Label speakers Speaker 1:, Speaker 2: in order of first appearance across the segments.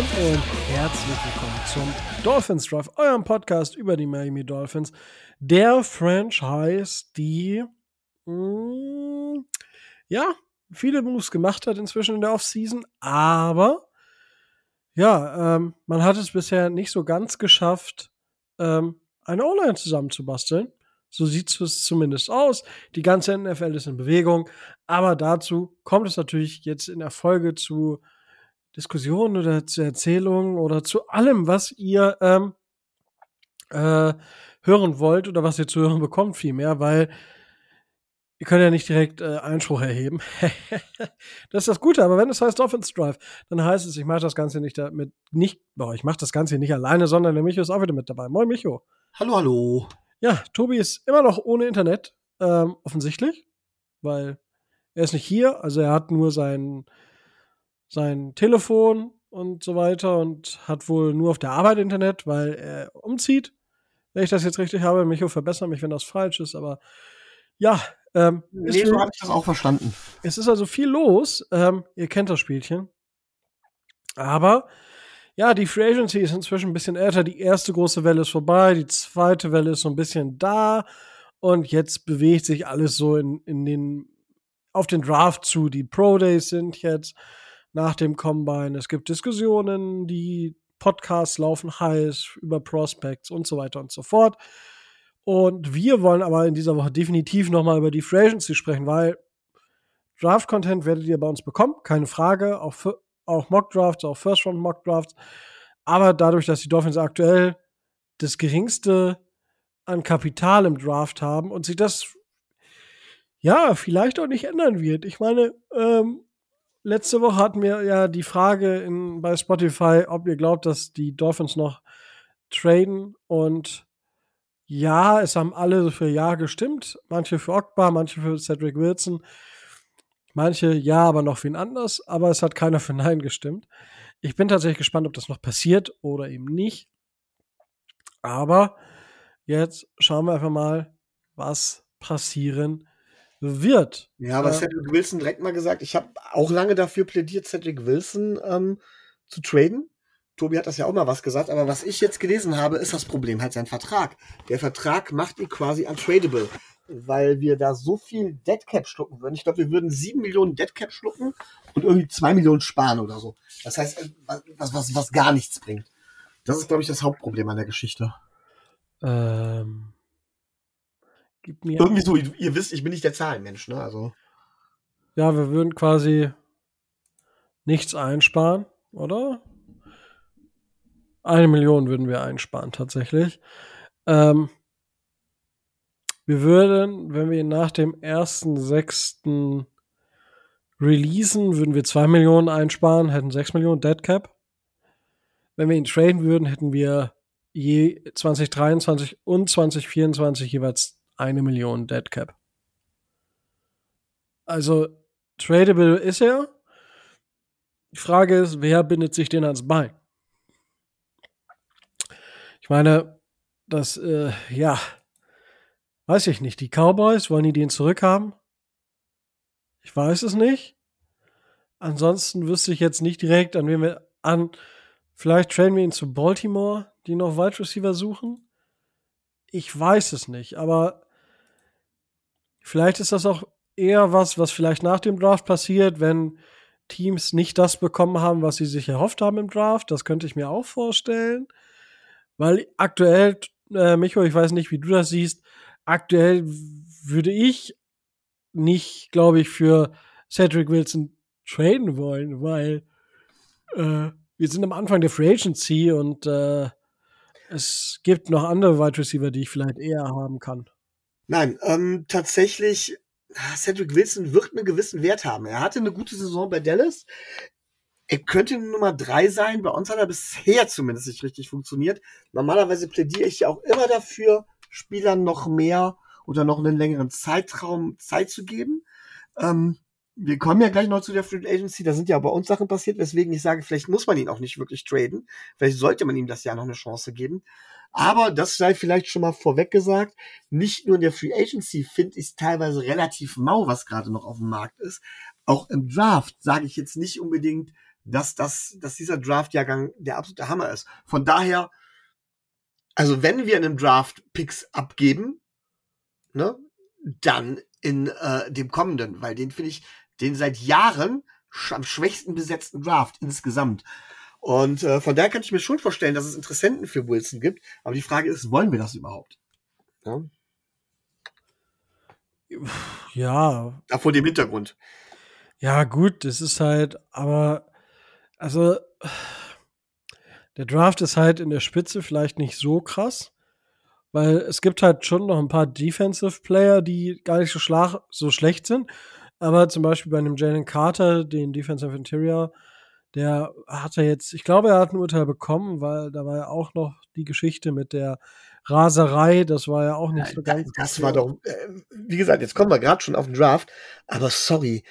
Speaker 1: Moin und herzlich willkommen zum Dolphins Drive, eurem Podcast über die Miami Dolphins, der Franchise, die mm, ja viele Moves gemacht hat inzwischen in der Offseason, aber ja, ähm, man hat es bisher nicht so ganz geschafft, ähm, eine O-Line zusammenzubasteln. So sieht es zumindest aus. Die ganze NFL ist in Bewegung. Aber dazu kommt es natürlich jetzt in der Folge zu Diskussionen oder zu Erzählungen oder zu allem, was ihr ähm, äh, hören wollt oder was ihr zu hören bekommt, vielmehr, weil ihr könnt ja nicht direkt äh, Einspruch erheben. das ist das Gute, aber wenn es heißt Offense Drive, dann heißt es, ich mache das Ganze nicht damit, nicht, boah, ich mache das Ganze nicht alleine, sondern der Micho ist auch wieder mit dabei. Moin, Micho.
Speaker 2: Hallo, hallo.
Speaker 1: Ja, Tobi ist immer noch ohne Internet, ähm, offensichtlich, weil er ist nicht hier, also er hat nur sein, sein Telefon und so weiter und hat wohl nur auf der Arbeit Internet, weil er umzieht. Wenn ich das jetzt richtig habe, Micho, verbessere mich, wenn das falsch ist, aber ja. Ähm,
Speaker 2: nee, so habe ich das auch verstanden.
Speaker 1: Es ist also viel los. Ähm, ihr kennt das Spielchen. Aber ja, die Free Agency ist inzwischen ein bisschen älter. Die erste große Welle ist vorbei, die zweite Welle ist so ein bisschen da. Und jetzt bewegt sich alles so in, in den, auf den Draft zu. Die Pro Days sind jetzt nach dem Combine. Es gibt Diskussionen, die Podcasts laufen heiß über Prospects und so weiter und so fort. Und wir wollen aber in dieser Woche definitiv nochmal über die Free Agency sprechen, weil Draft-Content werdet ihr bei uns bekommen, keine Frage. Auch für, auch Mock-Drafts, auch First-Round-Mock-Drafts. Aber dadurch, dass die Dolphins aktuell das geringste an Kapital im Draft haben und sich das ja vielleicht auch nicht ändern wird. Ich meine, ähm, letzte Woche hatten wir ja die Frage in, bei Spotify, ob ihr glaubt, dass die Dolphins noch traden und ja, es haben alle für Ja gestimmt. Manche für Ogbar, manche für Cedric Wilson. Manche ja, aber noch wen anders, aber es hat keiner für Nein gestimmt. Ich bin tatsächlich gespannt, ob das noch passiert oder eben nicht. Aber jetzt schauen wir einfach mal, was passieren wird.
Speaker 2: Ja, aber äh, Cedric Wilson direkt mal gesagt, ich habe auch lange dafür plädiert, Cedric Wilson ähm, zu traden. Tobi hat das ja auch mal was gesagt, aber was ich jetzt gelesen habe, ist das Problem halt sein Vertrag. Der Vertrag macht ihn quasi untradable weil wir da so viel Deadcap schlucken würden. Ich glaube, wir würden sieben Millionen Deadcap schlucken und irgendwie zwei Millionen sparen oder so. Das heißt, äh, was, was, was gar nichts bringt. Das ist, glaube ich, das Hauptproblem an der Geschichte. Ähm,
Speaker 1: gib mir
Speaker 2: irgendwie so, ihr, ihr, wisst, ich bin nicht der Zahlenmensch, ne? Also.
Speaker 1: Ja, wir würden quasi nichts einsparen, oder? Eine Million würden wir einsparen, tatsächlich. Ähm, wir würden, wenn wir ihn nach dem ersten sechsten releasen, würden wir zwei Millionen einsparen, hätten sechs Millionen Dead Cap. Wenn wir ihn traden würden, hätten wir je 2023 und 2024 jeweils eine Million Dead Cap. Also tradable ist er. Die Frage ist, wer bindet sich den ans Bein? Ich meine, das, äh, ja, Weiß ich nicht. Die Cowboys, wollen die den zurückhaben? Ich weiß es nicht. Ansonsten wüsste ich jetzt nicht direkt, an wen wir an. Vielleicht trainen wir ihn zu Baltimore, die noch Wide Receiver suchen. Ich weiß es nicht, aber vielleicht ist das auch eher was, was vielleicht nach dem Draft passiert, wenn Teams nicht das bekommen haben, was sie sich erhofft haben im Draft. Das könnte ich mir auch vorstellen. Weil aktuell, äh, Micho, ich weiß nicht, wie du das siehst, aktuell würde ich nicht, glaube ich, für Cedric Wilson traden wollen, weil äh, wir sind am Anfang der Free Agency und äh, es gibt noch andere Wide Receiver, die ich vielleicht eher haben kann.
Speaker 2: Nein, ähm, tatsächlich, Cedric Wilson wird einen gewissen Wert haben. Er hatte eine gute Saison bei Dallas. Er könnte Nummer drei sein. Bei uns hat er bisher zumindest nicht richtig funktioniert. Normalerweise plädiere ich ja auch immer dafür, Spielern noch mehr oder noch einen längeren Zeitraum Zeit zu geben. Ähm, wir kommen ja gleich noch zu der Free Agency, da sind ja bei uns Sachen passiert, weswegen ich sage, vielleicht muss man ihn auch nicht wirklich traden. Vielleicht sollte man ihm das Jahr noch eine Chance geben. Aber das sei vielleicht schon mal vorweg gesagt. Nicht nur in der Free Agency finde ich es teilweise relativ mau, was gerade noch auf dem Markt ist. Auch im Draft sage ich jetzt nicht unbedingt, dass, das, dass dieser Draft-Jahrgang der absolute Hammer ist. Von daher, also wenn wir in einem Draft Picks abgeben, ne, dann in äh, dem kommenden, weil den finde ich, den seit Jahren am schwächsten besetzten Draft insgesamt. Und äh, von daher kann ich mir schon vorstellen, dass es Interessenten für Wilson gibt. Aber die Frage ist, wollen wir das überhaupt? Ja.
Speaker 1: Ja.
Speaker 2: Da vor dem Hintergrund.
Speaker 1: Ja, gut, das ist halt, aber also der Draft ist halt in der Spitze vielleicht nicht so krass, weil es gibt halt schon noch ein paar Defensive Player, die gar nicht so, schlag, so schlecht sind. Aber zum Beispiel bei einem Jalen Carter, den Defensive Interior, der hatte jetzt, ich glaube, er hat ein Urteil bekommen, weil da war ja auch noch die Geschichte mit der Raserei, das war ja auch nicht ja, so ganz.
Speaker 2: Das, das war doch, äh, wie gesagt, jetzt kommen wir gerade schon auf den Draft, aber sorry,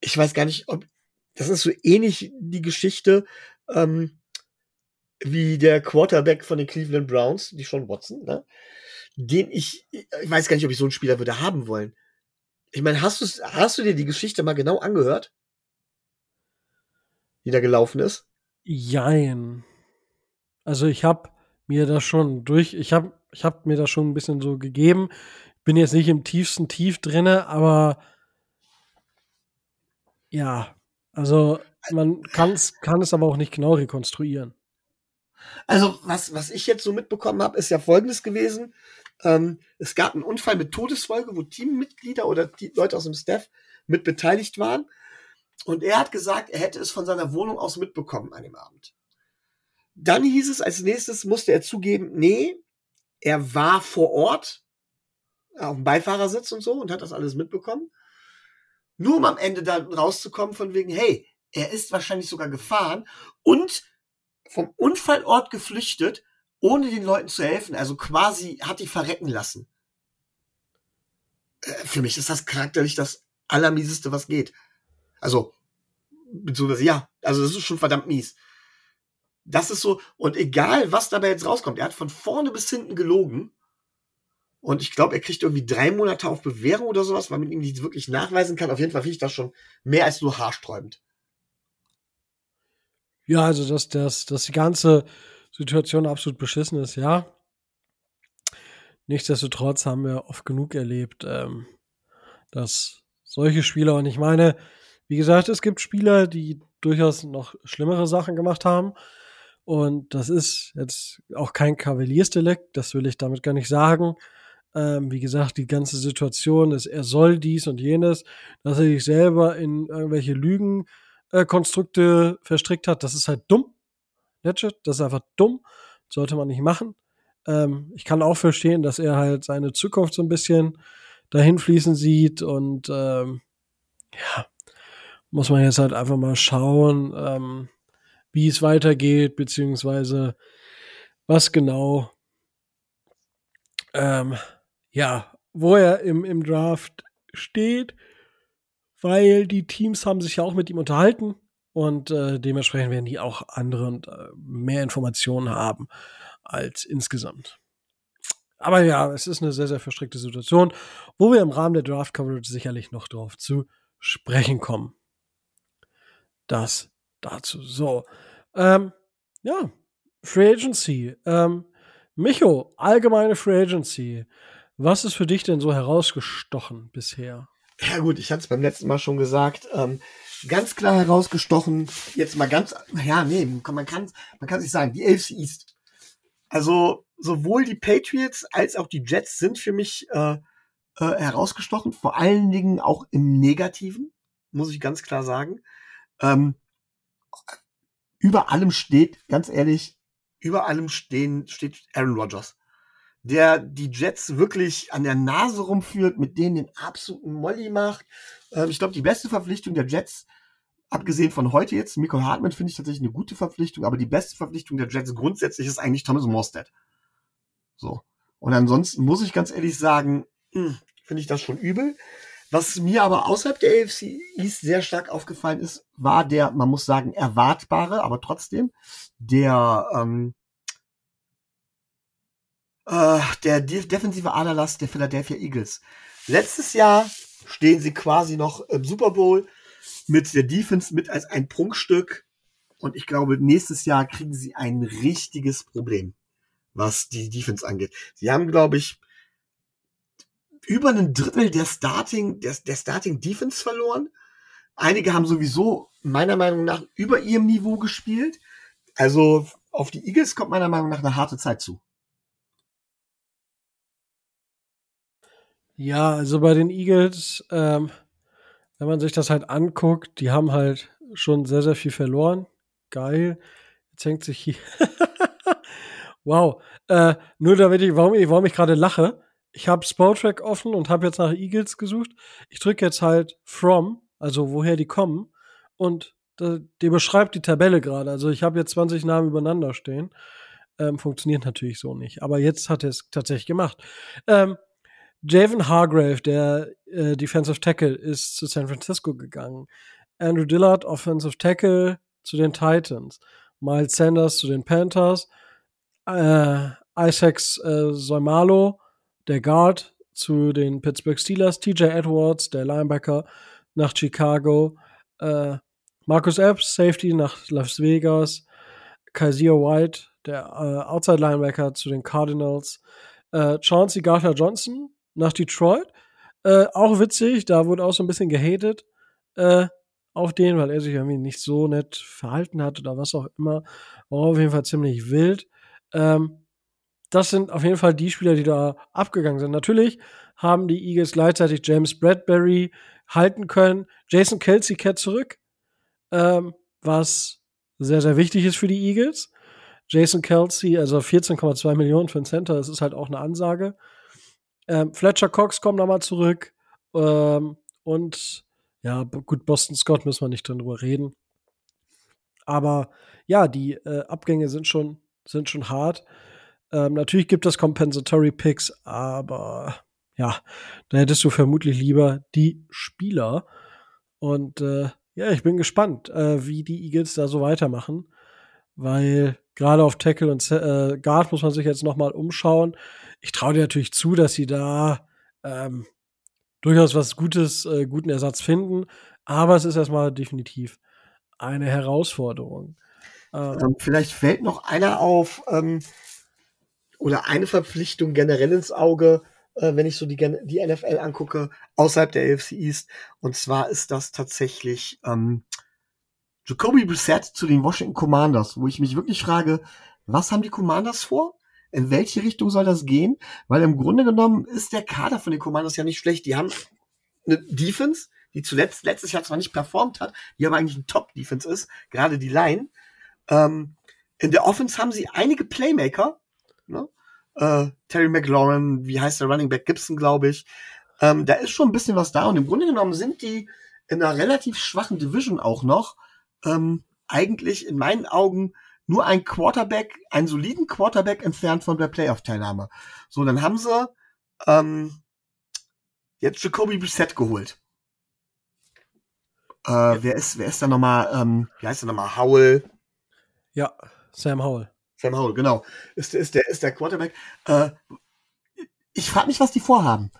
Speaker 2: ich weiß gar nicht, ob das ist so ähnlich die Geschichte ähm, wie der Quarterback von den Cleveland Browns, die Sean Watson, ne? den ich, ich weiß gar nicht, ob ich so einen Spieler würde haben wollen. Ich meine, hast du hast du dir die Geschichte mal genau angehört? Die da gelaufen ist?
Speaker 1: Jein. Also ich habe mir das schon durch, ich habe ich hab mir das schon ein bisschen so gegeben. Bin jetzt nicht im tiefsten Tief drinne, aber ja, also man kann's, kann es aber auch nicht genau rekonstruieren.
Speaker 2: Also was, was ich jetzt so mitbekommen habe, ist ja folgendes gewesen. Ähm, es gab einen Unfall mit Todesfolge, wo Teammitglieder oder die Leute aus dem Staff mit beteiligt waren. Und er hat gesagt, er hätte es von seiner Wohnung aus mitbekommen an dem Abend. Dann hieß es, als nächstes musste er zugeben, nee, er war vor Ort auf dem Beifahrersitz und so und hat das alles mitbekommen. Nur um am Ende da rauszukommen von wegen, hey, er ist wahrscheinlich sogar gefahren und vom Unfallort geflüchtet, ohne den Leuten zu helfen. Also quasi hat die verrecken lassen. Äh, für mich ist das charakterlich das Allermieseste, was geht. Also, beziehungsweise ja, also das ist schon verdammt mies. Das ist so, und egal, was dabei jetzt rauskommt, er hat von vorne bis hinten gelogen. Und ich glaube, er kriegt irgendwie drei Monate auf Bewährung oder sowas, weil man ihm nicht wirklich nachweisen kann. Auf jeden Fall finde ich das schon mehr als nur haarsträubend.
Speaker 1: Ja, also dass, dass, dass die ganze Situation absolut beschissen ist, ja. Nichtsdestotrotz haben wir oft genug erlebt, ähm, dass solche Spieler, und ich meine, wie gesagt, es gibt Spieler, die durchaus noch schlimmere Sachen gemacht haben. Und das ist jetzt auch kein Kavaliersdelikt, das will ich damit gar nicht sagen. Ähm, wie gesagt, die ganze Situation ist, er soll dies und jenes, dass er sich selber in irgendwelche Lügenkonstrukte äh, verstrickt hat, das ist halt dumm. Das ist einfach dumm. Sollte man nicht machen. Ähm, ich kann auch verstehen, dass er halt seine Zukunft so ein bisschen dahin fließen sieht und ähm, ja, muss man jetzt halt einfach mal schauen, ähm, wie es weitergeht, beziehungsweise was genau ähm, ja, wo er im, im Draft steht, weil die Teams haben sich ja auch mit ihm unterhalten und äh, dementsprechend werden die auch andere und äh, mehr Informationen haben als insgesamt. Aber ja, es ist eine sehr, sehr verstrickte Situation, wo wir im Rahmen der Draft Coverage sicherlich noch darauf zu sprechen kommen. Das dazu. So. Ähm, ja, Free Agency. Ähm, Micho, allgemeine Free Agency. Was ist für dich denn so herausgestochen bisher?
Speaker 2: Ja gut, ich hatte es beim letzten Mal schon gesagt. Ähm, ganz klar herausgestochen, jetzt mal ganz, ja, nee, man kann man kann sich sagen, die AFC East. Also sowohl die Patriots als auch die Jets sind für mich äh, äh, herausgestochen, vor allen Dingen auch im Negativen, muss ich ganz klar sagen. Ähm, über allem steht, ganz ehrlich, über allem stehen, steht Aaron Rodgers der die Jets wirklich an der Nase rumführt, mit denen den absoluten Molly macht. Ähm, ich glaube, die beste Verpflichtung der Jets, abgesehen von heute jetzt, Michael Hartmann finde ich tatsächlich eine gute Verpflichtung, aber die beste Verpflichtung der Jets grundsätzlich ist eigentlich Thomas Morstead. So. Und ansonsten muss ich ganz ehrlich sagen, hm, finde ich das schon übel. Was mir aber außerhalb der AFC East sehr stark aufgefallen ist, war der, man muss sagen, erwartbare, aber trotzdem, der ähm, äh, der defensive Aderlass der Philadelphia Eagles. Letztes Jahr stehen sie quasi noch im Super Bowl mit der Defense mit als ein Prunkstück Und ich glaube, nächstes Jahr kriegen sie ein richtiges Problem, was die Defense angeht. Sie haben, glaube ich, über ein Drittel der Starting, der, der Starting Defense verloren. Einige haben sowieso meiner Meinung nach über ihrem Niveau gespielt. Also auf die Eagles kommt meiner Meinung nach eine harte Zeit zu.
Speaker 1: Ja, also bei den Eagles, ähm, wenn man sich das halt anguckt, die haben halt schon sehr, sehr viel verloren. Geil. Jetzt hängt sich hier. wow. Äh, nur damit ich, warum, ich, warum ich gerade lache. Ich habe Sportrack offen und habe jetzt nach Eagles gesucht. Ich drücke jetzt halt from, also woher die kommen. Und der beschreibt die Tabelle gerade. Also ich habe jetzt 20 Namen übereinander stehen. Ähm, funktioniert natürlich so nicht. Aber jetzt hat er es tatsächlich gemacht. Ähm, Javen Hargrave, der äh, Defensive Tackle, ist zu San Francisco gegangen. Andrew Dillard, Offensive Tackle, zu den Titans. Miles Sanders zu den Panthers. Äh, Isaacs äh, Soimalo, der Guard, zu den Pittsburgh Steelers. TJ Edwards, der Linebacker, nach Chicago. Äh, Marcus Epps, Safety, nach Las Vegas. Kaiser White, der äh, Outside Linebacker, zu den Cardinals. Äh, Chauncey Gardner Johnson, nach Detroit. Äh, auch witzig, da wurde auch so ein bisschen gehatet äh, auf den, weil er sich irgendwie nicht so nett verhalten hat oder was auch immer. War auf jeden Fall ziemlich wild. Ähm, das sind auf jeden Fall die Spieler, die da abgegangen sind. Natürlich haben die Eagles gleichzeitig James Bradbury halten können. Jason Kelsey kehrt zurück, ähm, was sehr, sehr wichtig ist für die Eagles. Jason Kelsey, also 14,2 Millionen für ein Center, das ist halt auch eine Ansage. Ähm, Fletcher Cox kommt nochmal zurück. Ähm, und ja, gut, Boston Scott müssen wir nicht drüber reden. Aber ja, die äh, Abgänge sind schon, sind schon hart. Ähm, natürlich gibt es Compensatory Picks, aber ja, da hättest du vermutlich lieber die Spieler. Und äh, ja, ich bin gespannt, äh, wie die Eagles da so weitermachen, weil gerade auf Tackle und äh, Guard muss man sich jetzt noch mal umschauen ich traue dir natürlich zu, dass sie da ähm, durchaus was Gutes, äh, guten Ersatz finden. Aber es ist erstmal definitiv eine Herausforderung.
Speaker 2: Ähm, ähm, vielleicht fällt noch einer auf ähm, oder eine Verpflichtung generell ins Auge, äh, wenn ich so die, die NFL angucke, außerhalb der AFC East. Und zwar ist das tatsächlich ähm, Jacoby Brissett zu den Washington Commanders, wo ich mich wirklich frage, was haben die Commanders vor? in welche Richtung soll das gehen? Weil im Grunde genommen ist der Kader von den Commandos ja nicht schlecht. Die haben eine Defense, die zuletzt letztes Jahr zwar nicht performt hat, die aber eigentlich ein Top-Defense ist, gerade die Line. Ähm, in der Offense haben sie einige Playmaker. Ne? Äh, Terry McLaurin, wie heißt der Running Back Gibson, glaube ich. Ähm, da ist schon ein bisschen was da und im Grunde genommen sind die in einer relativ schwachen Division auch noch ähm, eigentlich in meinen Augen nur ein Quarterback, einen soliden Quarterback entfernt von der Playoff-Teilnahme. So, dann haben sie ähm, jetzt Jacoby Brissett geholt. Äh, ja. wer ist, wer ist da nochmal, ähm, wie heißt der nochmal? Howell.
Speaker 1: Ja, Sam Howell.
Speaker 2: Sam Howell, genau. Ist, ist, der, ist der Quarterback. Äh, ich frage mich, was die vorhaben.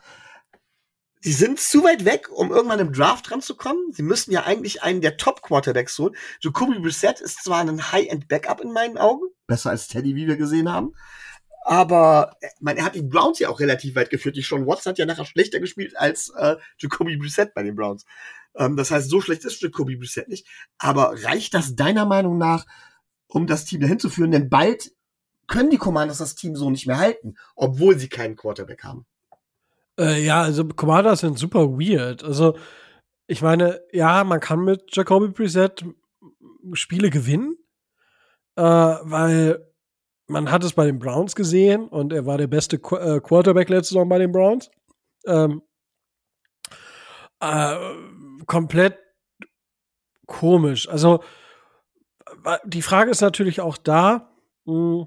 Speaker 2: Sie sind zu weit weg, um irgendwann im Draft dran zu kommen. Sie müssten ja eigentlich einen der Top-Quarterbacks holen. Jacoby Brissett ist zwar ein High-End-Backup in meinen Augen, besser als Teddy, wie wir gesehen haben, aber äh, man, er hat die Browns ja auch relativ weit geführt. Die Sean Watson hat ja nachher schlechter gespielt als äh, Jacoby Brissett bei den Browns. Ähm, das heißt, so schlecht ist Jacoby Brissett nicht. Aber reicht das deiner Meinung nach, um das Team dahin zu führen? Denn bald können die Commanders das Team so nicht mehr halten, obwohl sie keinen Quarterback haben.
Speaker 1: Äh, ja, also Commanders sind super weird. Also, ich meine, ja, man kann mit Jacoby Preset Spiele gewinnen, äh, weil man hat es bei den Browns gesehen und er war der beste Qu äh, Quarterback letzte Saison bei den Browns. Ähm, äh, komplett komisch. Also, die Frage ist natürlich auch da, hm,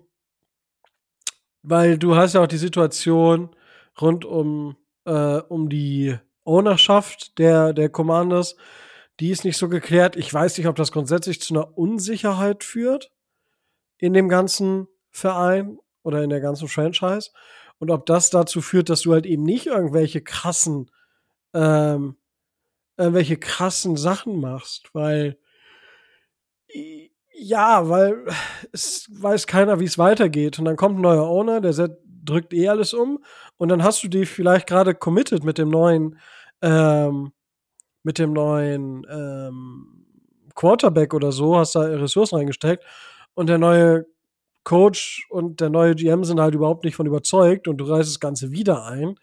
Speaker 1: weil du hast ja auch die Situation, rund um, äh, um die Ownerschaft der, der Commanders. Die ist nicht so geklärt. Ich weiß nicht, ob das grundsätzlich zu einer Unsicherheit führt in dem ganzen Verein oder in der ganzen Franchise. Und ob das dazu führt, dass du halt eben nicht irgendwelche krassen, ähm, irgendwelche krassen Sachen machst, weil Ja, weil es weiß keiner, wie es weitergeht. Und dann kommt ein neuer Owner, der drückt eh alles um. Und dann hast du die vielleicht gerade committed mit dem neuen, ähm, mit dem neuen ähm, Quarterback oder so, hast da Ressourcen reingesteckt. Und der neue Coach und der neue GM sind halt überhaupt nicht von überzeugt und du reißt das Ganze wieder ein.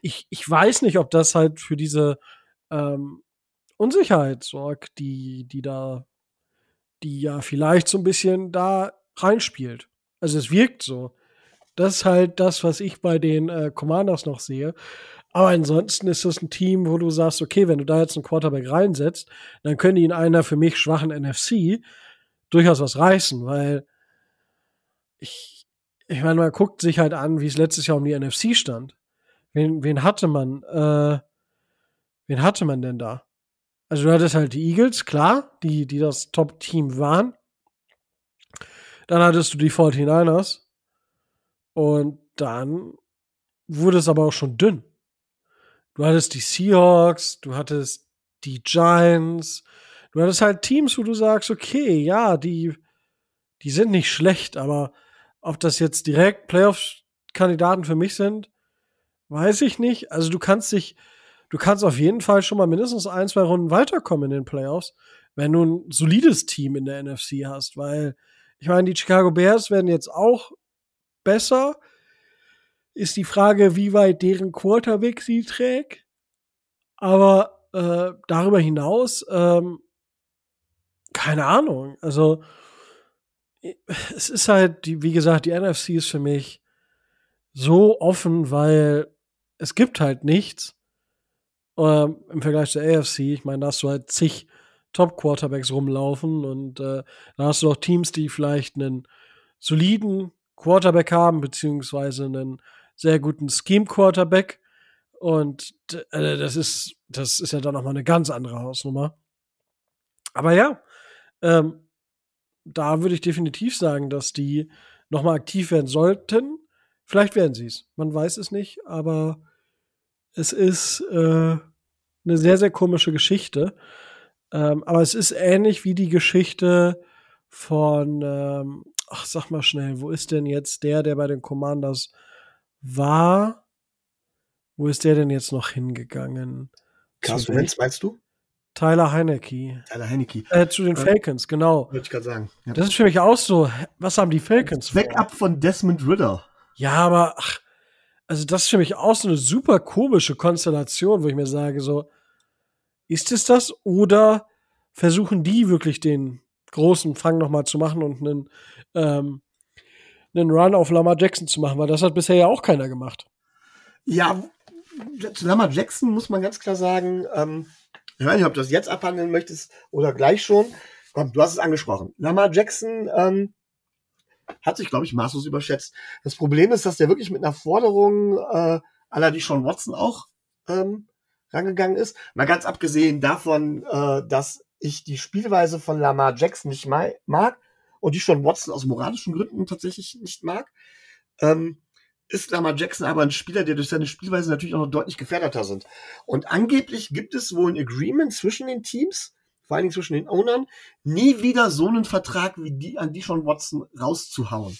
Speaker 1: Ich, ich weiß nicht, ob das halt für diese ähm, Unsicherheit sorgt, die, die da, die ja vielleicht so ein bisschen da reinspielt. Also es wirkt so. Das ist halt das, was ich bei den äh, Commanders noch sehe. Aber ansonsten ist das ein Team, wo du sagst, okay, wenn du da jetzt einen Quarterback reinsetzt, dann können die in einer für mich schwachen NFC durchaus was reißen, weil ich, ich meine, man guckt sich halt an, wie es letztes Jahr um die NFC stand. Wen, wen hatte man? Äh, wen hatte man denn da? Also du hattest halt die Eagles, klar, die, die das Top-Team waren. Dann hattest du die 49ers. Und dann wurde es aber auch schon dünn. Du hattest die Seahawks, du hattest die Giants, du hattest halt Teams, wo du sagst, okay, ja, die, die sind nicht schlecht, aber ob das jetzt direkt Playoff-Kandidaten für mich sind, weiß ich nicht. Also du kannst dich, du kannst auf jeden Fall schon mal mindestens ein, zwei Runden weiterkommen in den Playoffs, wenn du ein solides Team in der NFC hast, weil ich meine, die Chicago Bears werden jetzt auch besser. Ist die Frage, wie weit deren Quarterback sie trägt. Aber äh, darüber hinaus, ähm, keine Ahnung. Also es ist halt, wie gesagt, die NFC ist für mich so offen, weil es gibt halt nichts ähm, im Vergleich zur AFC. Ich meine, da hast du halt zig Top-Quarterbacks rumlaufen und äh, da hast du auch Teams, die vielleicht einen soliden Quarterback haben, beziehungsweise einen sehr guten Scheme-Quarterback. Und äh, das ist, das ist ja dann nochmal eine ganz andere Hausnummer. Aber ja, ähm, da würde ich definitiv sagen, dass die nochmal aktiv werden sollten. Vielleicht werden sie es. Man weiß es nicht, aber es ist äh, eine sehr, sehr komische Geschichte. Ähm, aber es ist ähnlich wie die Geschichte von, ähm, ach, sag mal schnell, wo ist denn jetzt der, der bei den Commanders war? Wo ist der denn jetzt noch hingegangen?
Speaker 2: Carsten Wentz, meinst du?
Speaker 1: Tyler Heinecke.
Speaker 2: Tyler Heinecke.
Speaker 1: Äh, zu den äh, Falcons, genau.
Speaker 2: Wollte ich gerade sagen.
Speaker 1: Ja. Das ist für mich auch so. Was haben die Falcons?
Speaker 2: Backup von Desmond Ritter.
Speaker 1: Ja, aber ach, also das ist für mich auch so eine super komische Konstellation, wo ich mir sage, so, ist es das oder versuchen die wirklich den großen Fang nochmal zu machen und einen, ähm, einen Run auf Lamar Jackson zu machen, weil das hat bisher ja auch keiner gemacht.
Speaker 2: Ja, zu Lamar Jackson muss man ganz klar sagen, ähm, ich weiß nicht, ob du das jetzt abhandeln möchtest oder gleich schon. Komm, du hast es angesprochen. Lamar Jackson ähm, hat sich, glaube ich, maßlos überschätzt. Das Problem ist, dass der wirklich mit einer Forderung äh, aller die Sean Watson auch ähm, rangegangen ist. Mal ganz abgesehen davon, äh, dass ich die Spielweise von Lamar Jackson nicht mag und die Sean Watson aus moralischen Gründen tatsächlich nicht mag. Ähm, ist Lamar Jackson aber ein Spieler, der durch seine Spielweise natürlich auch noch deutlich gefährdeter sind. Und angeblich gibt es wohl ein Agreement zwischen den Teams, vor allen Dingen zwischen den Ownern, nie wieder so einen Vertrag wie die an die schon Watson rauszuhauen.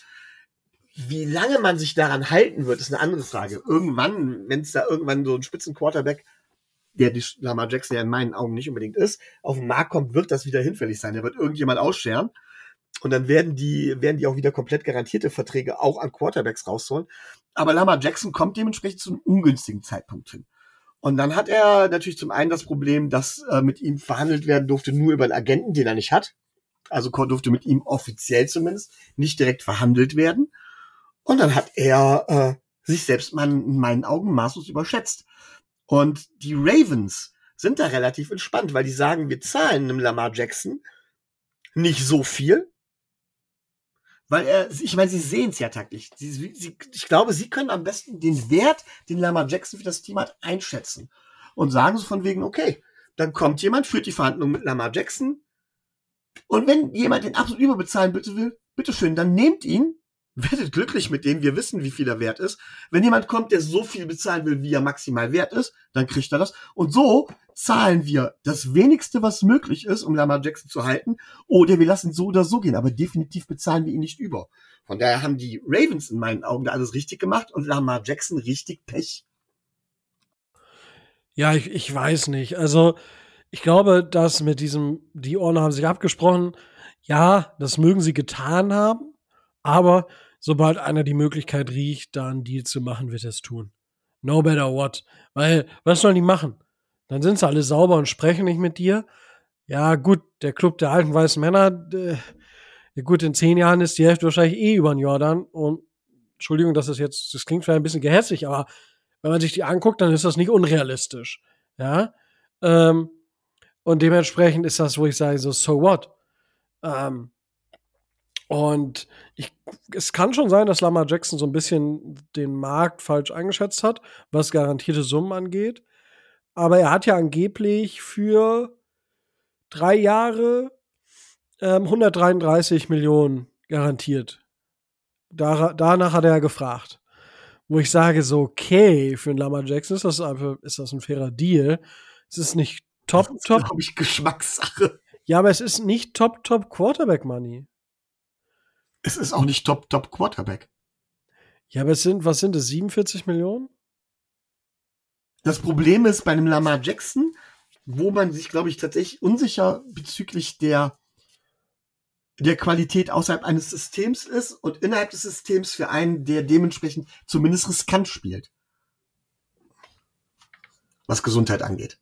Speaker 2: Wie lange man sich daran halten wird, ist eine andere Frage. Irgendwann, wenn es da irgendwann so ein Spitzenquarterback, der die Lamar Jackson ja in meinen Augen nicht unbedingt ist, auf den Markt kommt, wird das wieder hinfällig sein. Der wird irgendjemand ausscheren. Und dann werden die, werden die auch wieder komplett garantierte Verträge auch an Quarterbacks rausholen. Aber Lamar Jackson kommt dementsprechend zu einem ungünstigen Zeitpunkt hin. Und dann hat er natürlich zum einen das Problem, dass äh, mit ihm verhandelt werden durfte nur über einen Agenten, den er nicht hat. Also durfte mit ihm offiziell zumindest nicht direkt verhandelt werden. Und dann hat er äh, sich selbst mal in meinen Augen maßlos überschätzt. Und die Ravens sind da relativ entspannt, weil die sagen, wir zahlen einem Lamar Jackson nicht so viel, weil er, ich meine, sie sehen es ja taktisch. Sie, sie, ich glaube, sie können am besten den Wert, den Lamar Jackson für das Team hat, einschätzen. Und sagen so von wegen, okay, dann kommt jemand, führt die Verhandlungen mit Lamar Jackson. Und wenn jemand den absolut überbezahlen bitte will, bitteschön, dann nehmt ihn, werdet glücklich mit dem, wir wissen, wie viel er wert ist. Wenn jemand kommt, der so viel bezahlen will, wie er maximal wert ist, dann kriegt er das. Und so zahlen wir das wenigste, was möglich ist, um Lamar Jackson zu halten, oder wir lassen so oder so gehen, aber definitiv bezahlen wir ihn nicht über. Von daher haben die Ravens in meinen Augen da alles richtig gemacht und Lamar Jackson richtig Pech.
Speaker 1: Ja, ich, ich weiß nicht. Also, ich glaube, dass mit diesem, die Ohren haben sich abgesprochen, ja, das mögen sie getan haben, aber sobald einer die Möglichkeit riecht, da einen Deal zu machen, wird er es tun. No better what. Weil, was sollen die machen? Dann sind sie alle sauber und sprechen nicht mit dir. Ja, gut, der Club der alten weißen Männer, äh, gut, in zehn Jahren ist die Hälfte wahrscheinlich eh über den Jordan. Und Entschuldigung, dass das jetzt, das klingt vielleicht ein bisschen gehässig, aber wenn man sich die anguckt, dann ist das nicht unrealistisch. Ja. Ähm, und dementsprechend ist das, wo ich sage, so, so what? Ähm, und ich, es kann schon sein, dass Lamar Jackson so ein bisschen den Markt falsch eingeschätzt hat, was garantierte Summen angeht. Aber er hat ja angeblich für drei Jahre ähm, 133 Millionen garantiert. Dar danach hat er gefragt. Wo ich sage, so, okay, für einen Lamar Jackson ist das einfach, ist das ein fairer Deal. Es ist nicht top, das ist, top.
Speaker 2: glaube ich, Geschmackssache.
Speaker 1: Ja, aber es ist nicht top, top Quarterback Money.
Speaker 2: Es ist auch nicht top, top Quarterback.
Speaker 1: Ja, aber es sind, was sind es, 47 Millionen?
Speaker 2: Das Problem ist bei einem Lamar Jackson, wo man sich, glaube ich, tatsächlich unsicher bezüglich der, der Qualität außerhalb eines Systems ist und innerhalb des Systems für einen, der dementsprechend zumindest riskant spielt. Was Gesundheit angeht.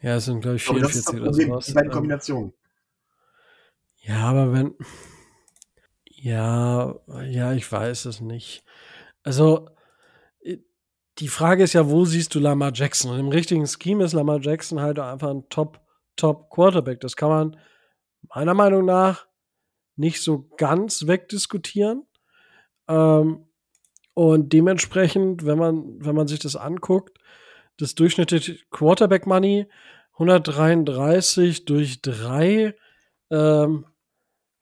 Speaker 1: Ja, es sind, glaube ich, 44
Speaker 2: ich glaube, das ist das Problem, Die beiden Kombinationen.
Speaker 1: Ja, aber wenn, ja, ja, ich weiß es nicht. Also, die Frage ist ja, wo siehst du Lamar Jackson? Und im richtigen Scheme ist Lamar Jackson halt einfach ein Top, Top Quarterback. Das kann man meiner Meinung nach nicht so ganz wegdiskutieren. Ähm, und dementsprechend, wenn man, wenn man sich das anguckt, das durchschnittliche Quarterback Money 133 durch 3, ähm,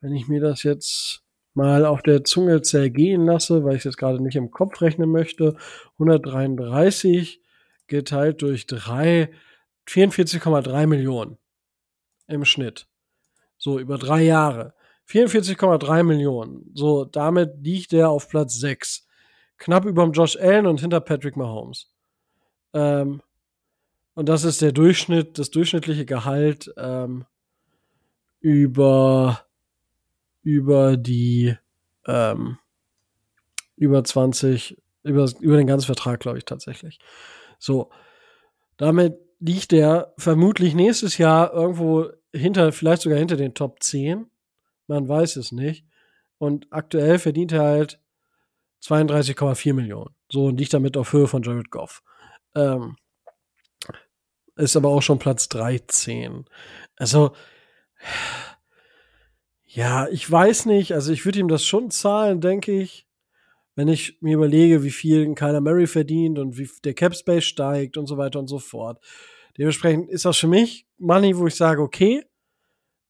Speaker 1: wenn ich mir das jetzt mal auf der Zunge zergehen lasse, weil ich das gerade nicht im Kopf rechnen möchte. 133 geteilt durch 3, 44,3 Millionen im Schnitt. So, über drei Jahre. 44,3 Millionen. So, damit liegt er auf Platz 6. Knapp über dem Josh Allen und hinter Patrick Mahomes. Ähm, und das ist der Durchschnitt, das durchschnittliche Gehalt ähm, über über die ähm, über 20, über, über den ganzen Vertrag, glaube ich, tatsächlich. So. Damit liegt er vermutlich nächstes Jahr irgendwo hinter, vielleicht sogar hinter den Top 10. Man weiß es nicht. Und aktuell verdient er halt 32,4 Millionen. So und liegt damit auf Höhe von Jared Goff. Ähm, ist aber auch schon Platz 13. Also, ja, ich weiß nicht. Also ich würde ihm das schon zahlen, denke ich. Wenn ich mir überlege, wie viel Kyler Murray verdient und wie der Cap Space steigt und so weiter und so fort. Dementsprechend ist das für mich Money, wo ich sage, okay,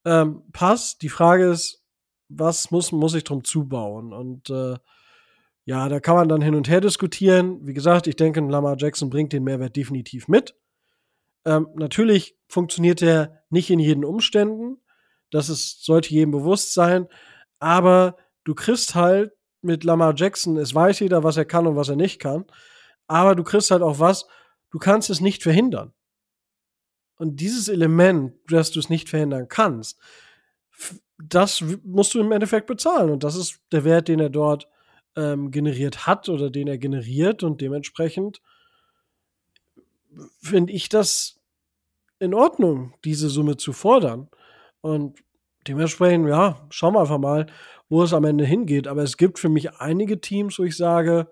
Speaker 1: ähm, passt. Die Frage ist, was muss, muss ich drum zubauen? Und äh, ja, da kann man dann hin und her diskutieren. Wie gesagt, ich denke, Lamar Jackson bringt den Mehrwert definitiv mit. Ähm, natürlich funktioniert er nicht in jeden Umständen. Das ist, sollte jedem bewusst sein. Aber du kriegst halt mit Lamar Jackson, es weiß jeder, was er kann und was er nicht kann. Aber du kriegst halt auch was, du kannst es nicht verhindern. Und dieses Element, dass du es nicht verhindern kannst, das musst du im Endeffekt bezahlen. Und das ist der Wert, den er dort ähm, generiert hat oder den er generiert. Und dementsprechend finde ich das in Ordnung, diese Summe zu fordern. Und dementsprechend, ja, schauen wir einfach mal, wo es am Ende hingeht. Aber es gibt für mich einige Teams, wo ich sage,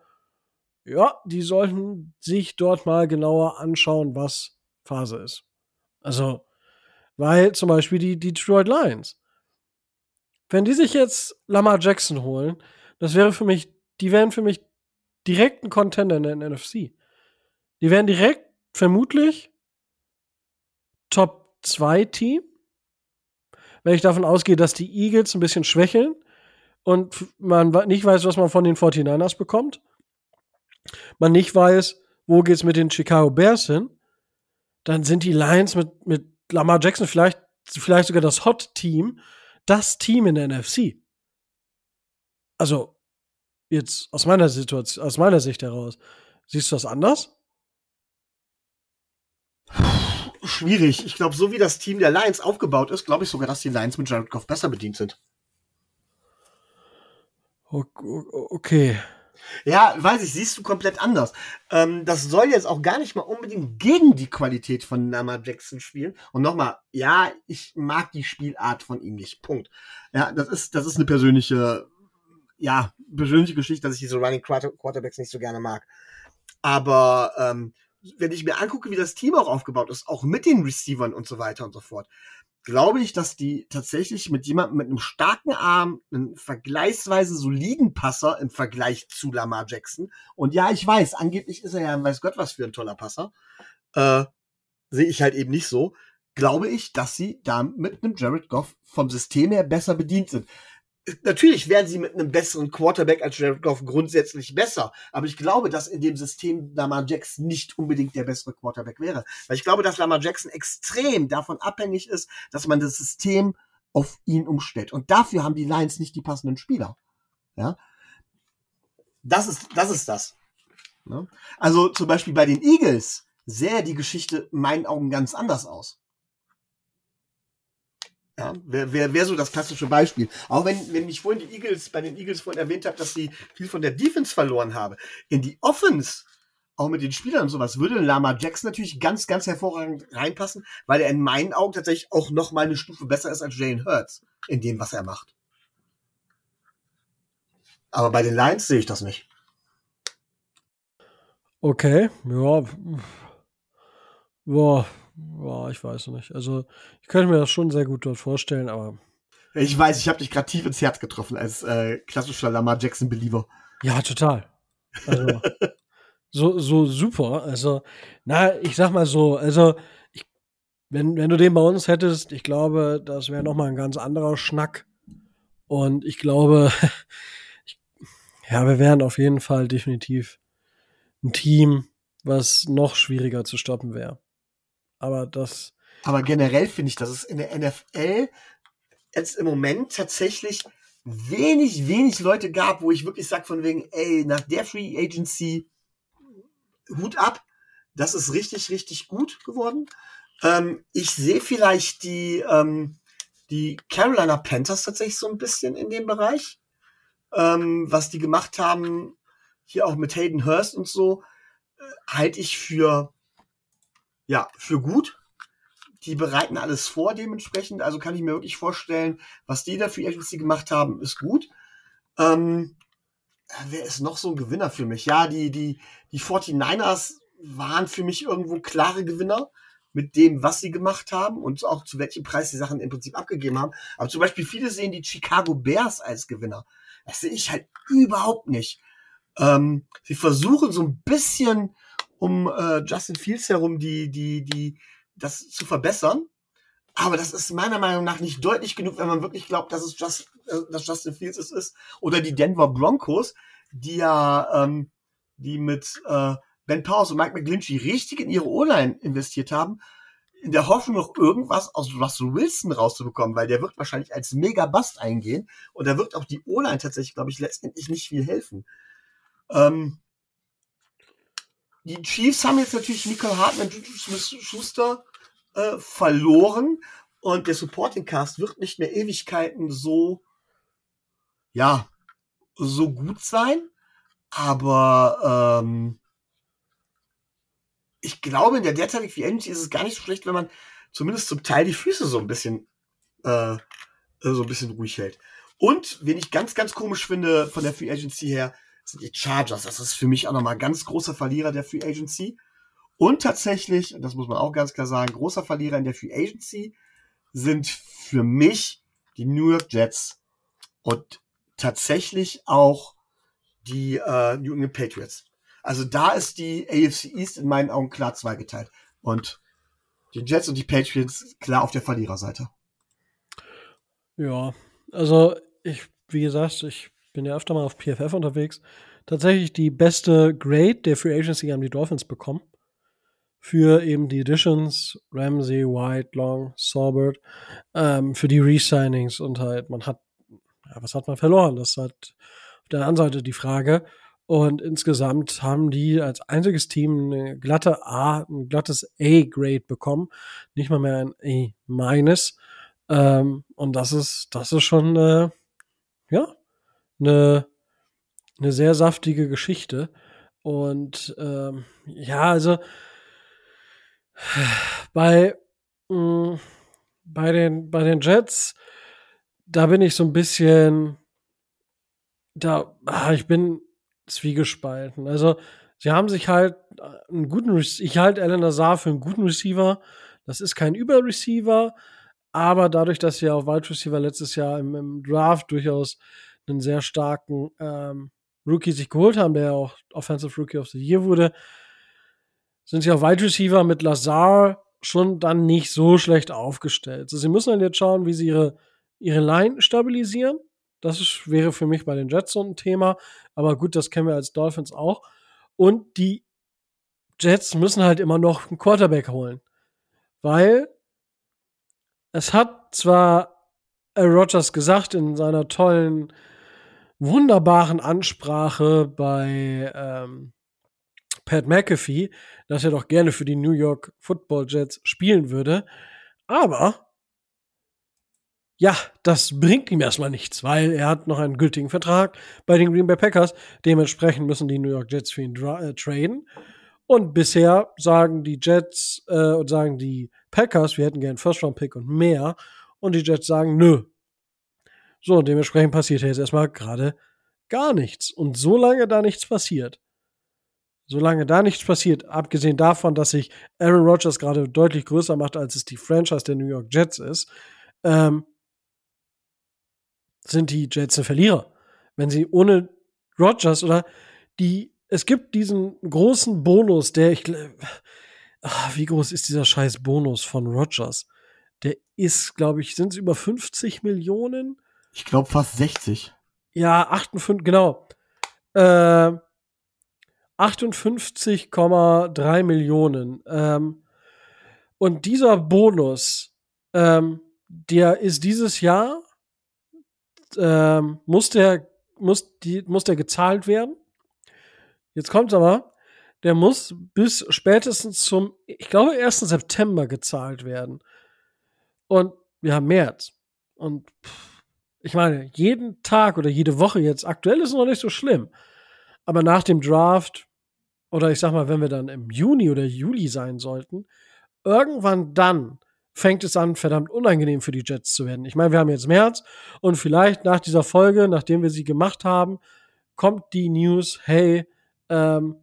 Speaker 1: ja, die sollten sich dort mal genauer anschauen, was Phase ist. Also, weil zum Beispiel die Detroit Lions. Wenn die sich jetzt Lamar Jackson holen, das wäre für mich, die wären für mich direkt ein Contender in der NFC. Die wären direkt vermutlich Top 2 Team wenn ich davon ausgehe, dass die Eagles ein bisschen schwächeln und man nicht weiß, was man von den 49ers bekommt, man nicht weiß, wo geht's mit den Chicago Bears hin, dann sind die Lions mit, mit Lamar Jackson vielleicht, vielleicht sogar das Hot-Team, das Team in der NFC. Also, jetzt aus meiner Situation, aus meiner Sicht heraus. Siehst du das anders?
Speaker 2: Schwierig. Ich glaube, so wie das Team der Lions aufgebaut ist, glaube ich sogar, dass die Lions mit Jared Goff besser bedient sind.
Speaker 1: Okay.
Speaker 2: Ja, weiß ich, siehst du komplett anders. Ähm, das soll jetzt auch gar nicht mal unbedingt gegen die Qualität von Nama Jackson spielen. Und nochmal, ja, ich mag die Spielart von ihm nicht. Punkt. Ja, das ist, das ist eine persönliche, ja, persönliche Geschichte, dass ich diese Running Quarterbacks nicht so gerne mag. Aber ähm, wenn ich mir angucke, wie das Team auch aufgebaut ist, auch mit den Receivern und so weiter und so fort, glaube ich, dass die tatsächlich mit jemandem mit einem starken Arm, einen vergleichsweise soliden Passer im Vergleich zu Lamar Jackson. Und ja, ich weiß, angeblich ist er ja, weiß Gott, was für ein toller Passer. Äh, Sehe ich halt eben nicht so. Glaube ich, dass sie da mit einem Jared Goff vom System her besser bedient sind natürlich werden sie mit einem besseren Quarterback als Jared Goff grundsätzlich besser. Aber ich glaube, dass in dem System Lamar Jackson nicht unbedingt der bessere Quarterback wäre. Weil ich glaube, dass Lamar Jackson extrem davon abhängig ist, dass man das System auf ihn umstellt. Und dafür haben die Lions nicht die passenden Spieler. Ja. Das ist, das ist das. Ne? Also zum Beispiel bei den Eagles sähe die Geschichte in meinen Augen ganz anders aus. Ja, wäre wär, wär so das klassische Beispiel. Auch wenn, wenn ich vorhin die Eagles, bei den Eagles vorhin erwähnt habe, dass sie viel von der Defense verloren habe. In die Offense, auch mit den Spielern und sowas, würde Lama Jackson natürlich ganz, ganz hervorragend reinpassen, weil er in meinen Augen tatsächlich auch noch mal eine Stufe besser ist als Jalen Hurts in dem, was er macht. Aber bei den Lions sehe ich das nicht.
Speaker 1: Okay, ja. Boah, Boah, ich weiß nicht. Also, ich könnte mir das schon sehr gut dort vorstellen, aber.
Speaker 2: Ich weiß, ich habe dich gerade tief ins Herz getroffen als äh, klassischer Lamar Jackson-Believer.
Speaker 1: Ja, total. Also, so, so super. Also, na, ich sag mal so, also, ich, wenn, wenn du den bei uns hättest, ich glaube, das wäre nochmal ein ganz anderer Schnack. Und ich glaube, ich, ja, wir wären auf jeden Fall definitiv ein Team, was noch schwieriger zu stoppen wäre. Aber das.
Speaker 2: Aber generell finde ich, dass es in der NFL jetzt im Moment tatsächlich wenig, wenig Leute gab, wo ich wirklich sage von wegen, ey, nach der Free Agency Hut ab, das ist richtig, richtig gut geworden. Ähm, ich sehe vielleicht die, ähm, die Carolina Panthers tatsächlich so ein bisschen in dem Bereich, ähm, was die gemacht haben, hier auch mit Hayden Hurst und so, äh, halte ich für ja, für gut. Die bereiten alles vor dementsprechend. Also kann ich mir wirklich vorstellen, was die da für Agency gemacht haben, ist gut. Ähm, wer ist noch so ein Gewinner für mich? Ja, die, die, die 49ers waren für mich irgendwo klare Gewinner mit dem, was sie gemacht haben und auch zu welchem Preis die Sachen im Prinzip abgegeben haben. Aber zum Beispiel viele sehen die Chicago Bears als Gewinner. Das sehe ich halt überhaupt nicht. Ähm, sie versuchen so ein bisschen um äh, Justin Fields herum die, die, die, das zu verbessern. Aber das ist meiner Meinung nach nicht deutlich genug, wenn man wirklich glaubt, dass es Just, äh, dass Justin Fields es ist. Oder die Denver Broncos, die ja, ähm, die mit äh, Ben Powers und Mike McGlinchey richtig in ihre O-Line investiert haben, in der Hoffnung noch irgendwas aus Russell Wilson rauszubekommen, weil der wird wahrscheinlich als Mega-Bust eingehen und da wird auch die O-Line tatsächlich, glaube ich, letztendlich nicht viel helfen. Ähm, die Chiefs haben jetzt natürlich Nicole Hartman, Juju Schuster äh, verloren und der Supporting Cast wird nicht mehr Ewigkeiten so, ja, so gut sein. Aber ähm, ich glaube, in der derzeitigen Free Agency ist es gar nicht so schlecht, wenn man zumindest zum Teil die Füße so ein bisschen, äh, so ein bisschen ruhig hält. Und, wen ich ganz, ganz komisch finde von der Free Agency her, sind die Chargers. Das ist für mich auch nochmal ein ganz großer Verlierer der Free Agency. Und tatsächlich, das muss man auch ganz klar sagen, großer Verlierer in der Free Agency sind für mich die New York Jets und tatsächlich auch die äh, New England Patriots. Also da ist die AFC East in meinen Augen klar zweigeteilt. Und die Jets und die Patriots klar auf der Verliererseite.
Speaker 1: Ja, also ich wie gesagt, ich bin ja öfter mal auf PFF unterwegs, tatsächlich die beste Grade der Free Agency haben die Dolphins bekommen. Für eben die Editions, Ramsey, White, Long, Saubert, ähm, für die Resignings und halt, man hat, ja, was hat man verloren? Das ist halt auf der anderen Seite die Frage. Und insgesamt haben die als einziges Team eine glatte A, ein glattes A-Grade bekommen. Nicht mal mehr ein A-Minus. Ähm, und das ist, das ist schon, äh, ja, eine, eine sehr saftige Geschichte. Und ähm, ja, also bei, mh, mm, bei, den, bei den Jets, da bin ich so ein bisschen, da, ah, ich bin zwiegespalten. Also, sie haben sich halt einen guten, ich halte Alan Nazar für einen guten Receiver. Das ist kein Überreceiver, aber dadurch, dass sie auf Wide Receiver letztes Jahr im, im, Draft durchaus einen sehr starken ähm, Rookie sich geholt haben, der auch Offensive Rookie of the Year wurde, sind sie auf Wide Receiver mit Lazar schon dann nicht so schlecht aufgestellt. Also sie müssen dann jetzt schauen, wie sie ihre, ihre Line stabilisieren. Das ist, wäre für mich bei den Jets so ein Thema. Aber gut, das kennen wir als Dolphins auch. Und die Jets müssen halt immer noch einen Quarterback holen. Weil es hat zwar Aaron Rodgers gesagt in seiner tollen, wunderbaren Ansprache bei ähm, Pat McAfee, dass er doch gerne für die New York Football Jets spielen würde. Aber ja, das bringt ihm erstmal nichts, weil er hat noch einen gültigen Vertrag bei den Green Bay Packers. Dementsprechend müssen die New York Jets für ihn äh, traden. Und bisher sagen die Jets äh, und sagen die Packers, wir hätten gern First-Round-Pick und mehr. Und die Jets sagen, nö. So, dementsprechend passiert jetzt erstmal gerade gar nichts. Und solange da nichts passiert, solange da nichts passiert, abgesehen davon, dass sich Aaron Rodgers gerade deutlich größer macht, als es die Franchise der New York Jets ist, ähm, sind die Jets ein Verlierer. Wenn sie ohne Rodgers oder die, es gibt diesen großen Bonus, der ich, ach, wie groß ist dieser scheiß Bonus von Rodgers? Der ist, glaube ich, sind es über 50 Millionen?
Speaker 2: Ich glaube fast 60.
Speaker 1: Ja, 58, genau. Äh, 58,3 Millionen. Ähm, und dieser Bonus, ähm, der ist dieses Jahr ähm, muss der muss die muss der gezahlt werden. Jetzt kommt aber, der muss bis spätestens zum, ich glaube, 1. September gezahlt werden. Und wir haben März. Und ich meine, jeden Tag oder jede Woche jetzt aktuell ist noch nicht so schlimm. Aber nach dem Draft, oder ich sag mal, wenn wir dann im Juni oder Juli sein sollten, irgendwann dann fängt es an, verdammt unangenehm für die Jets zu werden. Ich meine, wir haben jetzt März und vielleicht nach dieser Folge, nachdem wir sie gemacht haben, kommt die News, hey, ähm,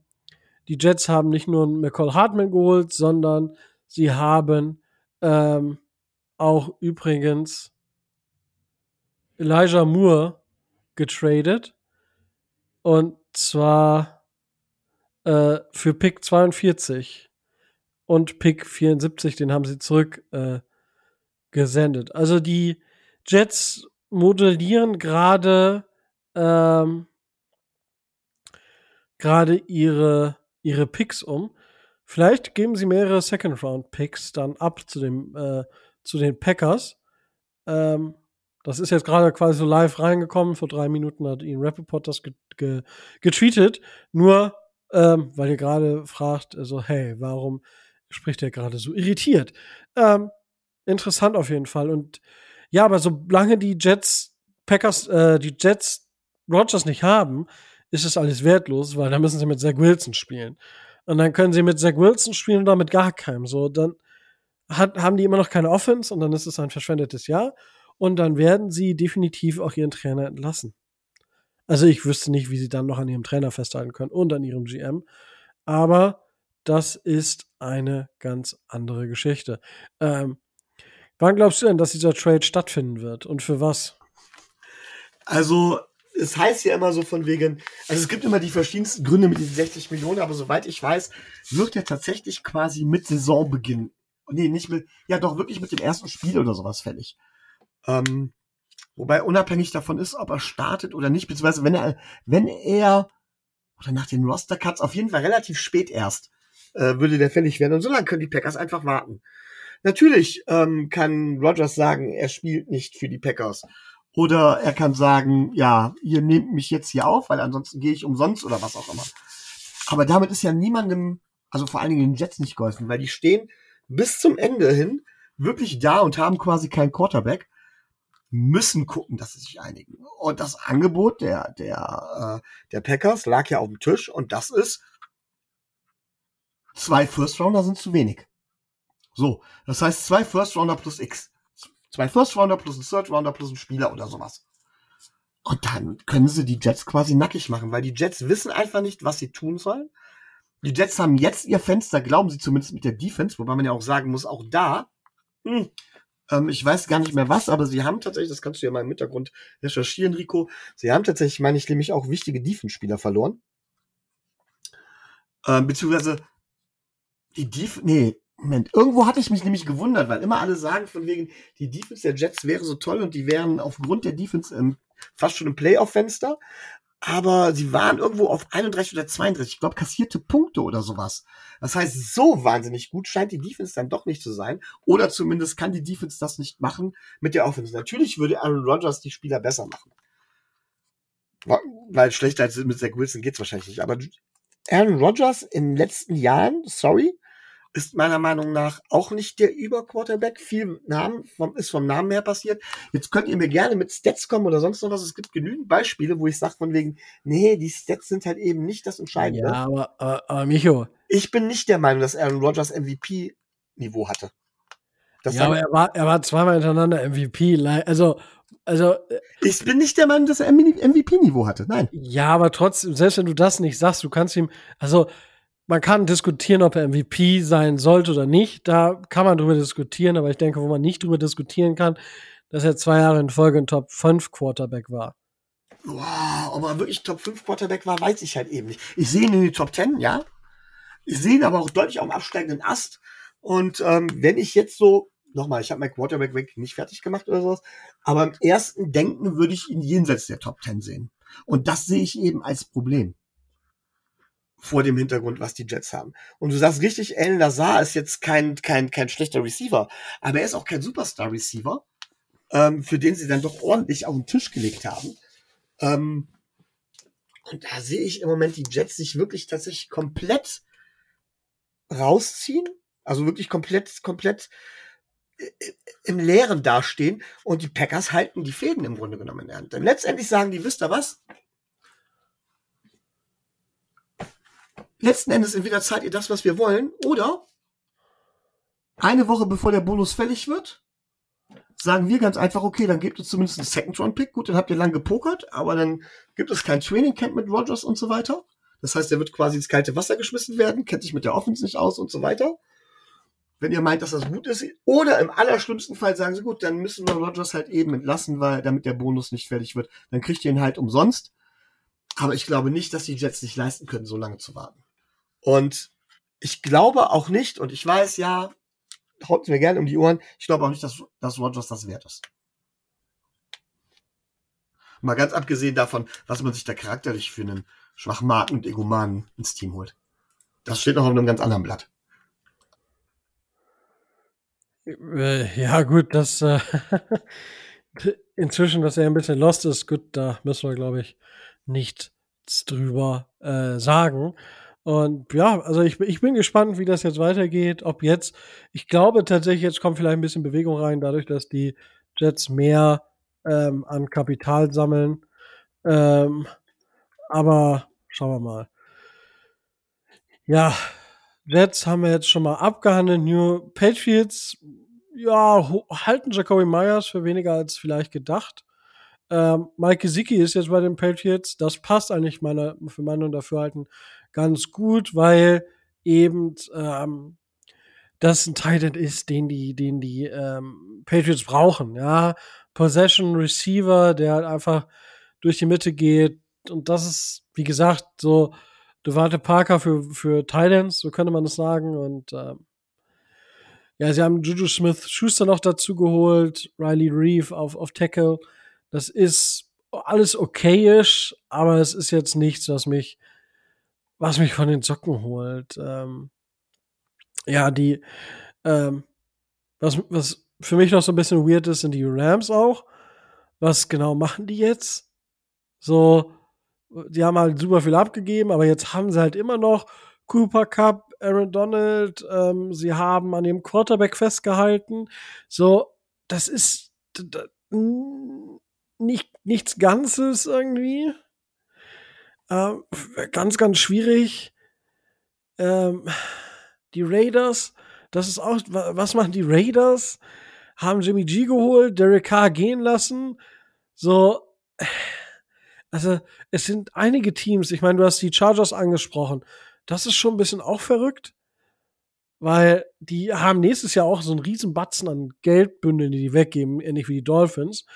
Speaker 1: die Jets haben nicht nur einen McCall Hartman geholt, sondern sie haben ähm, auch übrigens Elijah Moore getradet. Und zwar äh, für Pick 42 und Pick 74, den haben sie zurück äh. Also die Jets modellieren gerade ähm, gerade ihre ihre Picks um. Vielleicht geben sie mehrere Second Round Picks dann ab zu dem äh, zu den Packers. Ähm, das ist jetzt gerade quasi so live reingekommen. Vor drei Minuten hat Ian Rappaport das ge ge getweetet. Nur, ähm, weil ihr gerade fragt, also, hey, warum spricht er gerade so irritiert. Ähm, interessant auf jeden Fall. Und ja, aber solange die Jets, Packers, äh, die Jets Rogers nicht haben, ist es alles wertlos, weil dann müssen sie mit Zach Wilson spielen. Und dann können sie mit Zach Wilson spielen oder mit gar keinem. So, dann hat, haben die immer noch keine Offense und dann ist es ein verschwendetes Jahr. Und dann werden sie definitiv auch ihren Trainer entlassen. Also ich wüsste nicht, wie sie dann noch an ihrem Trainer festhalten können und an ihrem GM. Aber das ist eine ganz andere Geschichte. Ähm, wann glaubst du denn, dass dieser Trade stattfinden wird und für was?
Speaker 2: Also, es heißt ja immer so von wegen, also es gibt immer die verschiedensten Gründe mit diesen 60 Millionen, aber soweit ich weiß, wird er tatsächlich quasi mit Saisonbeginn, nee, nicht mit, ja doch wirklich mit dem ersten Spiel oder sowas fällig. Ähm, Wobei unabhängig davon ist, ob er startet oder nicht, beziehungsweise wenn er, wenn er, oder nach den Roster-Cuts, auf jeden Fall relativ spät erst, äh, würde der fällig werden. Und so lange können die Packers einfach warten. Natürlich ähm, kann Rogers sagen, er spielt nicht für die Packers. Oder er kann sagen, ja, ihr nehmt mich jetzt hier auf, weil ansonsten gehe ich umsonst oder was auch immer. Aber damit ist ja niemandem, also vor allen Dingen den Jets nicht geholfen, weil die stehen bis zum Ende hin wirklich da und haben quasi keinen Quarterback, müssen gucken, dass sie sich einigen. Und das Angebot der, der, äh, der Packers lag ja auf dem Tisch und das ist, zwei First Rounder sind zu wenig. So, das heißt zwei First Rounder plus X. Zwei First Rounder plus ein Third Rounder plus ein Spieler oder sowas. Und dann können sie die Jets quasi nackig machen, weil die Jets wissen einfach nicht, was sie tun sollen. Die Jets haben jetzt ihr Fenster, glauben sie zumindest mit der Defense, wobei man ja auch sagen muss, auch da, mh, hm, ähm, ich weiß gar nicht mehr was, aber sie haben tatsächlich, das kannst du ja mal im Hintergrund recherchieren, Rico, sie haben tatsächlich, meine ich, nämlich auch wichtige Defense-Spieler verloren. Ähm, beziehungsweise die Defense, nee, Moment, irgendwo hatte ich mich nämlich gewundert, weil immer alle sagen von wegen, die Defense der Jets wäre so toll und die wären aufgrund der Defense ähm, fast schon im Playoff-Fenster. Aber sie waren irgendwo auf 31 oder 32, ich glaube, kassierte Punkte oder sowas. Das heißt, so wahnsinnig gut scheint die Defense dann doch nicht zu sein. Oder zumindest kann die Defense das nicht machen mit der Offense. Natürlich würde Aaron Rodgers die Spieler besser machen. Weil schlechter als mit Zach Wilson geht's wahrscheinlich nicht. Aber Aaron Rodgers in den letzten Jahren, sorry, ist meiner Meinung nach auch nicht der Überquarterback. Viel Namen vom, ist vom Namen her passiert. Jetzt könnt ihr mir gerne mit Stats kommen oder sonst noch was. Es gibt genügend Beispiele, wo ich sage von wegen, nee, die Stats sind halt eben nicht das Entscheidende.
Speaker 1: Ja, aber, aber, aber Micho.
Speaker 2: Ich bin nicht der Meinung, dass Aaron Rodgers MVP-Niveau hatte.
Speaker 1: Das ja, aber er war, er war zweimal hintereinander MVP. Also, also.
Speaker 2: Äh, ich bin nicht der Meinung, dass er MVP-Niveau hatte. Nein.
Speaker 1: Ja, aber trotzdem, selbst wenn du das nicht sagst, du kannst ihm, also, man kann diskutieren, ob er MVP sein sollte oder nicht. Da kann man drüber diskutieren, aber ich denke, wo man nicht drüber diskutieren kann, dass er zwei Jahre in Folge ein Top 5 Quarterback war.
Speaker 2: Wow, ob er wirklich Top 5 Quarterback war, weiß ich halt eben nicht. Ich sehe ihn in die Top 10, ja. Ich sehe ihn aber auch deutlich am absteigenden Ast. Und ähm, wenn ich jetzt so, nochmal, ich habe mein Quarterback weg nicht fertig gemacht oder sowas, aber im ersten Denken würde ich ihn jenseits der Top 10 sehen. Und das sehe ich eben als Problem vor dem Hintergrund, was die Jets haben. Und du sagst richtig, Alan Lazar ist jetzt kein, kein, kein schlechter Receiver, aber er ist auch kein Superstar-Receiver, ähm, für den sie dann doch ordentlich auf den Tisch gelegt haben. Ähm, und da sehe ich im Moment die Jets sich wirklich tatsächlich komplett rausziehen, also wirklich komplett, komplett äh, im Leeren dastehen und die Packers halten die Fäden im Grunde genommen in der Hand. Denn letztendlich sagen die, wisst ihr was? Letzten Endes entweder zahlt ihr das, was wir wollen, oder eine Woche bevor der Bonus fällig wird, sagen wir ganz einfach, okay, dann gebt uns zumindest einen Second-Round-Pick. Gut, dann habt ihr lang gepokert, aber dann gibt es kein Training Camp mit Rogers und so weiter. Das heißt, er wird quasi ins kalte Wasser geschmissen werden, kennt sich mit der Offense nicht aus und so weiter. Wenn ihr meint, dass das gut ist, oder im allerschlimmsten Fall sagen sie, gut, dann müssen wir Rogers halt eben entlassen, weil damit der Bonus nicht fertig wird. Dann kriegt ihr ihn halt umsonst. Aber ich glaube nicht, dass die Jets sich leisten können, so lange zu warten. Und ich glaube auch nicht, und ich weiß, ja, haut mir gerne um die Ohren, ich glaube auch nicht, dass, dass Rogers das wert ist. Mal ganz abgesehen davon, was man sich da charakterlich für einen Schwachmaten und Egomanen ins Team holt. Das steht noch auf einem ganz anderen Blatt.
Speaker 1: Äh, ja, gut, das äh, inzwischen, dass er ein bisschen lost ist, gut, da müssen wir, glaube ich, nichts drüber äh, sagen. Und ja, also ich, ich bin gespannt, wie das jetzt weitergeht. Ob jetzt, ich glaube tatsächlich, jetzt kommt vielleicht ein bisschen Bewegung rein, dadurch, dass die Jets mehr ähm, an Kapital sammeln. Ähm, aber schauen wir mal. Ja, Jets haben wir jetzt schon mal abgehandelt. New Patriots, ja, halten Jacoby Myers für weniger als vielleicht gedacht. Ähm, Mike Gesicki ist jetzt bei den Patriots. Das passt eigentlich meiner, für meine und Dafürhalten ganz gut, weil eben ähm, das ein Titan ist, den die, den die ähm, Patriots brauchen. Ja, Possession Receiver, der halt einfach durch die Mitte geht. Und das ist, wie gesagt, so Devante Parker für, für Titans, so könnte man das sagen. Und ähm, ja, sie haben Juju Smith Schuster noch dazu geholt, Riley Reeve auf, auf Tackle. Das ist alles okayisch, aber es ist jetzt nichts, was mich, was mich von den Socken holt. Ähm, ja, die, ähm, was, was für mich noch so ein bisschen weird ist, sind die Rams auch. Was genau machen die jetzt? So, die haben halt super viel abgegeben, aber jetzt haben sie halt immer noch Cooper Cup, Aaron Donald, ähm, sie haben an dem Quarterback festgehalten. So, das ist nicht, nichts Ganzes irgendwie. Ähm, ganz, ganz schwierig. Ähm, die Raiders, das ist auch, was machen die Raiders? Haben Jimmy G geholt, Derek Carr gehen lassen. So, also es sind einige Teams, ich meine, du hast die Chargers angesprochen. Das ist schon ein bisschen auch verrückt, weil die haben nächstes Jahr auch so einen riesen Batzen an Geldbündeln, die die weggeben, ähnlich wie die Dolphins.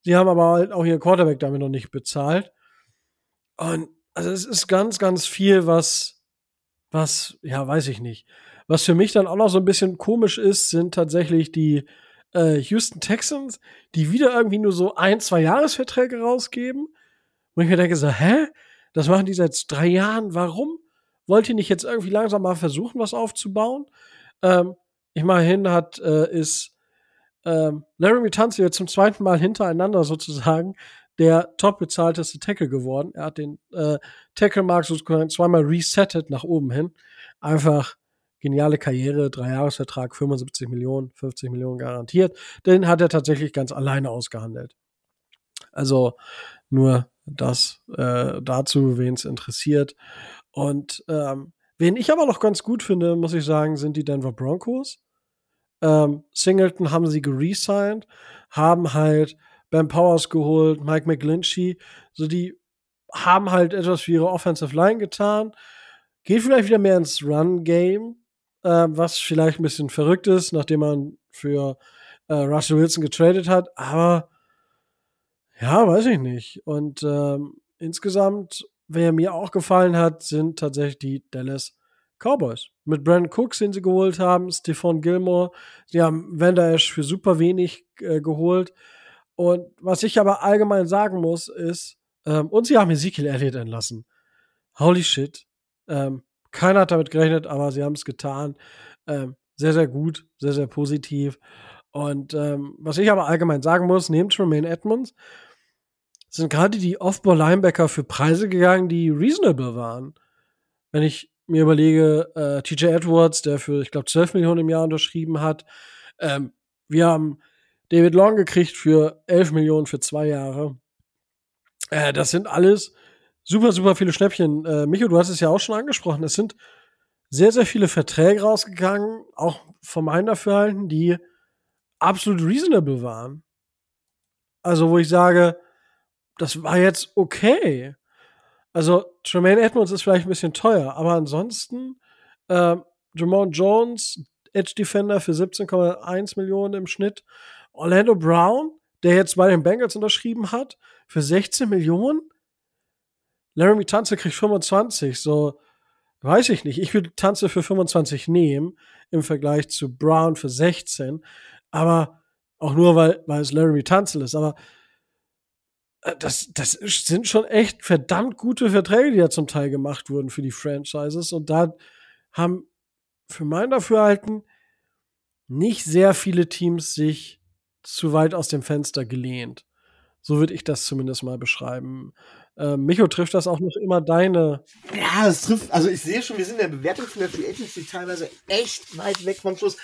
Speaker 1: Sie haben aber halt auch ihren Quarterback damit noch nicht bezahlt. Und also es ist ganz, ganz viel, was, was, ja, weiß ich nicht. Was für mich dann auch noch so ein bisschen komisch ist, sind tatsächlich die äh, Houston Texans, die wieder irgendwie nur so ein, zwei Jahresverträge rausgeben wo ich mir denke so, hä? Das machen die seit drei Jahren. Warum? Wollt ihr nicht jetzt irgendwie langsam mal versuchen, was aufzubauen? Ähm, ich meine, hin hat, äh, ist ähm, Laramie Tunsil jetzt zum zweiten Mal hintereinander sozusagen der top bezahlteste Tackle geworden. Er hat den äh, Tackle-Markt sozusagen zweimal resettet nach oben hin. Einfach geniale Karriere, drei Jahresvertrag, 75 Millionen, 50 Millionen garantiert. Den hat er tatsächlich ganz alleine ausgehandelt. Also nur das äh, dazu, wen es interessiert. Und ähm, wen ich aber noch ganz gut finde, muss ich sagen, sind die Denver Broncos. Ähm, Singleton haben sie geresigned, haben halt Ben Powers geholt, Mike McGlinchey. So, die haben halt etwas für ihre Offensive Line getan. Geht vielleicht wieder mehr ins Run-Game, äh, was vielleicht ein bisschen verrückt ist, nachdem man für äh, Russell Wilson getradet hat. Aber ja, weiß ich nicht. Und ähm, insgesamt, wer mir auch gefallen hat, sind tatsächlich die Dallas Cowboys. Mit Brandon Cooks, den sie geholt haben, Stephon Gilmore. Sie haben Vander Esch für super wenig äh, geholt. Und was ich aber allgemein sagen muss, ist, ähm, und sie haben Ezekiel Elliott entlassen. Holy shit. Ähm, keiner hat damit gerechnet, aber sie haben es getan. Ähm, sehr, sehr gut, sehr, sehr positiv. Und ähm, was ich aber allgemein sagen muss, neben Tremaine Edmonds sind gerade die Off-Ball-Linebacker für Preise gegangen, die reasonable waren. Wenn ich mir überlege, äh, TJ Edwards, der für, ich glaube, 12 Millionen im Jahr unterschrieben hat. Ähm, wir haben David Long gekriegt für 11 Millionen für zwei Jahre. Äh, das sind alles super, super viele Schnäppchen. Äh, Micho, du hast es ja auch schon angesprochen. Es sind sehr, sehr viele Verträge rausgegangen, auch von meinen Dafürhalten, die absolut reasonable waren. Also, wo ich sage, das war jetzt okay. Also, Tremaine Edmonds ist vielleicht ein bisschen teuer, aber ansonsten, äh, Jamon Jones, Edge Defender für 17,1 Millionen im Schnitt. Orlando Brown, der jetzt bei den Bengals unterschrieben hat, für 16 Millionen. Laramie Tanze kriegt 25, so weiß ich nicht. Ich würde Tanze für 25 nehmen im Vergleich zu Brown für 16. Aber auch nur, weil, weil es Laramie Tanzel ist. Aber äh, das, das sind schon echt verdammt gute Verträge, die ja zum Teil gemacht wurden für die Franchises. Und da haben für mein Dafürhalten nicht sehr viele Teams sich zu weit aus dem Fenster gelehnt. So würde ich das zumindest mal beschreiben. Äh, Micho, trifft das auch noch immer deine?
Speaker 2: Ja, es trifft, also ich sehe schon, wir sind in der Bewertung von der Free Agency teilweise echt weit weg vom Schluss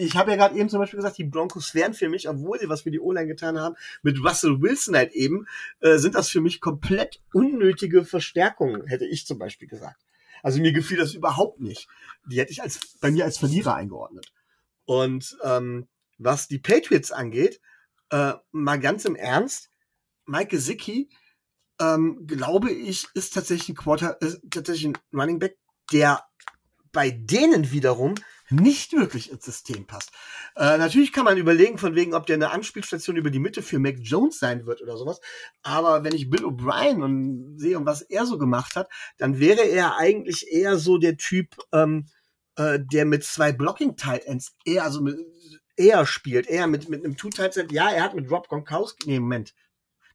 Speaker 2: ich habe ja gerade eben zum Beispiel gesagt, die Broncos wären für mich, obwohl sie was für die O-Line getan haben, mit Russell Wilson halt eben, äh, sind das für mich komplett unnötige Verstärkungen, hätte ich zum Beispiel gesagt. Also mir gefiel das überhaupt nicht. Die hätte ich als bei mir als Verlierer eingeordnet. Und ähm, was die Patriots angeht, äh, mal ganz im Ernst, Mike Gesicki, ähm, glaube ich, ist tatsächlich ein Quarter, ist tatsächlich ein Running Back, der bei denen wiederum nicht wirklich ins System passt. Äh, natürlich kann man überlegen, von wegen, ob der eine Anspielstation über die Mitte für Mac Jones sein wird oder sowas. Aber wenn ich Bill O'Brien und sehe, was er so gemacht hat, dann wäre er eigentlich eher so der Typ, ähm, äh, der mit zwei Blocking Tight Ends eher, also mit, eher spielt, eher mit, mit einem Two Tight End. Ja, er hat mit Rob Gronkowski, nee, Moment.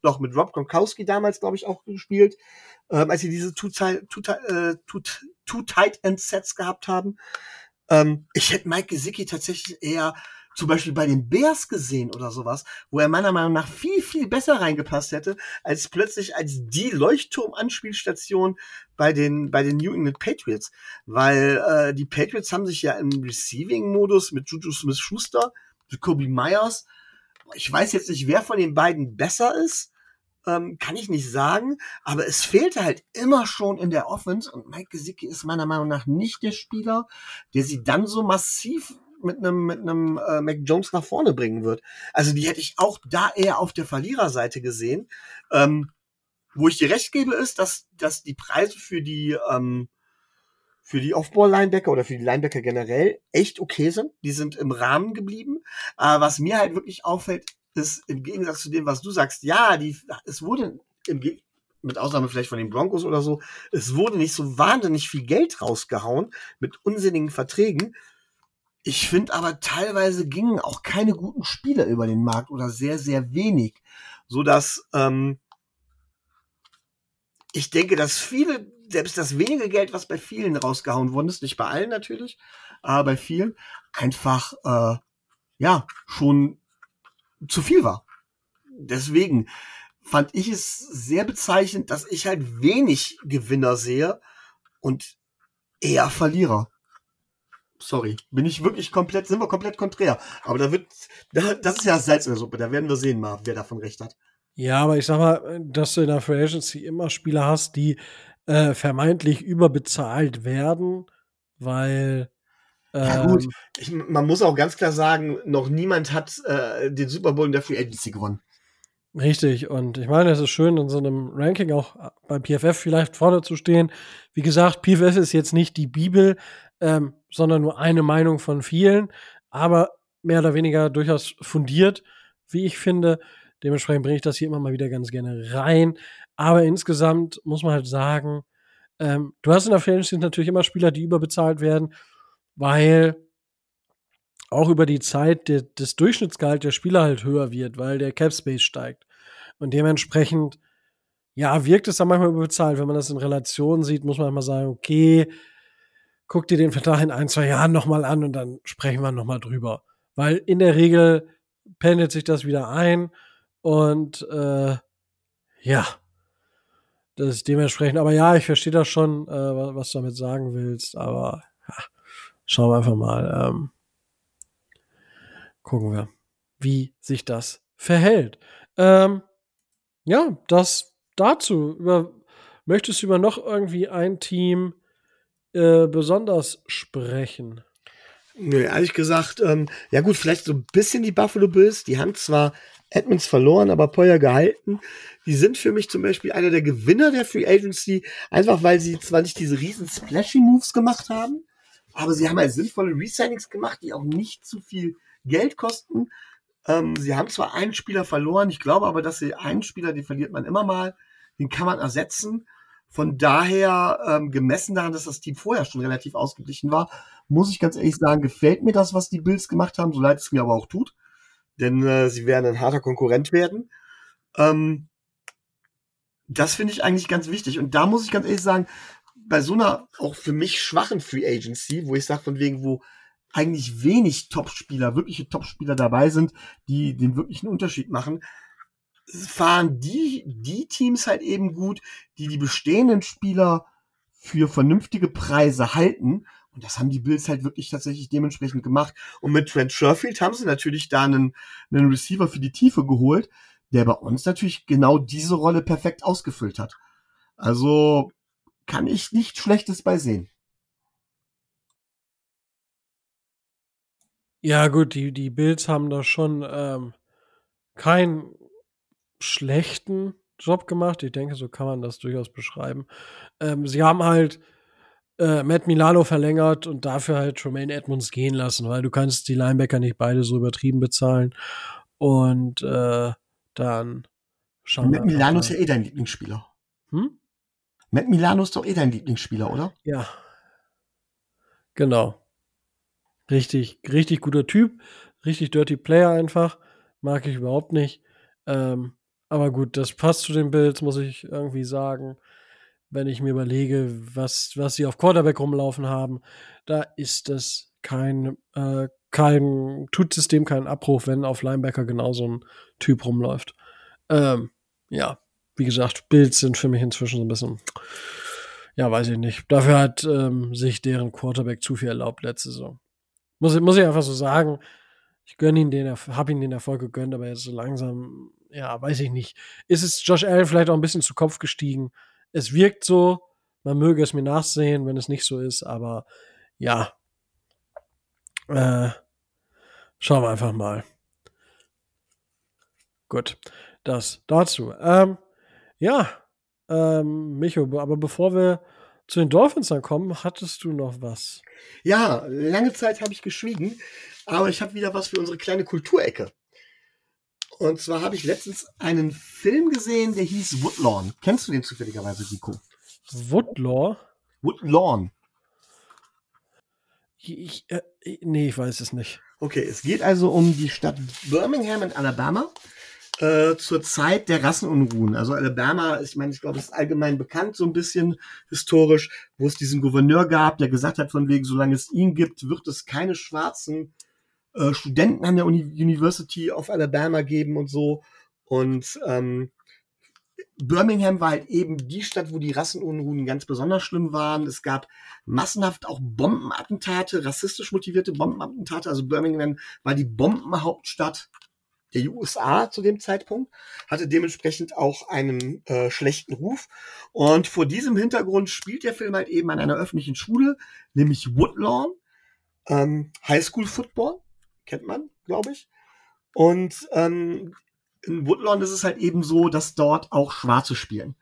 Speaker 2: doch mit Rob Gronkowski damals, glaube ich, auch gespielt, ähm, als sie diese Two, two, äh, gehabt haben. Ähm, ich hätte Mike Gesicki tatsächlich eher zum Beispiel bei den Bears gesehen oder sowas, wo er meiner Meinung nach viel, viel besser reingepasst hätte, als plötzlich als die Leuchtturm-Anspielstation bei den, bei den New England Patriots. Weil äh, die Patriots haben sich ja im Receiving-Modus mit Juju Smith-Schuster, Kobe Myers, ich weiß jetzt nicht, wer von den beiden besser ist, ähm, kann ich nicht sagen, aber es fehlte halt immer schon in der Offense und Mike Gesicki ist meiner Meinung nach nicht der Spieler, der sie dann so massiv mit einem mit einem äh, Mac Jones nach vorne bringen wird. Also die hätte ich auch da eher auf der Verliererseite gesehen. Ähm, wo ich dir recht gebe, ist, dass dass die Preise für die ähm, für die Off-Ball-Linebacker oder für die Linebacker generell echt okay sind. Die sind im Rahmen geblieben. Aber was mir halt wirklich auffällt, ist im Gegensatz zu dem, was du sagst, ja, die, es wurde im, mit Ausnahme vielleicht von den Broncos oder so, es wurde nicht so wahnsinnig viel Geld rausgehauen mit unsinnigen Verträgen. Ich finde aber teilweise gingen auch keine guten Spieler über den Markt oder sehr, sehr wenig, so dass ähm, ich denke, dass viele, selbst das wenige Geld, was bei vielen rausgehauen worden ist, nicht bei allen natürlich, aber bei vielen, einfach äh, ja schon zu viel war. Deswegen fand ich es sehr bezeichnend, dass ich halt wenig Gewinner sehe und eher Verlierer. Sorry, bin ich wirklich komplett, sind wir komplett konträr. Aber da wird, das ist ja Salz in der Suppe, da werden wir sehen mal, wer davon recht hat.
Speaker 1: Ja, aber ich sag mal, dass du in der Free Agency immer Spieler hast, die äh, vermeintlich überbezahlt werden, weil
Speaker 2: ja gut, ähm, ich, man muss auch ganz klar sagen, noch niemand hat äh, den Super Bowl in der Free Agency gewonnen.
Speaker 1: Richtig, und ich meine, es ist schön, in so einem Ranking auch beim PFF vielleicht vorne zu stehen. Wie gesagt, PFF ist jetzt nicht die Bibel, ähm, sondern nur eine Meinung von vielen, aber mehr oder weniger durchaus fundiert, wie ich finde. Dementsprechend bringe ich das hier immer mal wieder ganz gerne rein. Aber insgesamt muss man halt sagen, ähm, du hast in der Agency natürlich immer Spieler, die überbezahlt werden weil auch über die Zeit der, des Durchschnittsgehalt der Spieler halt höher wird, weil der Cap Space steigt. Und dementsprechend, ja, wirkt es dann manchmal überbezahlt. Wenn man das in Relation sieht, muss man mal sagen, okay, guck dir den Vertrag in ein, zwei Jahren nochmal an und dann sprechen wir nochmal drüber. Weil in der Regel pendelt sich das wieder ein und äh, ja, das ist dementsprechend. Aber ja, ich verstehe das schon, äh, was du damit sagen willst, aber ja, Schauen wir einfach mal. Ähm, gucken wir, wie sich das verhält. Ähm, ja, das dazu. Über, möchtest du über noch irgendwie ein Team äh, besonders sprechen?
Speaker 2: Nö, ehrlich gesagt, ähm, ja gut, vielleicht so ein bisschen die Buffalo Bills. Die haben zwar Edmonds verloren, aber Poyer gehalten. Die sind für mich zum Beispiel einer der Gewinner der Free Agency, einfach weil sie zwar nicht diese riesen Splashy Moves gemacht haben, aber sie haben halt sinnvolle Resignings gemacht, die auch nicht zu viel Geld kosten. Ähm, sie haben zwar einen Spieler verloren, ich glaube aber, dass sie einen Spieler, den verliert man immer mal, den kann man ersetzen. Von daher, ähm, gemessen daran, dass das Team vorher schon relativ ausgeglichen war, muss ich ganz ehrlich sagen, gefällt mir das, was die Bills gemacht haben, so leid es mir aber auch tut. Denn äh, sie werden ein harter Konkurrent werden. Ähm, das finde ich eigentlich ganz wichtig. Und da muss ich ganz ehrlich sagen, bei so einer auch für mich schwachen Free Agency, wo ich sage von wegen, wo eigentlich wenig Topspieler, wirkliche Topspieler dabei sind, die den wirklichen Unterschied machen, fahren die, die Teams halt eben gut, die die bestehenden Spieler für vernünftige Preise halten. Und das haben die Bills halt wirklich tatsächlich dementsprechend gemacht. Und mit Trent Sherfield haben sie natürlich da einen, einen Receiver für die Tiefe geholt, der bei uns natürlich genau diese Rolle perfekt ausgefüllt hat. Also kann ich nichts Schlechtes bei sehen.
Speaker 1: Ja, gut, die, die Bills haben da schon ähm, keinen schlechten Job gemacht. Ich denke, so kann man das durchaus beschreiben. Ähm, sie haben halt äh, Matt Milano verlängert und dafür halt Tremaine Edmonds gehen lassen, weil du kannst die Linebacker nicht beide so übertrieben bezahlen. Und äh, dann
Speaker 2: schauen wir. Matt Milano ist ja eh dein Lieblingsspieler. Hm? Matt Milano ist doch eh dein Lieblingsspieler, oder?
Speaker 1: Ja. Genau. Richtig, richtig guter Typ. Richtig dirty Player einfach. Mag ich überhaupt nicht. Ähm, Aber gut, das passt zu den Bills, muss ich irgendwie sagen. Wenn ich mir überlege, was, was sie auf Quarterback rumlaufen haben, da ist das kein, äh, kein, tut System keinen Abbruch, wenn auf Linebacker genau so ein Typ rumläuft. Ähm, ja, wie gesagt, Bills sind für mich inzwischen so ein bisschen, ja, weiß ich nicht. Dafür hat ähm, sich deren Quarterback zu viel erlaubt letzte Saison. Muss, muss ich einfach so sagen. Ich gönne ihn den, habe ihn den Erfolg gegönnt, aber jetzt so langsam, ja, weiß ich nicht. Ist es Josh Allen vielleicht auch ein bisschen zu Kopf gestiegen? Es wirkt so, man möge es mir nachsehen, wenn es nicht so ist, aber ja. Äh, schauen wir einfach mal. Gut, das dazu. Ähm, ja, ähm, Micho, aber bevor wir zu den Dolphins dann kommen, hattest du noch was?
Speaker 2: Ja, lange Zeit habe ich geschwiegen, aber ich habe wieder was für unsere kleine Kulturecke. Und zwar habe ich letztens einen Film gesehen, der hieß Woodlawn. Kennst du den zufälligerweise, Rico?
Speaker 1: Woodlaw?
Speaker 2: Woodlawn.
Speaker 1: Ich, äh, nee, ich weiß es nicht.
Speaker 2: Okay, es geht also um die Stadt Birmingham in Alabama äh, zur Zeit der Rassenunruhen. Also Alabama, ich meine, ich glaube, ist allgemein bekannt, so ein bisschen historisch, wo es diesen Gouverneur gab, der gesagt hat, von wegen, solange es ihn gibt, wird es keine schwarzen äh, Studenten an der Uni University of Alabama geben und so. Und ähm, Birmingham war halt eben die Stadt, wo die Rassenunruhen ganz besonders schlimm waren. Es gab massenhaft auch Bombenattentate, rassistisch motivierte Bombenattentate. Also Birmingham war die Bombenhauptstadt der USA zu dem Zeitpunkt, hatte dementsprechend auch einen äh, schlechten Ruf. Und vor diesem Hintergrund spielt der Film halt eben an einer öffentlichen Schule, nämlich Woodlawn, ähm, Highschool Football, kennt man, glaube ich. Und ähm, in Woodlawn ist es halt eben so, dass dort auch Schwarze spielen.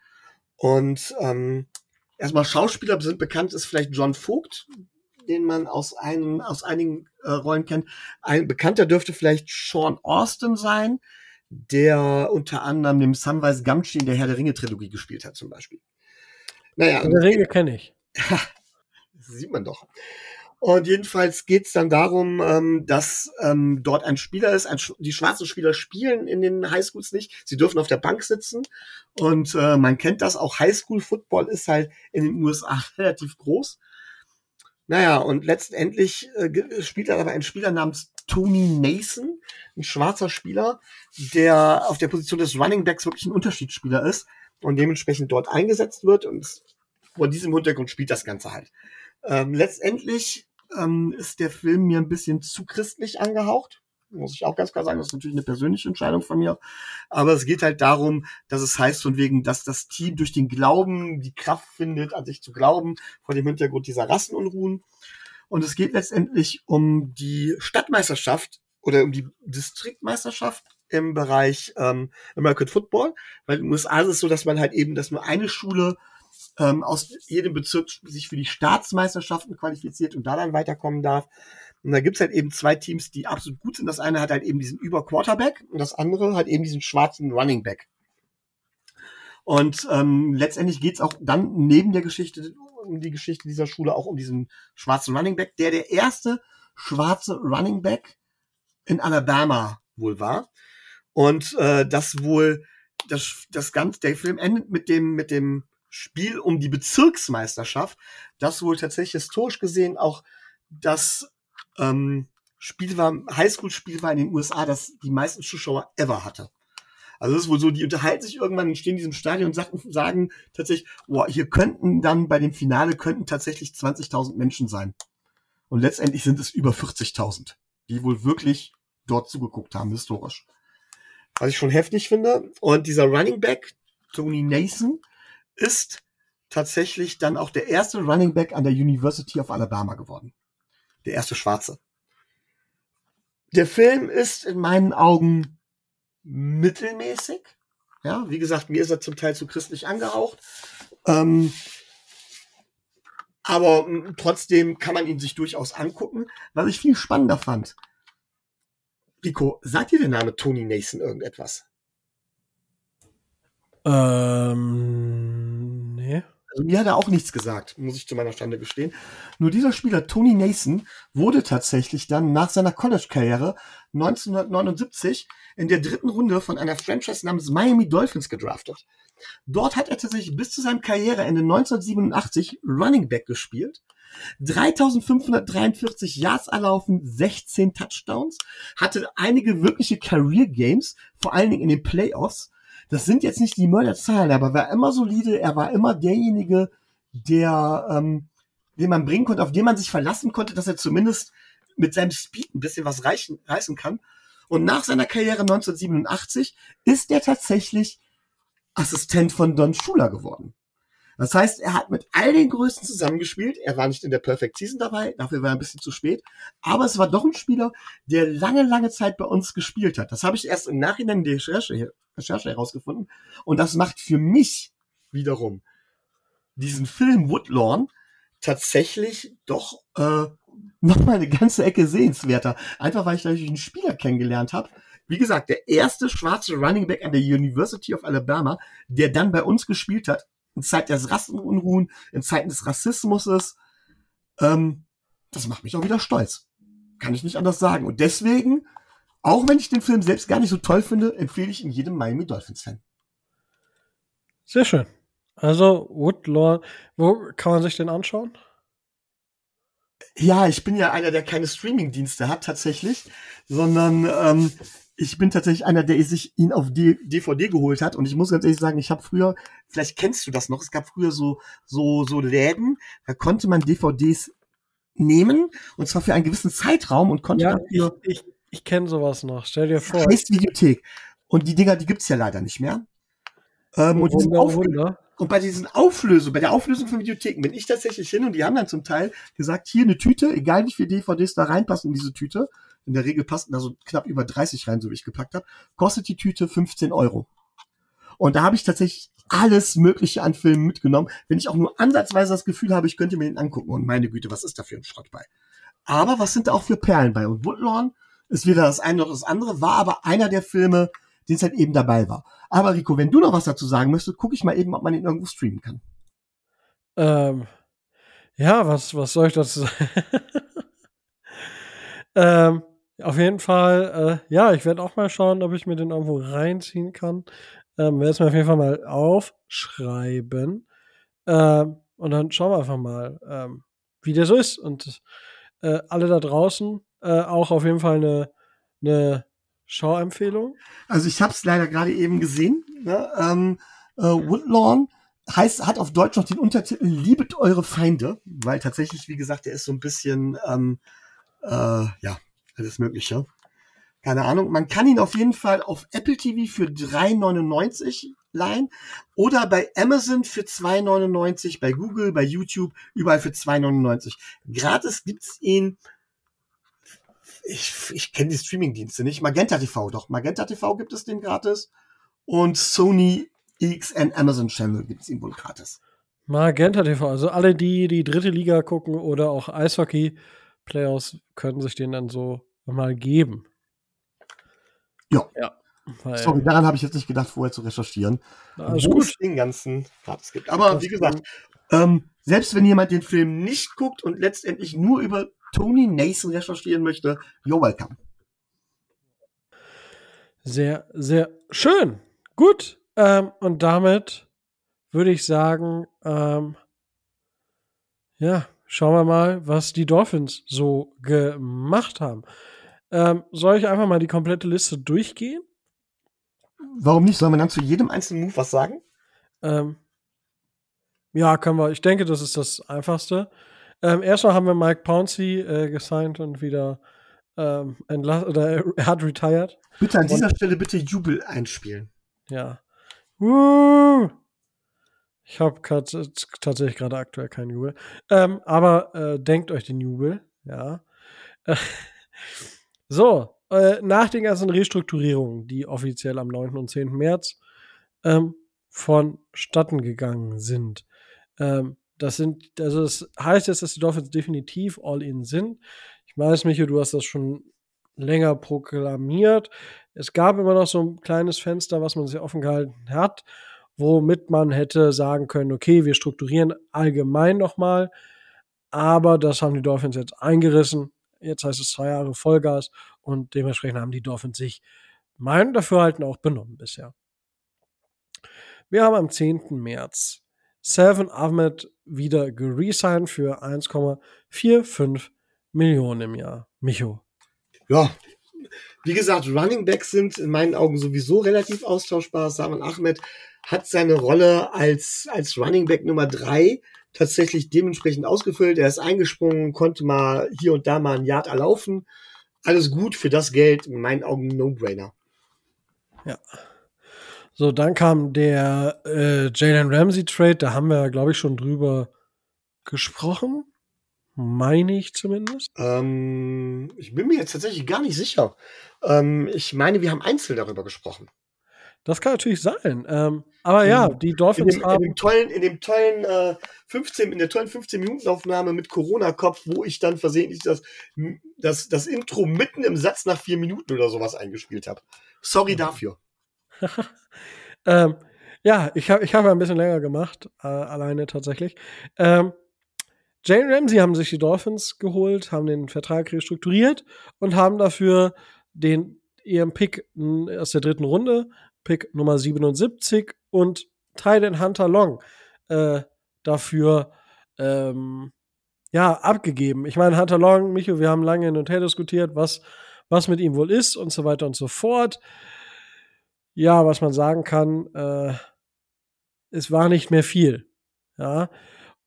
Speaker 2: Und ähm, erstmal Schauspieler sind bekannt, ist vielleicht John Vogt, den man aus, einem, aus einigen äh, Rollen kennt. Ein bekannter dürfte vielleicht Sean Austin sein, der unter anderem dem Sunrise Gumtree in der Herr der Ringe Trilogie gespielt hat, zum Beispiel.
Speaker 1: Naja. Herr der Ringe kenne ich.
Speaker 2: das sieht man doch. Und jedenfalls geht es dann darum, ähm, dass ähm, dort ein Spieler ist. Ein, die schwarzen Spieler spielen in den Highschools nicht. Sie dürfen auf der Bank sitzen. Und äh, man kennt das auch. Highschool-Football ist halt in den USA relativ groß. Naja, und letztendlich äh, spielt er aber ein Spieler namens Tony Nason, ein schwarzer Spieler, der auf der Position des Running Backs wirklich ein Unterschiedsspieler ist und dementsprechend dort eingesetzt wird. Und vor diesem Hintergrund spielt das Ganze halt. Ähm, letztendlich ähm, ist der Film mir ein bisschen zu christlich angehaucht muss ich auch ganz klar sagen, das ist natürlich eine persönliche Entscheidung von mir. Aber es geht halt darum, dass es heißt von wegen, dass das Team durch den Glauben die Kraft findet, an sich zu glauben, vor dem Hintergrund dieser Rassenunruhen. Und es geht letztendlich um die Stadtmeisterschaft oder um die Distriktmeisterschaft im Bereich ähm, American Football, weil in den USA ist es so, dass man halt eben, dass nur eine Schule ähm, aus jedem Bezirk sich für die Staatsmeisterschaften qualifiziert und da dann weiterkommen darf. Und da gibt's halt eben zwei Teams, die absolut gut sind. Das eine hat halt eben diesen Über-Quarterback und das andere hat eben diesen schwarzen Running Back. Und ähm, letztendlich geht's auch dann neben der Geschichte, um die Geschichte dieser Schule, auch um diesen schwarzen Running Back, der der erste schwarze Running Back in Alabama wohl war. Und äh, das wohl, das, das Ganze, der Film endet mit dem, mit dem Spiel um die Bezirksmeisterschaft, das wohl tatsächlich historisch gesehen auch das ähm, Spiel war, Highschool-Spiel war in den USA, das die meisten Zuschauer ever hatte. Also es ist wohl so, die unterhalten sich irgendwann, stehen in diesem Stadion und sagen, sagen tatsächlich, boah, hier könnten dann bei dem Finale könnten tatsächlich 20.000 Menschen sein. Und letztendlich sind es über 40.000, die wohl wirklich dort zugeguckt haben, historisch. Was ich schon heftig finde. Und dieser Running Back, Tony Nason, ist tatsächlich dann auch der erste Running Back an der University of Alabama geworden der erste Schwarze. Der Film ist in meinen Augen mittelmäßig. Ja, wie gesagt, mir ist er zum Teil zu christlich angehaucht. Ähm, aber hm, trotzdem kann man ihn sich durchaus angucken. Was ich viel spannender fand. Rico, sagt dir der Name Tony Nason irgendetwas?
Speaker 1: Ähm, nee.
Speaker 2: Also mir hat er auch nichts gesagt, muss ich zu meiner Stande gestehen. Nur dieser Spieler, Tony Nason, wurde tatsächlich dann nach seiner College-Karriere 1979 in der dritten Runde von einer Franchise namens Miami Dolphins gedraftet. Dort hat er tatsächlich bis zu seinem Karriereende 1987 Running Back gespielt 3543 Yards erlaufen, 16 Touchdowns, hatte einige wirkliche Career Games, vor allen Dingen in den Playoffs. Das sind jetzt nicht die Mörderzahlen, aber er war immer solide, er war immer derjenige, der, ähm, den man bringen konnte, auf den man sich verlassen konnte, dass er zumindest mit seinem Speed ein bisschen was reichen, reißen kann. Und nach seiner Karriere 1987 ist er tatsächlich Assistent von Don Schuler geworden. Das heißt, er hat mit all den Größten zusammengespielt. Er war nicht in der Perfect Season dabei, dafür war er ein bisschen zu spät. Aber es war doch ein Spieler, der lange, lange Zeit bei uns gespielt hat. Das habe ich erst im Nachhinein in der Recherche, Recherche herausgefunden. Und das macht für mich wiederum diesen Film Woodlawn tatsächlich doch äh, nochmal eine ganze Ecke sehenswerter. Einfach weil ich dadurch einen Spieler kennengelernt habe. Wie gesagt, der erste schwarze Running Back an der University of Alabama, der dann bei uns gespielt hat, in Zeiten des Rassenunruhen, in Zeiten des Rassismus. Ähm, das macht mich auch wieder stolz. Kann ich nicht anders sagen. Und deswegen, auch wenn ich den Film selbst gar nicht so toll finde, empfehle ich ihn jedem Miami Dolphins-Fan.
Speaker 1: Sehr schön. Also, Woodlaw, wo kann man sich den anschauen?
Speaker 2: Ja, ich bin ja einer, der keine Streaming-Dienste hat tatsächlich, sondern ähm, ich bin tatsächlich einer, der sich ihn auf D DVD geholt hat. Und ich muss ganz ehrlich sagen, ich habe früher, vielleicht kennst du das noch, es gab früher so, so, so Läden, da konnte man DVDs nehmen, und zwar für einen gewissen Zeitraum und konnte
Speaker 1: ja, dafür. Ich, ich, ich kenne sowas noch, stell dir vor.
Speaker 2: Heißt Videothek. Und die Dinger, die gibt's ja leider nicht mehr. Ähm, und, Wunder, Wunder. und bei diesen Auflösungen, bei der Auflösung von Videotheken bin ich tatsächlich hin und die haben dann zum Teil gesagt, hier eine Tüte, egal wie viele DVDs da reinpassen in diese Tüte, in der Regel passten da so knapp über 30 rein, so wie ich gepackt habe, kostet die Tüte 15 Euro. Und da habe ich tatsächlich alles Mögliche an Filmen mitgenommen, wenn ich auch nur ansatzweise das Gefühl habe, ich könnte mir den angucken. Und meine Güte, was ist da für ein Schrott bei? Aber was sind da auch für Perlen bei? Und Woodlawn ist weder das eine noch das andere, war aber einer der Filme, den es halt eben dabei war. Aber Rico, wenn du noch was dazu sagen möchtest, gucke ich mal eben, ob man ihn irgendwo streamen kann.
Speaker 1: Ähm, ja, was, was soll ich dazu sagen? ähm, auf jeden Fall, äh, ja, ich werde auch mal schauen, ob ich mir den irgendwo reinziehen kann. Ähm, werde es mir auf jeden Fall mal aufschreiben. Ähm, und dann schauen wir einfach mal, ähm, wie der so ist. Und äh, alle da draußen äh, auch auf jeden Fall eine, eine Schauempfehlung.
Speaker 2: Also ich habe es leider gerade eben gesehen. Ne? Ähm, äh, Woodlawn heißt, hat auf Deutsch noch den Untertitel Liebet eure Feinde, weil tatsächlich, wie gesagt, der ist so ein bisschen, ähm, äh, ja, alles Mögliche. Keine Ahnung. Man kann ihn auf jeden Fall auf Apple TV für 3,99 leihen oder bei Amazon für 2,99, bei Google, bei YouTube, überall für 2,99. Gratis gibt's ihn. Ich, ich kenne die Streamingdienste nicht. Magenta TV, doch. Magenta TV gibt es den gratis. Und Sony XN Amazon Channel gibt es ihn wohl gratis.
Speaker 1: Magenta TV, also alle, die die dritte Liga gucken oder auch Eishockey, Playoffs können sich den dann so mal geben.
Speaker 2: Ja. ja Sorry, daran habe ich jetzt nicht gedacht, vorher zu recherchieren.
Speaker 1: Alles gut. Es
Speaker 2: den ganzen Parts gibt. Aber wie gesagt, ähm, selbst wenn jemand den Film nicht guckt und letztendlich nur über Tony Nason recherchieren möchte, you're welcome.
Speaker 1: Sehr, sehr schön. Gut. Ähm, und damit würde ich sagen, ähm, ja, schauen wir mal, was die Dolphins so gemacht haben. Ähm, soll ich einfach mal die komplette Liste durchgehen?
Speaker 2: Warum nicht? Sollen wir dann zu jedem einzelnen Move was sagen?
Speaker 1: Ähm, ja, können wir. Ich denke, das ist das Einfachste. Ähm, erstmal haben wir Mike Pouncey äh, gesigned und wieder ähm, entlassen, oder er hat retired.
Speaker 2: Bitte an dieser und, Stelle bitte Jubel einspielen.
Speaker 1: Ja. Uh! Ich habe tatsächlich gerade aktuell keinen Jubel. Ähm, aber äh, denkt euch den Jubel, ja. so, äh, nach den ganzen Restrukturierungen, die offiziell am 9. und 10. März ähm, vonstatten gegangen sind. Ähm, das sind, also das heißt jetzt, dass die Dolphins definitiv all-in sind. Ich weiß, Micho, du hast das schon länger proklamiert. Es gab immer noch so ein kleines Fenster, was man sich offen gehalten hat. Womit man hätte sagen können, okay, wir strukturieren allgemein nochmal, aber das haben die Dolphins jetzt eingerissen. Jetzt heißt es zwei Jahre Vollgas und dementsprechend haben die Dolphins sich meinem Dafürhalten auch benommen bisher. Wir haben am 10. März Seven Ahmed wieder geresigned für 1,45 Millionen im Jahr. Micho.
Speaker 2: Ja, wie gesagt, Running Backs sind in meinen Augen sowieso relativ austauschbar. Saman Ahmed hat seine Rolle als, als Running Back Nummer drei tatsächlich dementsprechend ausgefüllt. Er ist eingesprungen, konnte mal hier und da mal ein Yard erlaufen. Alles gut für das Geld, in meinen Augen No-Brainer.
Speaker 1: Ja. So, dann kam der äh, Jalen Ramsey Trade, da haben wir, glaube ich, schon drüber gesprochen. Meine ich zumindest.
Speaker 2: Ähm, ich bin mir jetzt tatsächlich gar nicht sicher. Ähm, ich meine, wir haben einzeln darüber gesprochen.
Speaker 1: Das kann natürlich sein. Ähm, aber ja, die Dolphins
Speaker 2: in dem,
Speaker 1: haben.
Speaker 2: In dem tollen, in dem tollen äh, 15, in der tollen 15-Minuten-Aufnahme mit Corona-Kopf, wo ich dann versehentlich das, das, das Intro mitten im Satz nach vier Minuten oder sowas eingespielt habe. Sorry dafür.
Speaker 1: ähm, ja, ich habe ich hab ein bisschen länger gemacht, äh, alleine tatsächlich. Ähm, Jane Ramsey haben sich die Dolphins geholt, haben den Vertrag restrukturiert und haben dafür den ihren Pick aus der dritten Runde, Pick Nummer 77 und Tyden Hunter Long äh, dafür ähm, ja, abgegeben. Ich meine, Hunter Long, Micho, wir haben lange hin und her diskutiert, was, was mit ihm wohl ist und so weiter und so fort. Ja, was man sagen kann, äh, es war nicht mehr viel. Ja,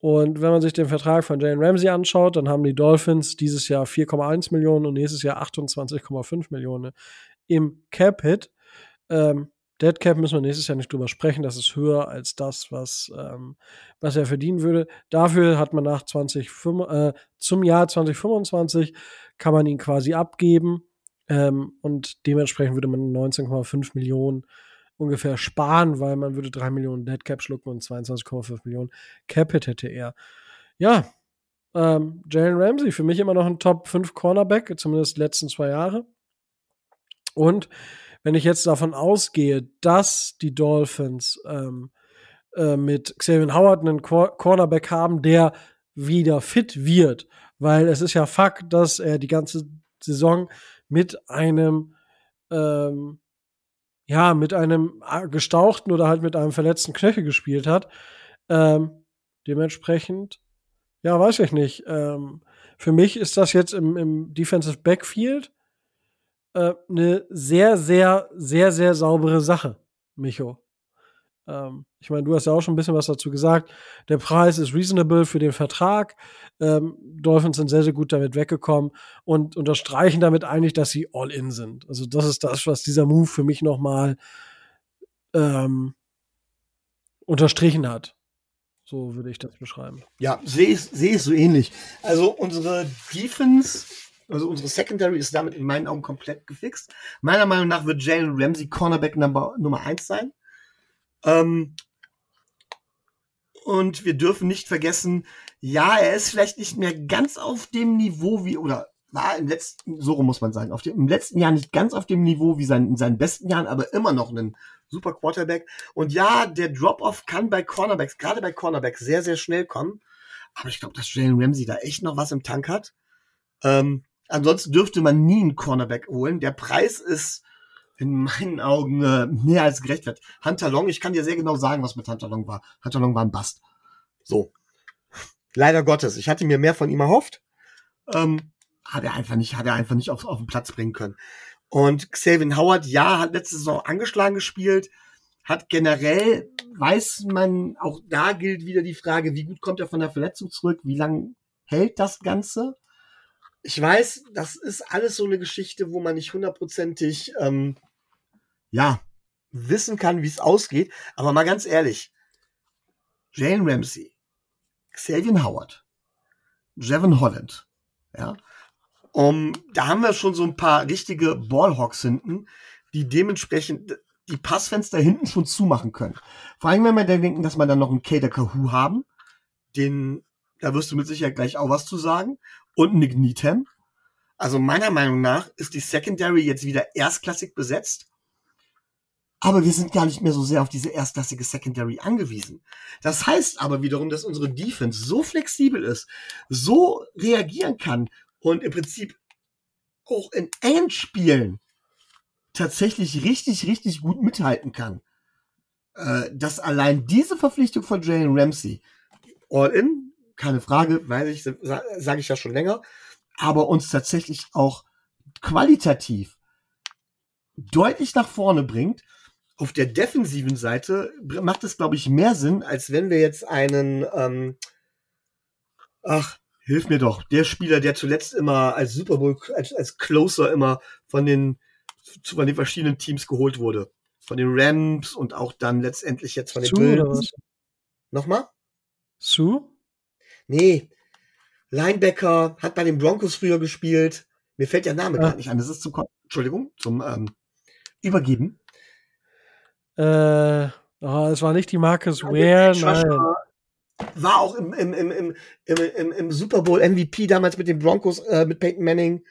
Speaker 1: und wenn man sich den Vertrag von Jane Ramsey anschaut, dann haben die Dolphins dieses Jahr 4,1 Millionen und nächstes Jahr 28,5 Millionen im Cap-Hit. Ähm, Dead Cap müssen wir nächstes Jahr nicht drüber sprechen. Das ist höher als das, was, ähm, was er verdienen würde. Dafür hat man nach 20, äh, zum Jahr 2025 kann man ihn quasi abgeben. Ähm, und dementsprechend würde man 19,5 Millionen ungefähr sparen, weil man würde 3 Millionen Dead Cap schlucken und 22,5 Millionen Capit hätte er. Ja, ähm, Jalen Ramsey, für mich immer noch ein Top 5 Cornerback, zumindest die letzten zwei Jahre. Und wenn ich jetzt davon ausgehe, dass die Dolphins ähm, äh, mit Xavier Howard einen Cornerback haben, der wieder fit wird, weil es ist ja Fakt, dass er die ganze Saison mit einem ähm, ja, mit einem äh, gestauchten oder halt mit einem verletzten Knöchel gespielt hat. Ähm, dementsprechend, ja, weiß ich nicht. Ähm, für mich ist das jetzt im, im Defensive Backfield äh, eine sehr, sehr, sehr, sehr saubere Sache, Micho. Ähm, ich meine, du hast ja auch schon ein bisschen was dazu gesagt. Der Preis ist reasonable für den Vertrag. Ähm, Dolphins sind sehr, sehr gut damit weggekommen und unterstreichen damit eigentlich, dass sie all in sind. Also das ist das, was dieser Move für mich nochmal ähm, unterstrichen hat. So würde ich das beschreiben.
Speaker 2: Ja, sehe ich, seh ich so ähnlich. Also unsere Defense, also unsere Secondary ist damit in meinen Augen komplett gefixt. Meiner Meinung nach wird Jalen Ramsey Cornerback Nummer, Nummer 1 sein. Ähm, und wir dürfen nicht vergessen, ja, er ist vielleicht nicht mehr ganz auf dem Niveau wie, oder war im letzten, so muss man sagen, auf dem, im letzten Jahr nicht ganz auf dem Niveau wie sein, in seinen besten Jahren, aber immer noch ein super Quarterback. Und ja, der Drop-Off kann bei Cornerbacks, gerade bei Cornerbacks, sehr, sehr schnell kommen. Aber ich glaube, dass Jalen Ramsey da echt noch was im Tank hat. Ähm, ansonsten dürfte man nie einen Cornerback holen. Der Preis ist in meinen Augen äh, mehr als gerechtfertigt. Hunter Long, ich kann dir sehr genau sagen, was mit Hunter Long war. Hunter Long war ein Bast. So. Leider Gottes. Ich hatte mir mehr von ihm erhofft. Ähm, hat er einfach nicht, hat er einfach nicht auf, auf den Platz bringen können. Und Xavier Howard, ja, hat letzte Saison angeschlagen gespielt, hat generell, weiß man, auch da gilt wieder die Frage, wie gut kommt er von der Verletzung zurück, wie lang hält das Ganze? Ich weiß, das ist alles so eine Geschichte, wo man nicht hundertprozentig ähm, ja, wissen kann, wie es ausgeht. Aber mal ganz ehrlich, Jane Ramsey, Xavier Howard, Jevon Holland, ja, um, da haben wir schon so ein paar richtige Ballhawks hinten, die dementsprechend die Passfenster hinten schon zumachen können. Vor allem, wenn wir dann denken, dass wir dann noch einen Kader Kahoo haben, den, da wirst du mit Sicherheit gleich auch was zu sagen, und Nick Needham. Also meiner Meinung nach ist die Secondary jetzt wieder erstklassig besetzt aber wir sind gar nicht mehr so sehr auf diese erstklassige Secondary angewiesen. Das heißt aber wiederum, dass unsere Defense so flexibel ist, so reagieren kann und im Prinzip auch in Endspielen tatsächlich richtig, richtig gut mithalten kann. Äh, dass allein diese Verpflichtung von Jalen Ramsey, all in, keine Frage, weiß ich, sage ich ja schon länger, aber uns tatsächlich auch qualitativ deutlich nach vorne bringt. Auf der defensiven Seite macht es, glaube ich, mehr Sinn, als wenn wir jetzt einen, ähm, ach, hilf mir doch, der Spieler, der zuletzt immer als Super Bowl, als, als Closer immer von den, von den verschiedenen Teams geholt wurde. Von den Rams und auch dann letztendlich jetzt von den
Speaker 1: Sue Bills.
Speaker 2: Nochmal?
Speaker 1: Sue?
Speaker 2: Nee. Linebacker, hat bei den Broncos früher gespielt. Mir fällt der Name ja. gar nicht an. Das ist zum, Entschuldigung, zum ähm, Übergeben.
Speaker 1: Äh, oh, es war nicht die Marcus Ware, nein.
Speaker 2: War auch im, im, im, im, im, im Super Bowl MVP damals mit den Broncos, äh, mit Peyton Manning.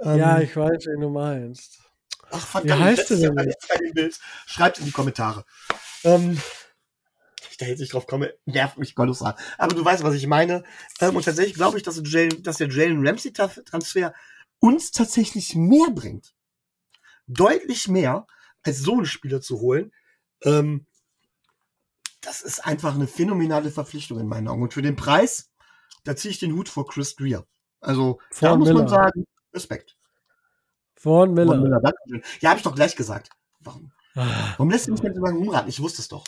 Speaker 1: Ähm, ja, ich weiß, wen du meinst.
Speaker 2: Ach, verdammt, Wie heißt denn? Schreibt in die Kommentare. Ähm, ich da jetzt nicht drauf komme, nervt mich kolossal. Aber du weißt, was ich meine. Ähm, und tatsächlich glaube ich, dass, Jalen, dass der Jalen Ramsey-Transfer uns tatsächlich mehr bringt. Deutlich mehr, als so einen Spieler zu holen. Ähm, das ist einfach eine phänomenale Verpflichtung in meinen Augen. Und für den Preis, da ziehe ich den Hut vor Chris Greer. Also, Von da muss Miller. man sagen, Respekt.
Speaker 1: Von Miller. Von Miller
Speaker 2: ja, habe ich doch gleich gesagt. Warum, ah. warum lässt du mich mit so lange umraten? Ich wusste es doch.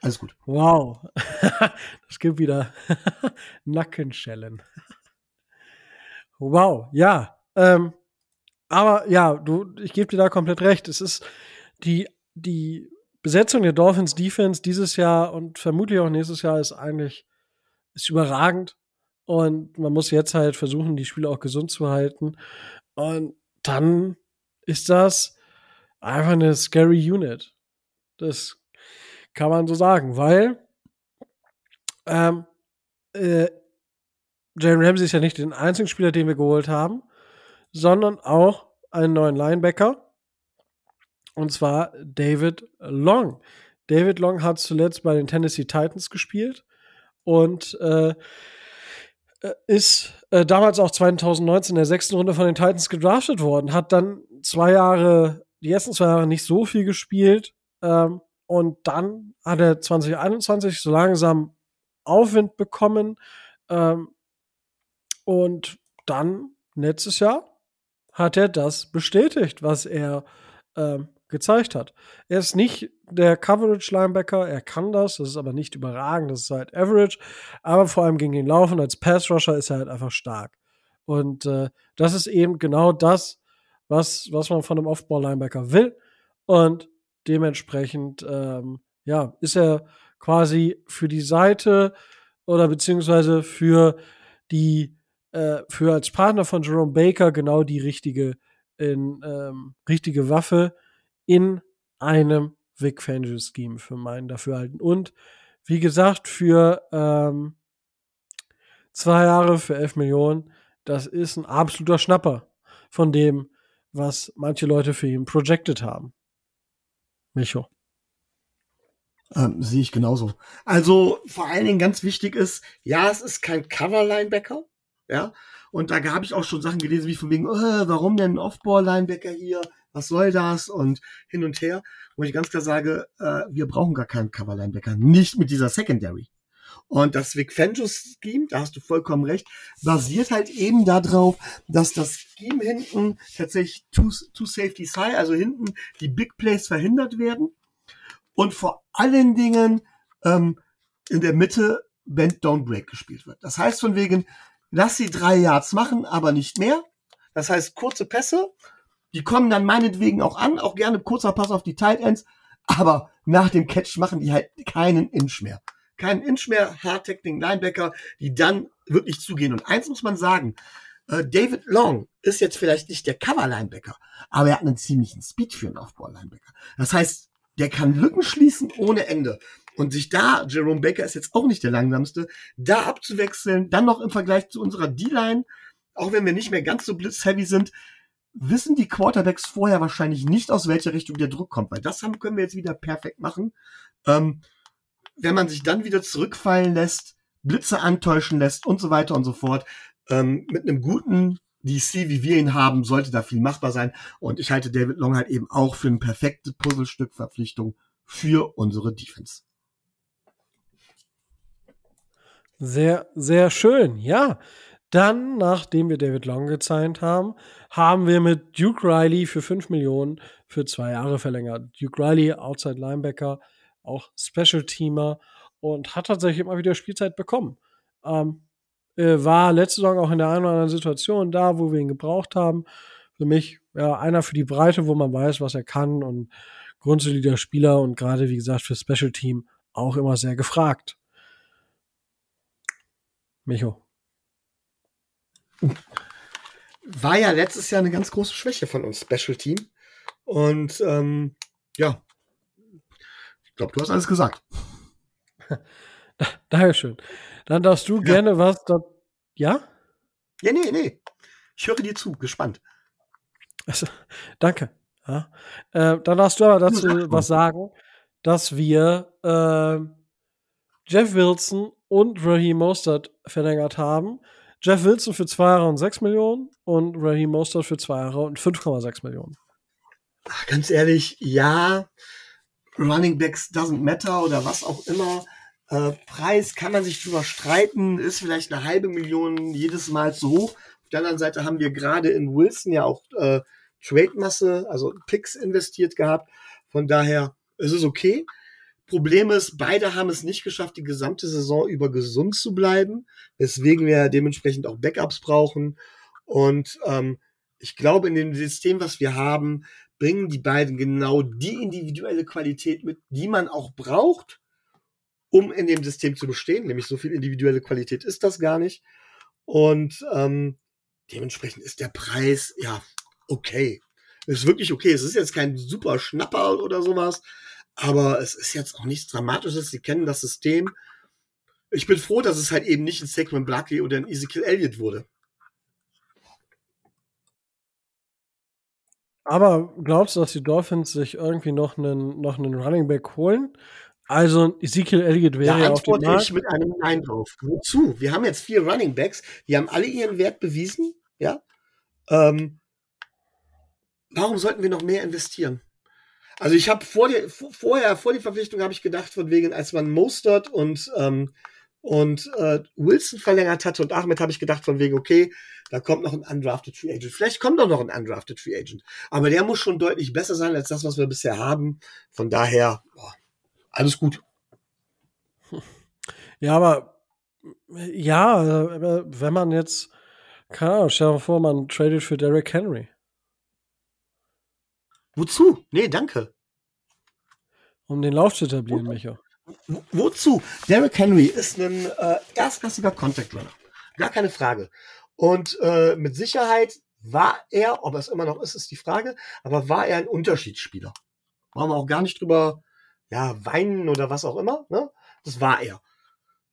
Speaker 2: alles gut.
Speaker 1: Wow. das gibt wieder Nackenschellen. wow, ja. Ähm, aber ja, du, ich gebe dir da komplett recht. Es ist die, die Besetzung der Dolphins Defense dieses Jahr und vermutlich auch nächstes Jahr ist eigentlich ist überragend. Und man muss jetzt halt versuchen, die Spiele auch gesund zu halten. Und dann ist das einfach eine scary Unit. Das kann man so sagen, weil ähm, äh, Jalen Ramsey ist ja nicht den einzigen Spieler, den wir geholt haben, sondern auch einen neuen Linebacker und zwar David Long. David Long hat zuletzt bei den Tennessee Titans gespielt und äh, äh ist äh, damals auch 2019 in der sechsten Runde von den Titans gedraftet worden, hat dann zwei Jahre, die ersten zwei Jahre nicht so viel gespielt ähm, und dann hat er 2021 so langsam Aufwind bekommen ähm, und dann letztes Jahr hat er das bestätigt, was er ähm, gezeigt hat. Er ist nicht der Coverage-Linebacker, er kann das, das ist aber nicht überragend, das ist halt Average, aber vor allem gegen den Laufen als Pass-Rusher ist er halt einfach stark. Und äh, das ist eben genau das, was, was man von einem Off-Ball-Linebacker will. Und dementsprechend, ähm, ja, ist er quasi für die Seite oder beziehungsweise für die, äh, für als Partner von Jerome Baker genau die richtige, in, ähm, richtige Waffe, in einem Vic Fangio Scheme für meinen Dafürhalten. Und wie gesagt, für ähm, zwei Jahre für 11 Millionen, das ist ein absoluter Schnapper von dem, was manche Leute für ihn projected haben. Micho.
Speaker 2: Ähm, sehe ich genauso. Also vor allen Dingen ganz wichtig ist, ja, es ist kein Cover-Linebacker, ja, und da habe ich auch schon Sachen gelesen, wie von wegen, äh, warum denn Off-Ball-Linebacker hier? was soll das und hin und her. Wo ich ganz klar sage, äh, wir brauchen gar keinen Coverlinebacker, nicht mit dieser Secondary. Und das Vic Fangio Scheme, da hast du vollkommen recht, basiert halt eben darauf, dass das Scheme hinten tatsächlich two, two Safeties high, also hinten die Big Plays verhindert werden und vor allen Dingen ähm, in der Mitte Bend Don't Break gespielt wird. Das heißt von wegen, lass sie drei Yards machen, aber nicht mehr. Das heißt kurze Pässe die kommen dann meinetwegen auch an, auch gerne kurzer Pass auf die Tight Ends, aber nach dem Catch machen die halt keinen Inch mehr. Keinen Inch mehr, Hard-Tackling Linebacker, die dann wirklich zugehen. Und eins muss man sagen, äh, David Long ist jetzt vielleicht nicht der Cover-Linebacker, aber er hat einen ziemlichen Speed für einen Aufbau-Linebacker. Das heißt, der kann Lücken schließen ohne Ende. Und sich da, Jerome Baker ist jetzt auch nicht der langsamste, da abzuwechseln, dann noch im Vergleich zu unserer D-Line, auch wenn wir nicht mehr ganz so blitzheavy sind, wissen die Quarterbacks vorher wahrscheinlich nicht, aus welcher Richtung der Druck kommt, weil das haben, können wir jetzt wieder perfekt machen. Ähm, wenn man sich dann wieder zurückfallen lässt, Blitze antäuschen lässt und so weiter und so fort, ähm, mit einem guten DC, wie wir ihn haben, sollte da viel machbar sein. Und ich halte David Long halt eben auch für ein perfektes Puzzlestück-Verpflichtung für unsere Defense.
Speaker 1: Sehr, sehr schön, ja. Dann, nachdem wir David Long gezeigt haben, haben wir mit Duke Riley für 5 Millionen für zwei Jahre verlängert. Duke Riley, Outside Linebacker, auch Special Teamer und hat tatsächlich immer wieder Spielzeit bekommen. Ähm, war letzte Saison auch in der einen oder anderen Situation da, wo wir ihn gebraucht haben. Für mich ja einer für die Breite, wo man weiß, was er kann und grundsolider Spieler und gerade wie gesagt für Special Team auch immer sehr gefragt. Micho.
Speaker 2: War ja letztes Jahr eine ganz große Schwäche von uns, Special Team. Und ähm, ja, ich glaube, du hast alles gesagt.
Speaker 1: Dankeschön. Dann darfst du ja. gerne was da. Ja?
Speaker 2: Ja, nee, nee. Ich höre dir zu, gespannt.
Speaker 1: Also, danke. Ja. Äh, dann darfst du aber dazu was sagen, dass wir äh, Jeff Wilson und Raheem Mostert verlängert haben. Jeff Wilson für zwei Jahre und 6 Millionen und Raheem Mostert für zwei Jahre und 5,6 Millionen.
Speaker 2: Ach, ganz ehrlich, ja, Running Backs doesn't matter oder was auch immer. Äh, Preis kann man sich drüber streiten, ist vielleicht eine halbe Million jedes Mal zu hoch. Auf der anderen Seite haben wir gerade in Wilson ja auch äh, Trade-Masse, also Picks investiert gehabt. Von daher ist es okay. Problem ist, beide haben es nicht geschafft, die gesamte Saison über gesund zu bleiben, weswegen wir dementsprechend auch Backups brauchen. Und ähm, ich glaube, in dem System, was wir haben, bringen die beiden genau die individuelle Qualität mit, die man auch braucht, um in dem System zu bestehen. Nämlich so viel individuelle Qualität ist das gar nicht. Und ähm, dementsprechend ist der Preis ja okay. Ist wirklich okay. Es ist jetzt kein super Schnapper oder sowas, aber es ist jetzt auch nichts Dramatisches. Sie kennen das System. Ich bin froh, dass es halt eben nicht ein Saquon Blackley oder ein Ezekiel Elliott wurde.
Speaker 1: Aber glaubst du, dass die Dolphins sich irgendwie noch einen, noch einen Running Back holen? Also Ezekiel Elliott wäre
Speaker 2: ja auf dem Markt. ich mit einem Nein drauf. Wozu? Wir haben jetzt vier Running Backs, die haben alle ihren Wert bewiesen, ja. Ähm, warum sollten wir noch mehr investieren? Also ich habe vor der, vorher, vor der Verpflichtung habe ich gedacht, von wegen, als man Mostert und ähm, und äh, Wilson verlängert hatte und Ahmed habe ich gedacht von wegen, okay, da kommt noch ein undrafted Free Agent. Vielleicht kommt doch noch ein undrafted Free Agent. Aber der muss schon deutlich besser sein als das, was wir bisher haben. Von daher, boah, alles gut.
Speaker 1: Ja, aber ja, wenn man jetzt, keine Ahnung, stell dir vor, man tradet für Derrick Henry.
Speaker 2: Wozu? Nee, danke.
Speaker 1: Um den Lauf zu etablieren, Micha.
Speaker 2: Wozu? Derrick Henry ist ein äh, erstklassiger Contact Runner. Gar keine Frage. Und äh, mit Sicherheit war er, ob er es immer noch ist, ist die Frage, aber war er ein Unterschiedsspieler. Brauchen wir auch gar nicht drüber ja, weinen oder was auch immer. Ne? Das war er.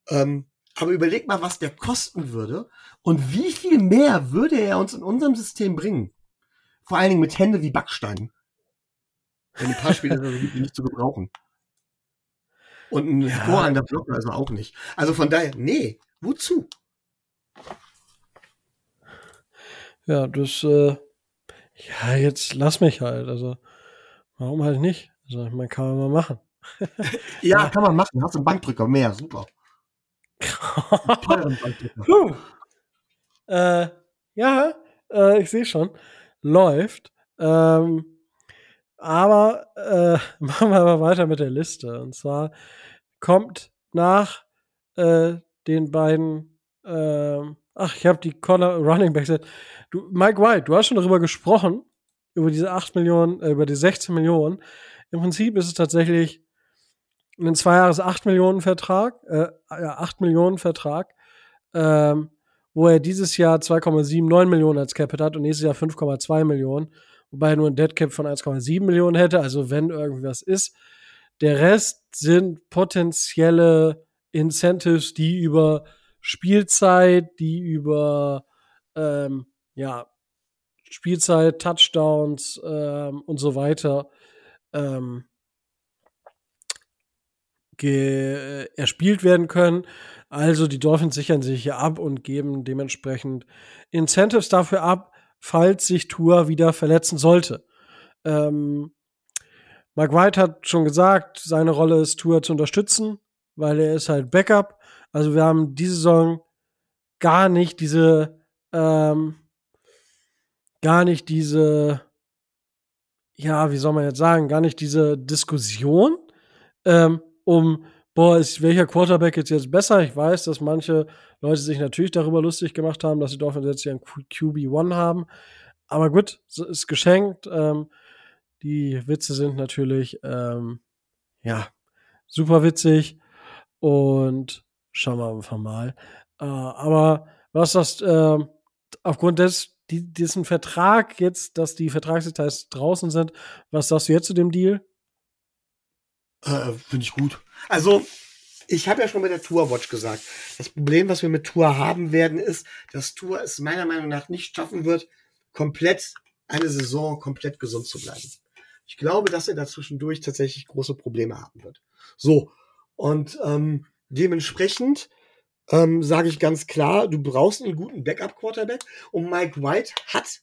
Speaker 2: Ähm, aber überleg mal, was der kosten würde und wie viel mehr würde er uns in unserem System bringen. Vor allen Dingen mit Hände wie Backstein. Wenn die paar Spiele nicht zu gebrauchen. Und ein ja. hervorragender Blocker ist er auch nicht. Also von daher, nee, wozu?
Speaker 1: Ja, das, äh, ja, jetzt lass mich halt. Also, warum halt nicht? Also, ich meine, kann man mal machen.
Speaker 2: ja, ja, kann man machen. Hast du einen Bankdrücker mehr, super.
Speaker 1: Puh. Äh, ja, äh, ich sehe schon. Läuft. Ähm, aber äh, machen wir mal weiter mit der Liste. Und zwar kommt nach äh, den beiden, äh, ach, ich habe die Corner Running Backs. Du, Mike White, du hast schon darüber gesprochen, über diese 8 Millionen, äh, über die 16 Millionen. Im Prinzip ist es tatsächlich ein zwei Jahres 8 Millionen Vertrag, äh, 8 Millionen Vertrag, ähm, wo er dieses Jahr 2,79 Millionen als Capit hat und nächstes Jahr 5,2 Millionen wobei er nur ein Deadcap von 1,7 Millionen hätte, also wenn irgendwas ist. Der Rest sind potenzielle Incentives, die über Spielzeit, die über ähm, ja, Spielzeit, Touchdowns ähm, und so weiter ähm, erspielt werden können. Also die Dolphins sichern sich hier ab und geben dementsprechend Incentives dafür ab, falls sich Tour wieder verletzen sollte. Ähm, Mike White hat schon gesagt, seine Rolle ist Tour zu unterstützen, weil er ist halt Backup. Also wir haben diese Saison gar nicht diese, ähm, gar nicht diese, ja, wie soll man jetzt sagen, gar nicht diese Diskussion ähm, um boah, ist welcher Quarterback jetzt jetzt besser? Ich weiß, dass manche Leute sich natürlich darüber lustig gemacht haben, dass sie Dolphins jetzt hier einen QB1 haben. Aber gut, ist geschenkt. Ähm, die Witze sind natürlich, ähm, ja, super witzig. Und schauen wir einfach mal. Äh, aber was das, äh, aufgrund des, die, diesen Vertrag jetzt, dass die Vertragsdetails draußen sind, was sagst du jetzt zu dem Deal?
Speaker 2: Äh, Finde ich gut. Also, ich habe ja schon mit der Tour Watch gesagt, das Problem, was wir mit Tour haben werden, ist, dass Tour es meiner Meinung nach nicht schaffen wird, komplett eine Saison komplett gesund zu bleiben. Ich glaube, dass er dazwischendurch tatsächlich große Probleme haben wird. So, und ähm, dementsprechend ähm, sage ich ganz klar, du brauchst einen guten Backup-Quarterback und Mike White hat,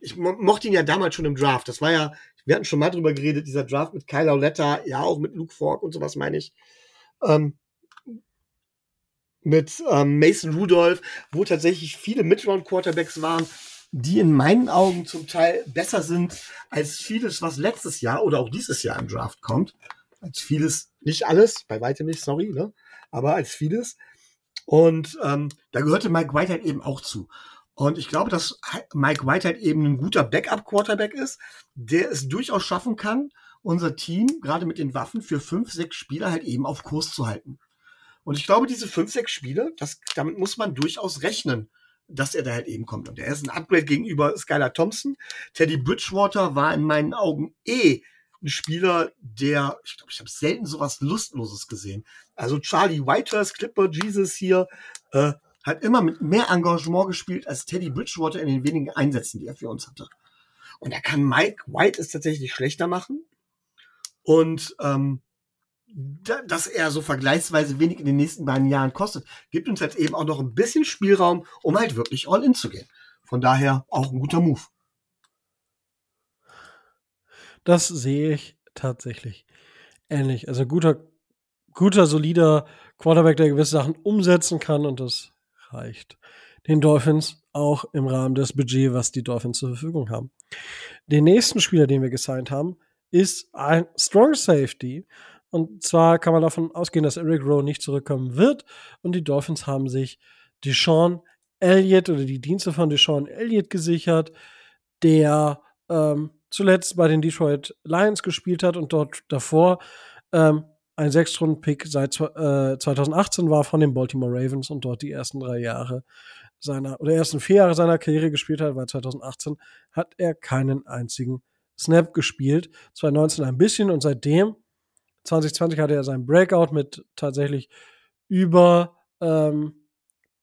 Speaker 2: ich mo mochte ihn ja damals schon im Draft, das war ja wir hatten schon mal drüber geredet, dieser Draft mit Kyle Lauletta, ja, auch mit Luke Falk und sowas meine ich. Ähm, mit ähm, Mason Rudolph, wo tatsächlich viele Midround-Quarterbacks waren, die in meinen Augen zum Teil besser sind als vieles, was letztes Jahr oder auch dieses Jahr im Draft kommt. Als vieles, nicht alles, bei weitem nicht, sorry, ne? aber als vieles. Und ähm, da gehörte Mike White halt eben auch zu. Und ich glaube, dass Mike White halt eben ein guter Backup-Quarterback ist, der es durchaus schaffen kann, unser Team, gerade mit den Waffen, für fünf, sechs Spieler halt eben auf Kurs zu halten. Und ich glaube, diese fünf, sechs Spiele, das, damit muss man durchaus rechnen, dass er da halt eben kommt. Und er ist ein Upgrade gegenüber Skylar Thompson. Teddy Bridgewater war in meinen Augen eh ein Spieler, der, ich glaube, ich habe selten sowas Lustloses gesehen. Also Charlie Whitehurst, Clipper Jesus hier, äh, hat immer mit mehr Engagement gespielt als Teddy Bridgewater in den wenigen Einsätzen, die er für uns hatte. Und da kann Mike White es tatsächlich schlechter machen. Und ähm, da, dass er so vergleichsweise wenig in den nächsten beiden Jahren kostet, gibt uns jetzt eben auch noch ein bisschen Spielraum, um halt wirklich all in zu gehen. Von daher auch ein guter Move.
Speaker 1: Das sehe ich tatsächlich ähnlich. Also guter, guter, solider Quarterback, der gewisse Sachen umsetzen kann und das reicht den Dolphins auch im Rahmen des Budgets, was die Dolphins zur Verfügung haben. Den nächsten Spieler, den wir gesigned haben, ist ein Strong Safety. Und zwar kann man davon ausgehen, dass Eric Rowe nicht zurückkommen wird. Und die Dolphins haben sich Deshaun Elliott oder die Dienste von Deshaun Elliott gesichert, der ähm, zuletzt bei den Detroit Lions gespielt hat und dort davor ähm, ein Sechstrunden-Pick seit äh, 2018 war von den Baltimore Ravens und dort die ersten drei Jahre seiner oder ersten vier Jahre seiner Karriere gespielt hat, weil 2018 hat er keinen einzigen Snap gespielt. 2019 ein bisschen und seitdem 2020 hatte er seinen Breakout mit tatsächlich über ähm,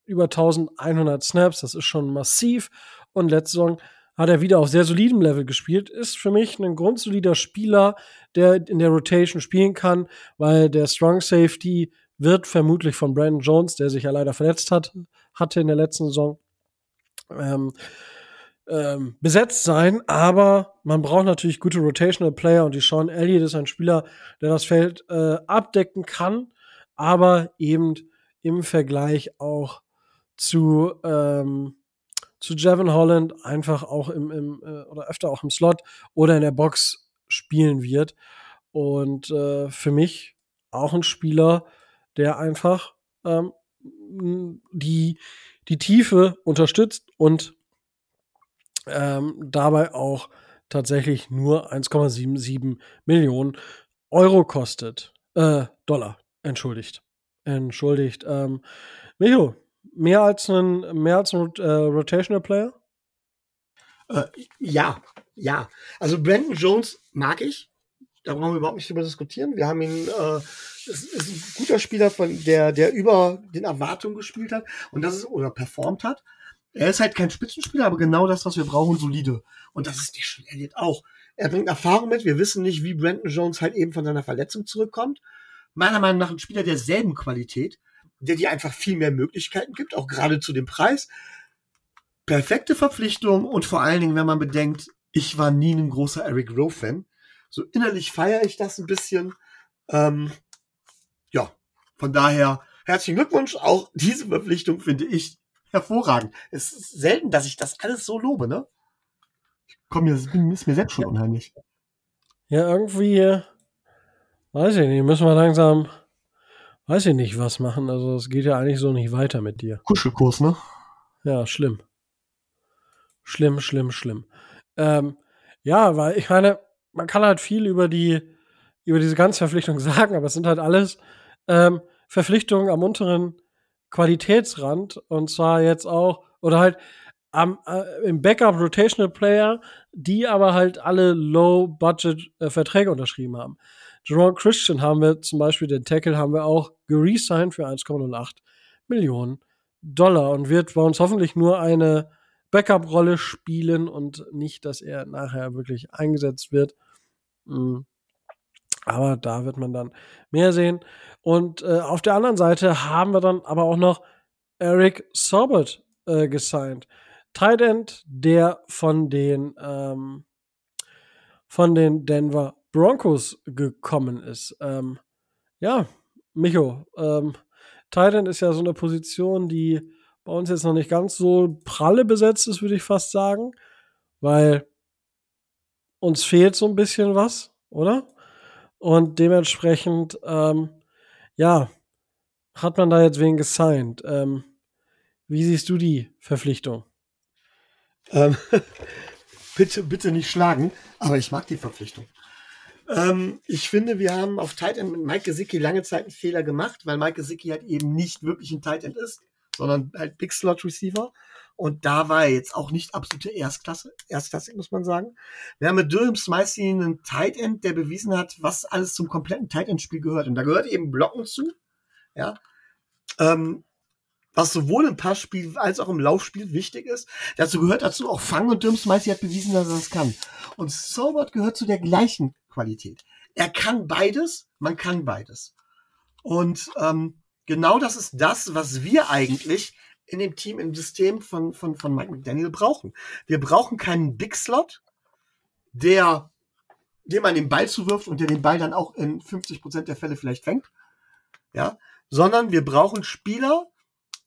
Speaker 1: über 1100 Snaps. Das ist schon massiv. Und letzte Saison hat er wieder auf sehr solidem Level gespielt. Ist für mich ein grundsolider Spieler, der in der Rotation spielen kann, weil der Strong Safety wird vermutlich von Brandon Jones, der sich ja leider verletzt hat, hatte in der letzten Saison, ähm, ähm, besetzt sein. Aber man braucht natürlich gute Rotational Player und die Sean Elliott ist ein Spieler, der das Feld äh, abdecken kann, aber eben im Vergleich auch zu ähm, zu Jevin Holland einfach auch im, im äh, oder öfter auch im Slot oder in der Box spielen wird. Und äh, für mich auch ein Spieler, der einfach ähm, die, die Tiefe unterstützt und ähm, dabei auch tatsächlich nur 1,77 Millionen Euro kostet. Äh, Dollar, entschuldigt. Entschuldigt. Ähm, Micho, mehr als ein, mehr als ein äh, Rotational Player?
Speaker 2: Äh, ja, ja. Also Brandon Jones mag ich. Da brauchen wir überhaupt nicht drüber diskutieren. Wir haben ihn, äh, ist, ist ein guter Spieler, von der, der über den Erwartungen gespielt hat und das ist oder performt hat. Er ist halt kein Spitzenspieler, aber genau das, was wir brauchen, solide. Und das ist Deshaun Elliott auch. Er bringt Erfahrung mit. Wir wissen nicht, wie Brandon Jones halt eben von seiner Verletzung zurückkommt. Meiner Meinung nach ein Spieler derselben Qualität, der dir einfach viel mehr Möglichkeiten gibt, auch gerade zu dem Preis. Perfekte Verpflichtung und vor allen Dingen, wenn man bedenkt, ich war nie ein großer Eric Rowe-Fan. So innerlich feiere ich das ein bisschen. Ähm, ja, von daher herzlichen Glückwunsch. Auch diese Verpflichtung finde ich hervorragend. Es ist selten, dass ich das alles so lobe, ne? Komm, mir ist mir selbst schon unheimlich.
Speaker 1: Ja, irgendwie, weiß ich nicht, müssen wir langsam, weiß ich nicht, was machen. Also es geht ja eigentlich so nicht weiter mit dir.
Speaker 2: Kuschelkurs, ne?
Speaker 1: Ja, schlimm. Schlimm, schlimm, schlimm. Ähm, ja, weil ich meine, man kann halt viel über die, über diese ganze Verpflichtung sagen, aber es sind halt alles ähm, Verpflichtungen am unteren Qualitätsrand und zwar jetzt auch, oder halt am, äh, im Backup Rotational Player, die aber halt alle Low-Budget-Verträge äh, unterschrieben haben. Jerome Christian haben wir zum Beispiel, den Tackle haben wir auch geresigned für 1,08 Millionen Dollar und wird bei uns hoffentlich nur eine Backup-Rolle spielen und nicht, dass er nachher wirklich eingesetzt wird. Mhm. Aber da wird man dann mehr sehen. Und äh, auf der anderen Seite haben wir dann aber auch noch Eric Sorbert äh, gesigned. Tight End, der von den ähm, von den Denver Broncos gekommen ist. Ähm, ja, Micho, ähm, Tight End ist ja so eine Position, die bei uns jetzt noch nicht ganz so pralle besetzt ist, würde ich fast sagen, weil uns fehlt so ein bisschen was, oder? Und dementsprechend, ähm, ja, hat man da jetzt wen gesigned. Ähm, wie siehst du die Verpflichtung?
Speaker 2: Ähm, bitte, bitte nicht schlagen, aber ich mag die Verpflichtung. Ähm, ich finde, wir haben auf Tight End mit Mike Gesicki lange Zeit einen Fehler gemacht, weil Mike Gesicki halt eben nicht wirklich ein Tight End ist sondern halt Big Slot Receiver. Und da war er jetzt auch nicht absolute Erstklasse, Erstklasse, muss man sagen. Wir haben mit Durham Smythe einen Tight End, der bewiesen hat, was alles zum kompletten Tight End Spiel gehört. Und da gehört eben Blocken zu, ja. Ähm, was sowohl im Passspiel als auch im Laufspiel wichtig ist. Dazu gehört dazu auch Fang und Durham Smythe hat bewiesen, dass er das kann. Und Sobert gehört zu der gleichen Qualität. Er kann beides, man kann beides. Und ähm, genau das ist das, was wir eigentlich in dem Team, im System von, von, von Mike McDaniel brauchen. Wir brauchen keinen Big Slot, der, dem man den Ball zuwirft und der den Ball dann auch in 50 Prozent der Fälle vielleicht fängt. Ja, sondern wir brauchen Spieler,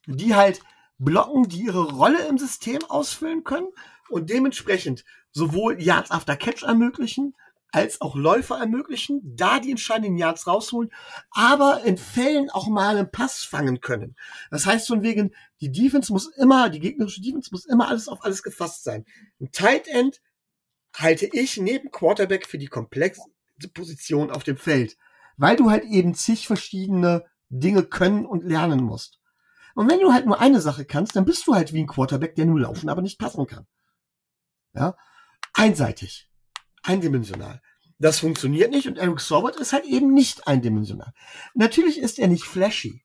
Speaker 2: die halt blocken, die ihre Rolle im System ausfüllen können und dementsprechend sowohl Yards after Catch ermöglichen, als auch Läufer ermöglichen, da die entscheidenden Yards rausholen, aber in Fällen auch mal einen Pass fangen können. Das heißt von wegen, die Defense muss immer, die gegnerische Defense muss immer alles auf alles gefasst sein. Ein Tight End halte ich neben Quarterback für die komplexe Position auf dem Feld, weil du halt eben zig verschiedene Dinge können und lernen musst. Und wenn du halt nur eine Sache kannst, dann bist du halt wie ein Quarterback, der nur laufen, aber nicht passen kann. Ja, einseitig eindimensional. Das funktioniert nicht und Eric Sorbert ist halt eben nicht eindimensional. Natürlich ist er nicht flashy.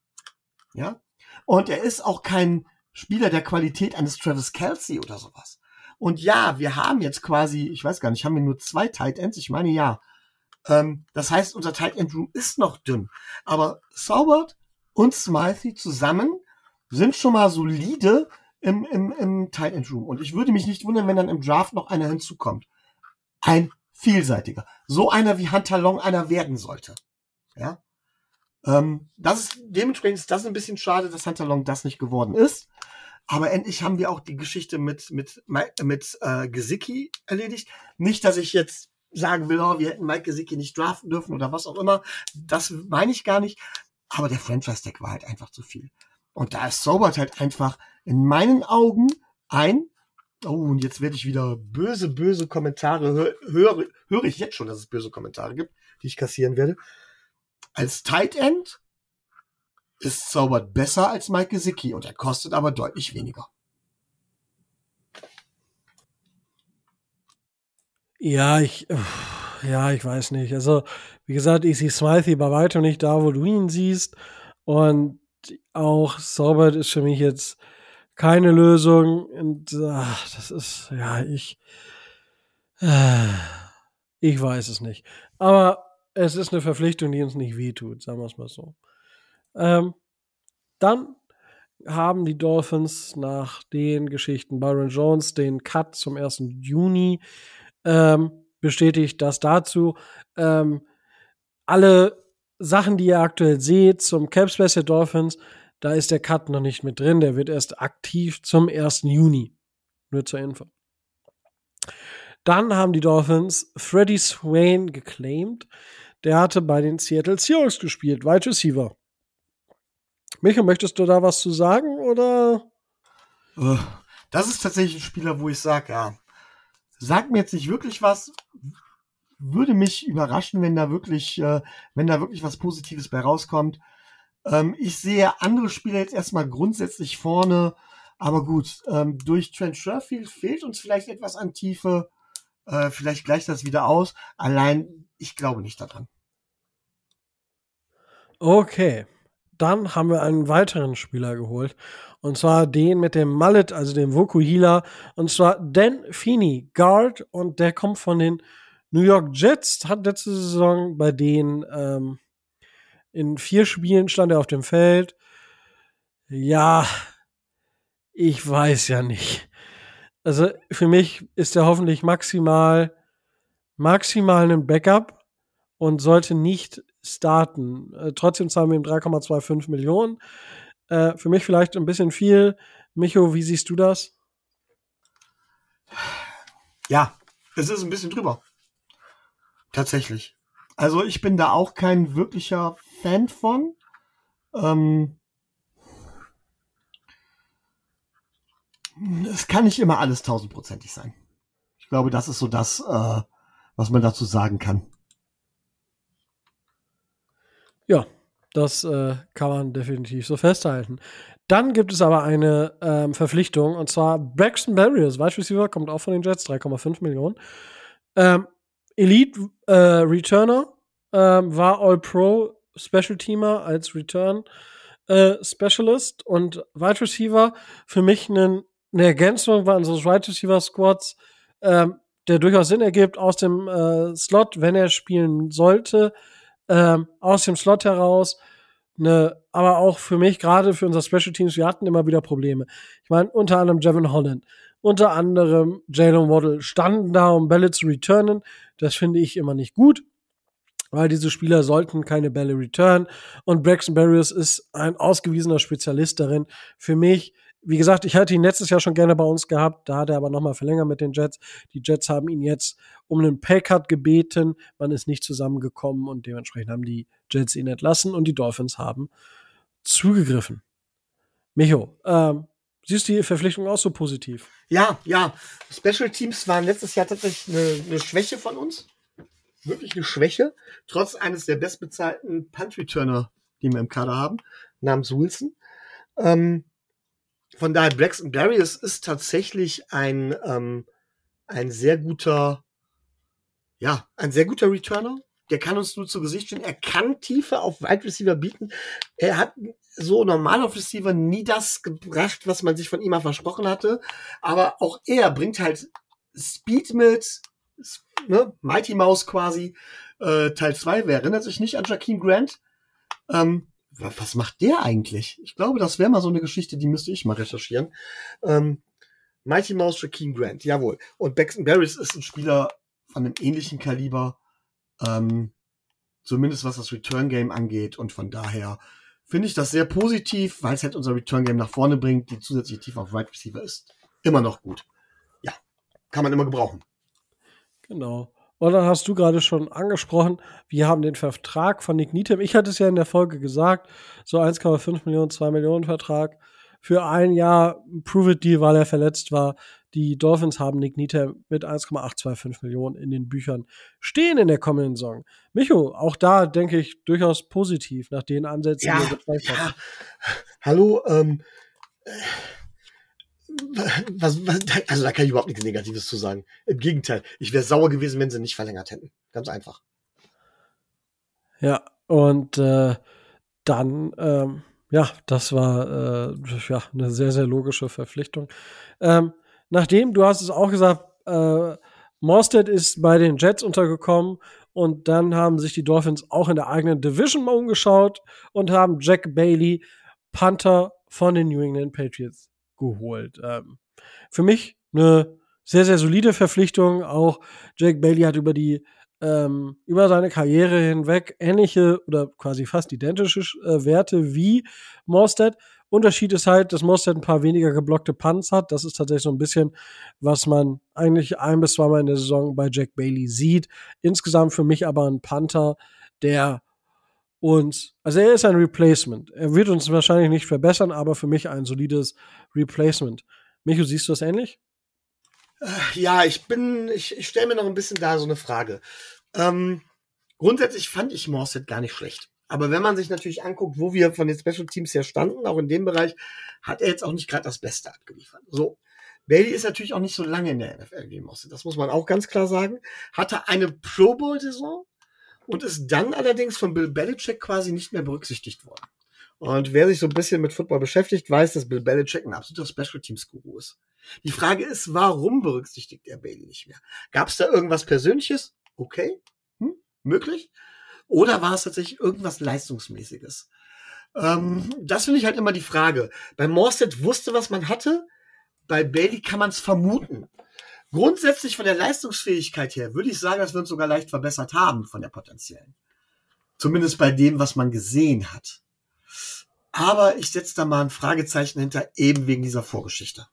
Speaker 2: Ja. Und er ist auch kein Spieler der Qualität eines Travis Kelsey oder sowas. Und ja, wir haben jetzt quasi, ich weiß gar nicht, haben wir nur zwei Tight Ends? Ich meine ja. Ähm, das heißt, unser Tight End Room ist noch dünn. Aber Saubert und Smythe zusammen sind schon mal solide im, im, im Tight End Room. Und ich würde mich nicht wundern, wenn dann im Draft noch einer hinzukommt ein vielseitiger. So einer wie Hunter Long einer werden sollte. Ja. Ähm, das ist, dementsprechend ist das ein bisschen schade, dass Hunter Long das nicht geworden ist. Aber endlich haben wir auch die Geschichte mit, mit, mit äh, Gesicki erledigt. Nicht, dass ich jetzt sagen will, oh, wir hätten Mike Gesicki nicht draften dürfen oder was auch immer. Das meine ich gar nicht. Aber der Franchise-Tag war halt einfach zu viel. Und da ist Sobert halt einfach in meinen Augen ein Oh, und jetzt werde ich wieder böse, böse Kommentare höre, höre ich jetzt schon, dass es böse Kommentare gibt, die ich kassieren werde. Als Tight End ist Zaubert besser als Mike Gesicki und er kostet aber deutlich weniger.
Speaker 1: Ja, ich, ja, ich weiß nicht. Also, wie gesagt, ich sehe Smythe bei weitem nicht da, wo du ihn siehst. Und auch Saubert ist für mich jetzt keine Lösung. Und ach, das ist, ja, ich, äh, ich weiß es nicht. Aber es ist eine Verpflichtung, die uns nicht wehtut, sagen wir es mal so. Ähm, dann haben die Dolphins nach den Geschichten Byron Jones den Cut zum 1. Juni ähm, bestätigt, dass dazu ähm, alle Sachen, die ihr aktuell seht zum Capspace der Dolphins, da ist der Cut noch nicht mit drin. Der wird erst aktiv zum 1. Juni. Nur zur Info. Dann haben die Dolphins Freddie Swain geclaimed. Der hatte bei den Seattle Seahawks gespielt, Wide Receiver. Michael, möchtest du da was zu sagen oder?
Speaker 2: Äh, das ist tatsächlich ein Spieler, wo ich sage, ja, sagt mir jetzt nicht wirklich was. Würde mich überraschen, wenn da wirklich, äh, wenn da wirklich was Positives bei rauskommt. Ähm, ich sehe andere Spieler jetzt erstmal grundsätzlich vorne, aber gut, ähm, durch Trent Sherfield fehlt uns vielleicht etwas an Tiefe. Äh, vielleicht gleicht das wieder aus. Allein, ich glaube nicht daran.
Speaker 1: Okay. Dann haben wir einen weiteren Spieler geholt. Und zwar den mit dem Mallet, also dem Vokuhila. Und zwar Dan Feeney, Guard. Und der kommt von den New York Jets. Hat letzte Saison bei denen ähm, in vier Spielen stand er auf dem Feld. Ja, ich weiß ja nicht. Also für mich ist er hoffentlich maximal, maximal ein Backup und sollte nicht starten. Äh, trotzdem zahlen wir ihm 3,25 Millionen. Äh, für mich vielleicht ein bisschen viel. Micho, wie siehst du das?
Speaker 2: Ja, es ist ein bisschen drüber. Tatsächlich. Also ich bin da auch kein wirklicher Fan von. Ähm, es kann nicht immer alles tausendprozentig sein. Ich glaube, das ist so das, äh, was man dazu sagen kann.
Speaker 1: Ja, das äh, kann man definitiv so festhalten. Dann gibt es aber eine ähm, Verpflichtung und zwar Braxton Barriers, Wide Receiver, kommt auch von den Jets, 3,5 Millionen. Ähm, Elite äh, Returner, ähm, war All-Pro Special Teamer als Return äh, Specialist und Wide Receiver für mich eine, eine Ergänzung war unseres Wide Receiver Squads, ähm, der durchaus Sinn ergibt aus dem äh, Slot, wenn er spielen sollte, ähm, aus dem Slot heraus. Ne, aber auch für mich, gerade für unsere Special Teams, wir hatten immer wieder Probleme. Ich meine, unter anderem Jevin Holland, unter anderem Jalen Waddle standen da, um Bälle zu returnen. Das finde ich immer nicht gut weil diese Spieler sollten keine Bälle return. Und Braxton Barriers ist ein ausgewiesener Spezialist darin. Für mich, wie gesagt, ich hatte ihn letztes Jahr schon gerne bei uns gehabt, da hat er aber nochmal verlängert mit den Jets. Die Jets haben ihn jetzt um einen Paycut gebeten. Man ist nicht zusammengekommen und dementsprechend haben die Jets ihn entlassen und die Dolphins haben zugegriffen. Micho, ähm, siehst du die Verpflichtung auch so positiv?
Speaker 2: Ja, ja. Special Teams waren letztes Jahr tatsächlich eine, eine Schwäche von uns wirklich eine Schwäche, trotz eines der bestbezahlten Punt-Returner, die wir im Kader haben, namens Wilson. Ähm, von daher, Braxton Darius ist tatsächlich ein, ähm, ein sehr guter, ja, ein sehr guter Returner. Der kann uns nur zu Gesicht stehen. Er kann Tiefe auf Wide Receiver bieten. Er hat so normal auf Receiver nie das gebracht, was man sich von ihm mal versprochen hatte. Aber auch er bringt halt Speed mit, ne, Mighty Mouse quasi, äh, Teil 2. Wer erinnert sich nicht an Jakeem Grant? Ähm, was macht der eigentlich? Ich glaube, das wäre mal so eine Geschichte, die müsste ich mal recherchieren. Ähm, Mighty Mouse, Jakeem Grant, jawohl. Und Baxton Barris ist ein Spieler von einem ähnlichen Kaliber, ähm, zumindest was das Return Game angeht. Und von daher finde ich das sehr positiv, weil es halt unser Return Game nach vorne bringt. Die zusätzliche Tiefe auf Right Receiver ist immer noch gut. Ja, kann man immer gebrauchen.
Speaker 1: Genau. Und dann hast du gerade schon angesprochen, wir haben den Vertrag von Nick Nietem. Ich hatte es ja in der Folge gesagt, so 1,5 Millionen, 2 Millionen Vertrag für ein Jahr Prove It Deal, weil er verletzt war. Die Dolphins haben Nick Nietem mit 1,825 Millionen in den Büchern stehen in der kommenden Saison. Micho, auch da denke ich durchaus positiv nach den Ansätzen,
Speaker 2: ja, die er gezeigt ja. hat. Hallo, ähm, was, was, also da kann ich überhaupt nichts Negatives zu sagen. Im Gegenteil, ich wäre sauer gewesen, wenn sie nicht verlängert hätten. Ganz einfach.
Speaker 1: Ja, und äh, dann, ähm, ja, das war äh, ja, eine sehr, sehr logische Verpflichtung. Ähm, nachdem, du hast es auch gesagt, äh, Morstead ist bei den Jets untergekommen und dann haben sich die Dolphins auch in der eigenen Division mal umgeschaut und haben Jack Bailey, Panther von den New England Patriots, geholt. Ähm, für mich eine sehr, sehr solide Verpflichtung. Auch Jack Bailey hat über die ähm, über seine Karriere hinweg ähnliche oder quasi fast identische äh, Werte wie Morstead. Unterschied ist halt, dass Morstead ein paar weniger geblockte Punts hat. Das ist tatsächlich so ein bisschen, was man eigentlich ein bis zweimal in der Saison bei Jack Bailey sieht. Insgesamt für mich aber ein Panther, der uns, also er ist ein Replacement. Er wird uns wahrscheinlich nicht verbessern, aber für mich ein solides Replacement. Micho, siehst du das ähnlich?
Speaker 2: Ja, ich bin, ich, ich stelle mir noch ein bisschen da so eine Frage. Ähm, grundsätzlich fand ich Morset gar nicht schlecht. Aber wenn man sich natürlich anguckt, wo wir von den Special Teams her standen, auch in dem Bereich, hat er jetzt auch nicht gerade das Beste abgeliefert. So. Bailey ist natürlich auch nicht so lange in der NFL wie Morset. Das muss man auch ganz klar sagen. Hatte eine Pro Bowl Saison und ist dann allerdings von Bill Belichick quasi nicht mehr berücksichtigt worden. Und wer sich so ein bisschen mit Football beschäftigt, weiß, dass Bill Belichick ein absoluter Special Teams Guru ist. Die Frage ist, warum berücksichtigt er Bailey nicht mehr? Gab es da irgendwas Persönliches? Okay, hm, möglich. Oder war es tatsächlich irgendwas Leistungsmäßiges? Ähm, das finde ich halt immer die Frage. Bei Morstead wusste, was man hatte. Bei Bailey kann man es vermuten. Grundsätzlich von der Leistungsfähigkeit her würde ich sagen, dass wir uns sogar leicht verbessert haben von der potenziellen. Zumindest bei dem, was man gesehen hat. Aber ich setze da mal ein Fragezeichen hinter, eben wegen dieser Vorgeschichte.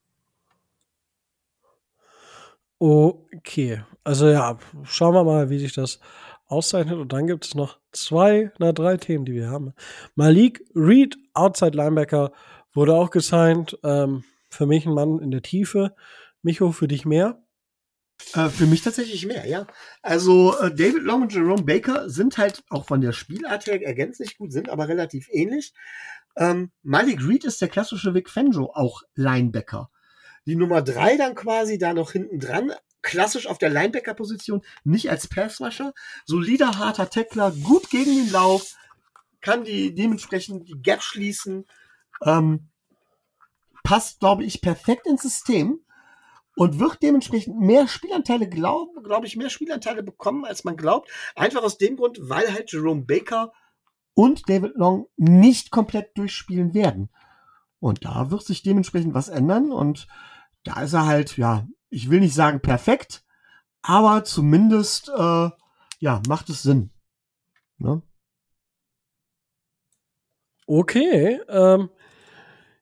Speaker 1: Okay, also ja, schauen wir mal, wie sich das auszeichnet. Und dann gibt es noch zwei, na drei Themen, die wir haben. Malik Reed, Outside Linebacker, wurde auch gesigned. Ähm, für mich ein Mann in der Tiefe. Micho, für dich mehr?
Speaker 2: Äh, für mich tatsächlich mehr, ja. Also äh, David Long und Jerome Baker sind halt auch von der Spielart her ergänzlich gut, sind aber relativ ähnlich. Ähm, Malik Reed ist der klassische Vic Fangio, auch Linebacker. Die Nummer drei dann quasi da noch hinten dran, klassisch auf der Linebacker-Position, nicht als Passrusher, solider, harter Tackler, gut gegen den Lauf, kann die dementsprechend die Gap schließen, ähm, passt, glaube ich, perfekt ins System und wird dementsprechend mehr Spielanteile glauben, glaube ich, mehr Spielanteile bekommen, als man glaubt. Einfach aus dem Grund, weil halt Jerome Baker und David Long nicht komplett durchspielen werden. Und da wird sich dementsprechend was ändern und da ist er halt, ja, ich will nicht sagen perfekt, aber zumindest, äh, ja, macht es Sinn. Ne?
Speaker 1: Okay, ähm,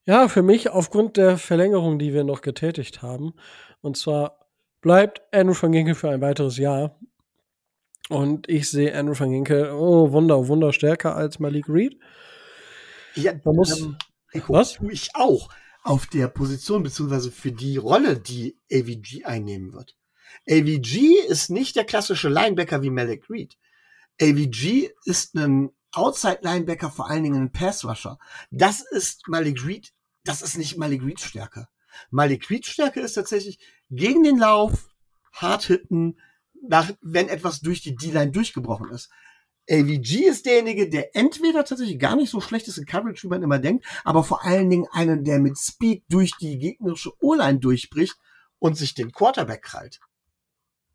Speaker 1: ja, für mich aufgrund der Verlängerung, die wir noch getätigt haben, und zwar bleibt Andrew van Ginkel für ein weiteres Jahr. Und ich sehe Andrew van Ginkel, oh, Wunder, Wunder stärker als Malik Reed.
Speaker 2: Ja, Man muss, ähm, Rico, was? Ich auch auf der Position beziehungsweise für die Rolle, die AVG einnehmen wird. AVG ist nicht der klassische Linebacker wie Malik Reed. AVG ist ein Outside Linebacker, vor allen Dingen ein Pass Rusher. Das ist Malik Reed, das ist nicht Malik Reeds Stärke. Malik Reeds Stärke ist tatsächlich gegen den Lauf, hart hitten, nach, wenn etwas durch die D-Line durchgebrochen ist. AVG ist derjenige, der entweder tatsächlich gar nicht so schlecht ist in Coverage, wie man immer denkt, aber vor allen Dingen einen, der mit Speed durch die gegnerische O-Line durchbricht und sich den Quarterback krallt.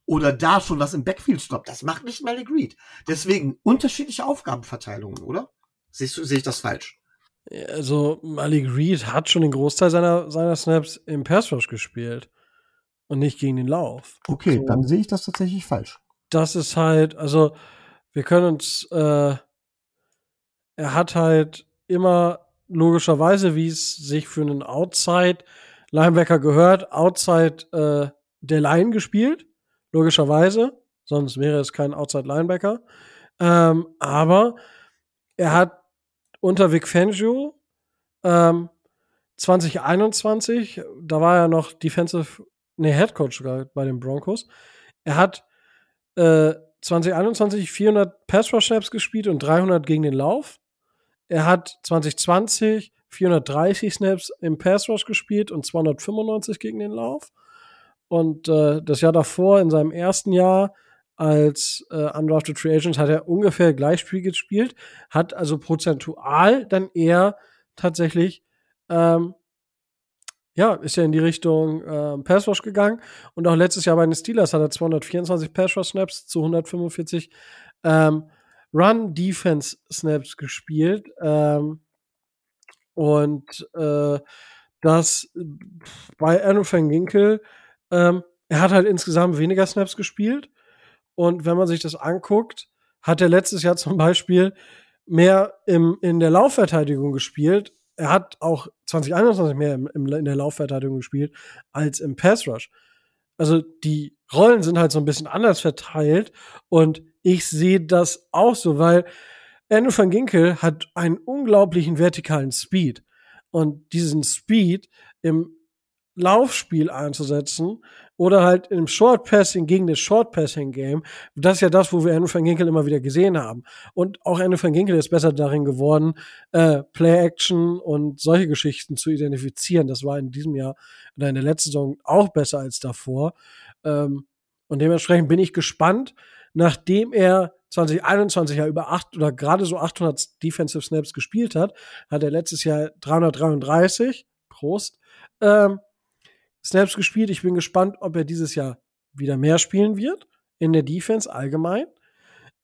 Speaker 2: Oder da schon was im Backfield stoppt. Das macht nicht Malik Reed. Deswegen unterschiedliche Aufgabenverteilungen, oder? Sehe ich das falsch?
Speaker 1: Also, Malik Reed hat schon den Großteil seiner, seiner Snaps im Pass Rush gespielt. Und nicht gegen den Lauf.
Speaker 2: Okay, so. dann sehe ich das tatsächlich falsch.
Speaker 1: Das ist halt, also, wir können uns, äh, er hat halt immer logischerweise, wie es sich für einen Outside Linebacker gehört, Outside äh, der Line gespielt, logischerweise, sonst wäre es kein Outside Linebacker. Ähm, aber er hat unter Vic Fangio ähm, 2021, da war er noch Defensive, nee, Head Coach sogar bei den Broncos. Er hat äh, 2021 400 Pass Rush Snaps gespielt und 300 gegen den Lauf. Er hat 2020 430 Snaps im Pass Rush gespielt und 295 gegen den Lauf. Und äh, das Jahr davor, in seinem ersten Jahr als äh, Undrafted Free Agent, hat er ungefähr gleich Spiel gespielt, hat also prozentual dann eher tatsächlich, ähm, ja, ist ja in die Richtung äh, Pass Rush gegangen. Und auch letztes Jahr bei den Steelers hat er 224 Pass Rush Snaps zu 145 ähm, Run Defense Snaps gespielt. Ähm, und äh, das bei Van Ginkel, ähm, er hat halt insgesamt weniger Snaps gespielt. Und wenn man sich das anguckt, hat er letztes Jahr zum Beispiel mehr im, in der Laufverteidigung gespielt. Er hat auch 2021 mehr im, im, in der Laufverteidigung gespielt als im Pass Rush. Also die Rollen sind halt so ein bisschen anders verteilt und ich sehe das auch so, weil Andrew van Ginkel hat einen unglaublichen vertikalen Speed und diesen Speed im Laufspiel einzusetzen oder halt im Short Passing gegen das Short Passing Game. Das ist ja das, wo wir Andrew van Ginkel immer wieder gesehen haben. Und auch Andrew van Ginkel ist besser darin geworden, äh, Play Action und solche Geschichten zu identifizieren. Das war in diesem Jahr oder in der letzten Saison auch besser als davor. Ähm, und dementsprechend bin ich gespannt, nachdem er 2021 ja über acht oder gerade so 800 Defensive Snaps gespielt hat, hat er letztes Jahr 333, Prost, ähm, Snaps gespielt. Ich bin gespannt, ob er dieses Jahr wieder mehr spielen wird in der Defense allgemein.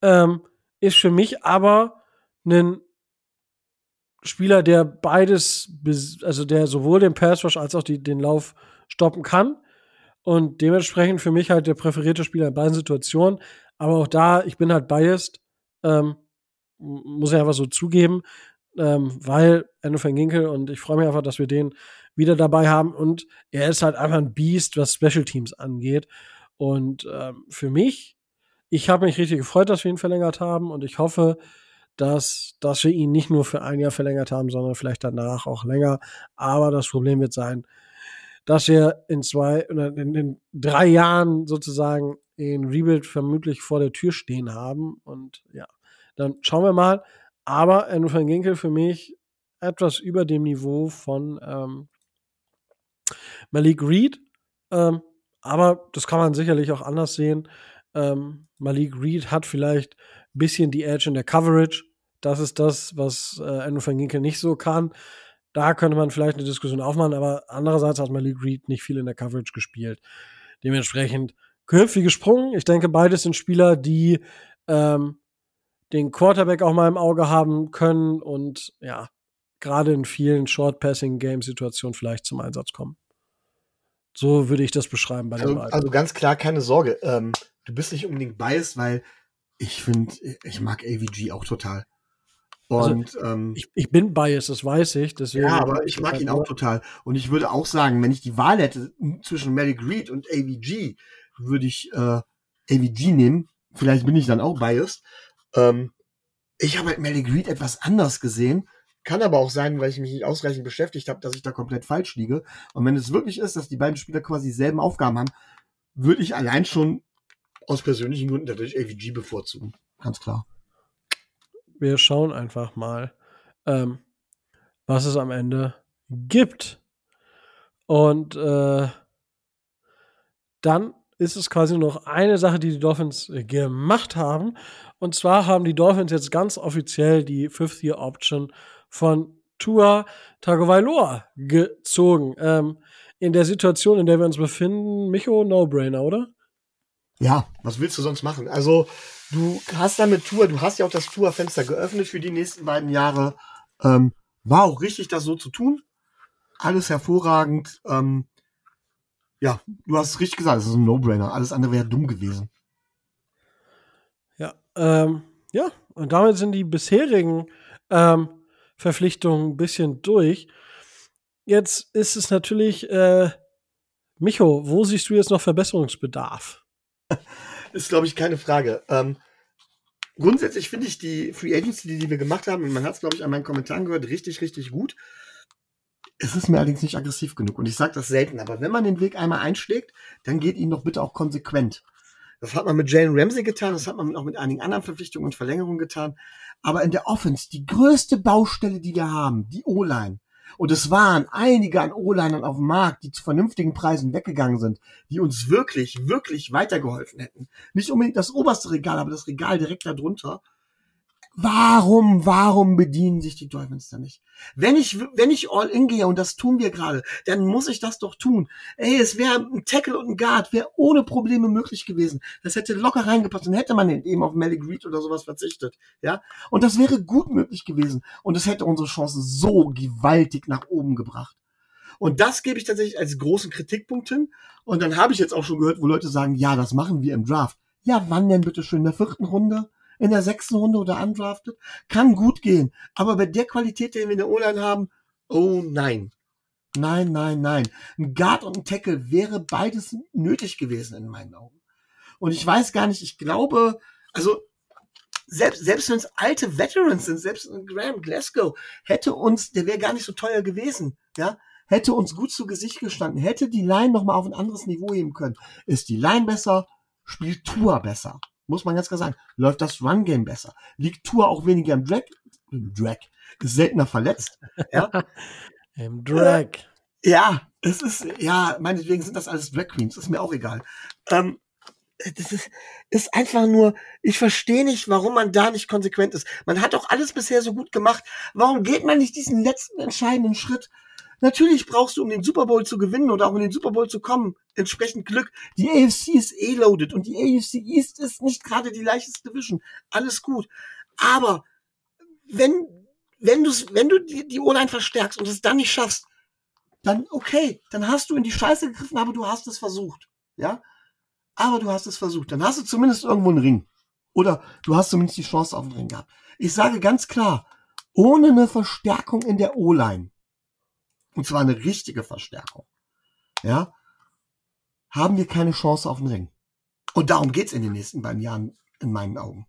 Speaker 1: Ähm, ist für mich aber ein Spieler, der beides, also der sowohl den Pass Rush als auch die, den Lauf stoppen kann. Und dementsprechend für mich halt der präferierte Spieler in beiden Situationen. Aber auch da, ich bin halt biased, ähm, muss ich einfach so zugeben, ähm, weil Andrew van Ginkel und ich freue mich einfach, dass wir den wieder dabei haben und er ist halt einfach ein Beast, was Special Teams angeht. Und ähm, für mich, ich habe mich richtig gefreut, dass wir ihn verlängert haben und ich hoffe, dass, dass wir ihn nicht nur für ein Jahr verlängert haben, sondern vielleicht danach auch länger. Aber das Problem wird sein, dass wir in zwei oder in, in drei Jahren sozusagen in Rebuild vermutlich vor der Tür stehen haben. Und ja, dann schauen wir mal. Aber Andrew van Ginkel für mich etwas über dem Niveau von ähm, Malik Reed. Ähm, aber das kann man sicherlich auch anders sehen. Ähm, Malik Reed hat vielleicht ein bisschen die Edge in der Coverage. Das ist das, was äh, Andrew van Ginkel nicht so kann. Da könnte man vielleicht eine Diskussion aufmachen, aber andererseits hat Malik Reed nicht viel in der Coverage gespielt. Dementsprechend Köpfi gesprungen. Ich denke, beides sind Spieler, die ähm, den Quarterback auch mal im Auge haben können und ja, gerade in vielen Short-Passing-Game-Situationen vielleicht zum Einsatz kommen. So würde ich das beschreiben bei
Speaker 2: also,
Speaker 1: den beiden.
Speaker 2: Also ganz klar, keine Sorge. Ähm, du bist nicht unbedingt biased, weil ich finde, ich mag AVG auch total.
Speaker 1: Also, und also, ähm, ich, ich bin biased, das weiß ich.
Speaker 2: Deswegen ja, aber ich mag ihn auch total. Und ich würde auch sagen, wenn ich die Wahl hätte zwischen Malik Reed und AVG, würde ich äh, AVG nehmen. Vielleicht bin ich dann auch biased. Ähm, ich habe halt Malik Reed etwas anders gesehen. Kann aber auch sein, weil ich mich nicht ausreichend beschäftigt habe, dass ich da komplett falsch liege. Und wenn es wirklich ist, dass die beiden Spieler quasi dieselben Aufgaben haben, würde ich allein schon aus persönlichen Gründen dadurch AVG bevorzugen. Ganz klar.
Speaker 1: Wir schauen einfach mal, ähm, was es am Ende gibt. Und äh, dann ist es quasi noch eine Sache, die die Dolphins gemacht haben. Und zwar haben die Dolphins jetzt ganz offiziell die Fifth-Year-Option von Tua Tagovailoa gezogen. Ähm, in der Situation, in der wir uns befinden, Micho, No-Brainer, oder?
Speaker 2: Ja, was willst du sonst machen? Also, du hast damit Tour, du hast ja auch das Tour-Fenster geöffnet für die nächsten beiden Jahre. Ähm, war auch richtig, das so zu tun. Alles hervorragend. Ähm, ja, du hast es richtig gesagt, es ist ein No-Brainer. Alles andere wäre dumm gewesen.
Speaker 1: Ja, ähm, ja, und damit sind die bisherigen ähm, Verpflichtungen ein bisschen durch. Jetzt ist es natürlich, äh, Micho, wo siehst du jetzt noch Verbesserungsbedarf?
Speaker 2: ist, glaube ich, keine Frage. Ähm, grundsätzlich finde ich die Free Agency, die, die wir gemacht haben, und man hat es, glaube ich, an meinen Kommentaren gehört, richtig, richtig gut. Es ist mir allerdings nicht aggressiv genug und ich sage das selten, aber wenn man den Weg einmal einschlägt, dann geht ihn doch bitte auch konsequent. Das hat man mit Jalen Ramsey getan, das hat man auch mit einigen anderen Verpflichtungen und Verlängerungen getan. Aber in der Offense, die größte Baustelle, die wir haben, die O-Line. Und es waren einige an O-Linern auf dem Markt, die zu vernünftigen Preisen weggegangen sind, die uns wirklich, wirklich weitergeholfen hätten. Nicht unbedingt das oberste Regal, aber das Regal direkt darunter Warum, warum bedienen sich die Dolphins da nicht? Wenn ich, wenn ich all in gehe, und das tun wir gerade, dann muss ich das doch tun. Ey, es wäre ein Tackle und ein Guard, wäre ohne Probleme möglich gewesen. Das hätte locker reingepasst, dann hätte man eben auf Malik Reed oder sowas verzichtet, ja. Und das wäre gut möglich gewesen. Und es hätte unsere Chancen so gewaltig nach oben gebracht. Und das gebe ich tatsächlich als großen Kritikpunkt hin. Und dann habe ich jetzt auch schon gehört, wo Leute sagen, ja, das machen wir im Draft. Ja, wann denn bitte schön? In der vierten Runde? In der sechsten Runde oder undrafted. Kann gut gehen. Aber bei der Qualität, die wir in der O-Line haben, oh nein. Nein, nein, nein. Ein Guard und ein Tackle wäre beides nötig gewesen in meinen Augen. Und ich weiß gar nicht, ich glaube, also selbst, selbst wenn es alte Veterans sind, selbst Graham Glasgow, hätte uns, der wäre gar nicht so teuer gewesen, ja, hätte uns gut zu Gesicht gestanden, hätte die Line nochmal auf ein anderes Niveau heben können. Ist die Line besser, spielt Tour besser muss man ganz klar sagen, läuft das Run-Game besser. Liegt Tour auch weniger im Drag, Drag, ist seltener verletzt. Ja?
Speaker 1: Im Drag.
Speaker 2: Äh, ja, es ist, ja, meinetwegen sind das alles Drag Queens, ist mir auch egal. Ähm, das ist, ist einfach nur, ich verstehe nicht, warum man da nicht konsequent ist. Man hat doch alles bisher so gut gemacht. Warum geht man nicht diesen letzten entscheidenden Schritt? Natürlich brauchst du, um den Super Bowl zu gewinnen oder auch um den Super Bowl zu kommen, entsprechend Glück. Die AFC ist eh loaded und die AFC East ist nicht gerade die leichteste Division. Alles gut. Aber wenn, wenn du, wenn du die, die O-Line verstärkst und es dann nicht schaffst, dann okay, dann hast du in die Scheiße gegriffen, aber du hast es versucht. Ja? Aber du hast es versucht. Dann hast du zumindest irgendwo einen Ring. Oder du hast zumindest die Chance auf den Ring gehabt. Ich sage ganz klar, ohne eine Verstärkung in der O-Line und zwar eine richtige Verstärkung, ja, haben wir keine Chance auf den Ring. Und darum geht's in den nächsten beiden Jahren in meinen Augen.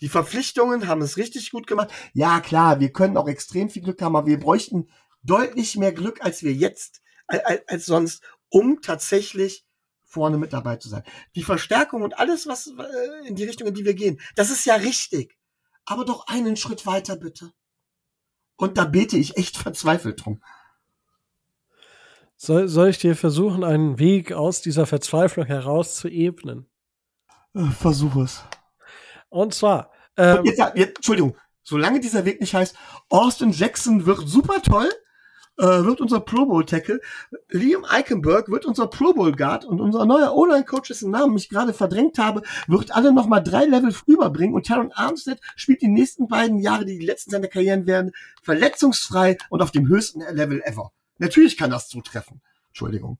Speaker 2: Die Verpflichtungen haben es richtig gut gemacht. Ja, klar, wir können auch extrem viel Glück haben, aber wir bräuchten deutlich mehr Glück, als wir jetzt, als, als sonst, um tatsächlich vorne mit dabei zu sein. Die Verstärkung und alles, was äh, in die Richtung, in die wir gehen, das ist ja richtig. Aber doch einen Schritt weiter, bitte. Und da bete ich echt verzweifelt drum.
Speaker 1: Soll, soll ich dir versuchen, einen Weg aus dieser Verzweiflung heraus zu ebnen?
Speaker 2: Äh, versuch es.
Speaker 1: Und zwar.
Speaker 2: Ähm, jetzt, jetzt, Entschuldigung, solange dieser Weg nicht heißt, Austin Jackson wird super toll, äh, wird unser Pro Bowl Tackle, Liam Eichenberg wird unser Pro Bowl Guard und unser neuer O-Line-Coach, dessen Namen ich gerade verdrängt habe, wird alle nochmal drei Level rüberbringen und Taron Armstead spielt die nächsten beiden Jahre, die die letzten seiner Karrieren werden, verletzungsfrei und auf dem höchsten Level ever. Natürlich kann das zutreffen. Entschuldigung.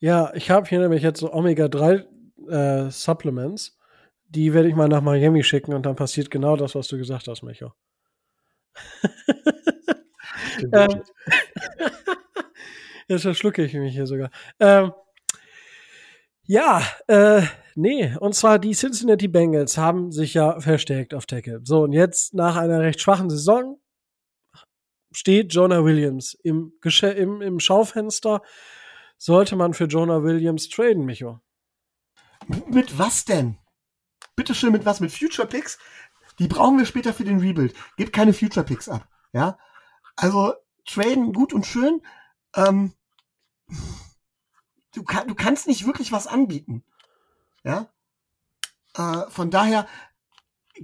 Speaker 1: Ja, ich habe hier nämlich jetzt so Omega-3 äh, Supplements. Die werde ich mal nach Miami schicken und dann passiert genau das, was du gesagt hast, Micho. ähm, Jetzt verschlucke ich mich hier sogar. Ähm, ja, äh, nee, und zwar die Cincinnati Bengals haben sich ja verstärkt auf Tackle. So, und jetzt nach einer recht schwachen Saison steht Jonah Williams im, im, im Schaufenster. Sollte man für Jonah Williams traden, Micho?
Speaker 2: Mit was denn? Bitte schön, mit was? Mit Future Picks? Die brauchen wir später für den Rebuild. Gebt keine Future Picks ab. Ja? Also, traden gut und schön. Ähm, du, kann, du kannst nicht wirklich was anbieten. Ja? Äh, von daher,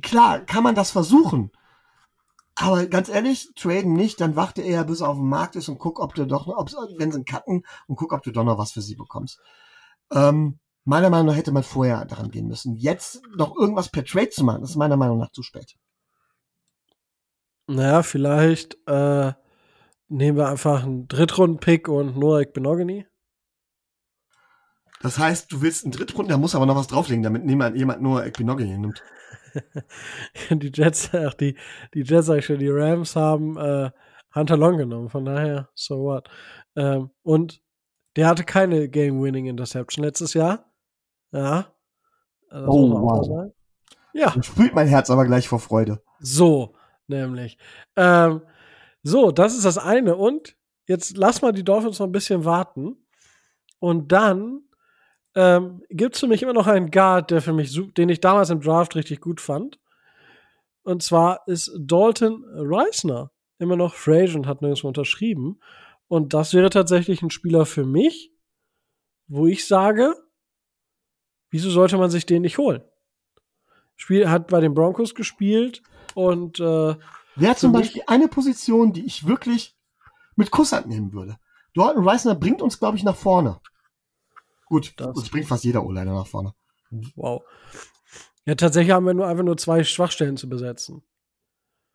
Speaker 2: klar, kann man das versuchen. Aber ganz ehrlich, traden nicht, dann warte eher, bis er auf dem Markt ist und guck, ob du doch, ob, wenn sie ihn cutten und guck, ob du doch noch was für sie bekommst. Ähm, meiner Meinung nach hätte man vorher daran gehen müssen. Jetzt noch irgendwas per Trade zu machen, ist meiner Meinung nach zu spät.
Speaker 1: Naja, vielleicht äh, nehmen wir einfach einen Drittrunden-Pick und Norik Benogany.
Speaker 2: Das heißt, du willst einen Drittrunden, da muss aber noch was drauflegen, damit niemand jemand nur Equinogany nimmt.
Speaker 1: die Jets, ach, die, die Jets, sag ich schon, die Rams haben äh, Hunter Long genommen, von daher, so what. Ähm, und der hatte keine Game-Winning Interception letztes Jahr. Ja.
Speaker 2: Also oh, wow. Ja. Dann sprüht mein Herz aber gleich vor Freude.
Speaker 1: So, nämlich. Ähm, so, das ist das eine. Und jetzt lass mal die Dolphins noch ein bisschen warten. Und dann ähm, gibt es für mich immer noch einen Guard, der für mich, den ich damals im Draft richtig gut fand. Und zwar ist Dalton Reisner immer noch Frage und hat nirgendwo unterschrieben. Und das wäre tatsächlich ein Spieler für mich, wo ich sage, wieso sollte man sich den nicht holen? Spiel hat bei den Broncos gespielt, Und äh,
Speaker 2: Wäre zum Beispiel eine Position, die ich wirklich mit Kusshand nehmen würde. Dalton Reisner bringt uns, glaube ich, nach vorne. Gut,
Speaker 1: Das-
Speaker 2: uns bringt fast jeder O-Liner nach vorne.
Speaker 1: wow. Ja, tatsächlich haben wir nur einfach nur zwei Schwachstellen zu besetzen.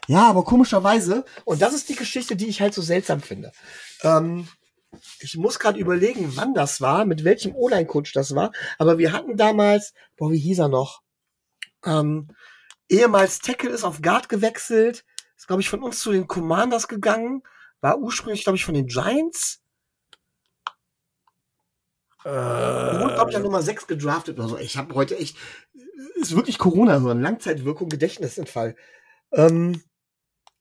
Speaker 2: Ja, aber komischerweise, und das ist die Geschichte, die ich halt so seltsam finde. Ähm, ich muss gerade überlegen, wann das war, mit welchem O-Line-Coach das war, aber wir hatten damals, boah, wie hieß er noch? Ähm, ehemals Tackle ist auf Guard gewechselt, ist, glaube ich, von uns zu den Commanders gegangen, war ursprünglich, glaube ich, von den Giants.
Speaker 1: Äh,
Speaker 2: wurde, glaube ich, an Nummer 6 gedraftet oder so. Ich habe heute echt, ist wirklich Corona, eine Langzeitwirkung, Gedächtnisentfall. Ähm,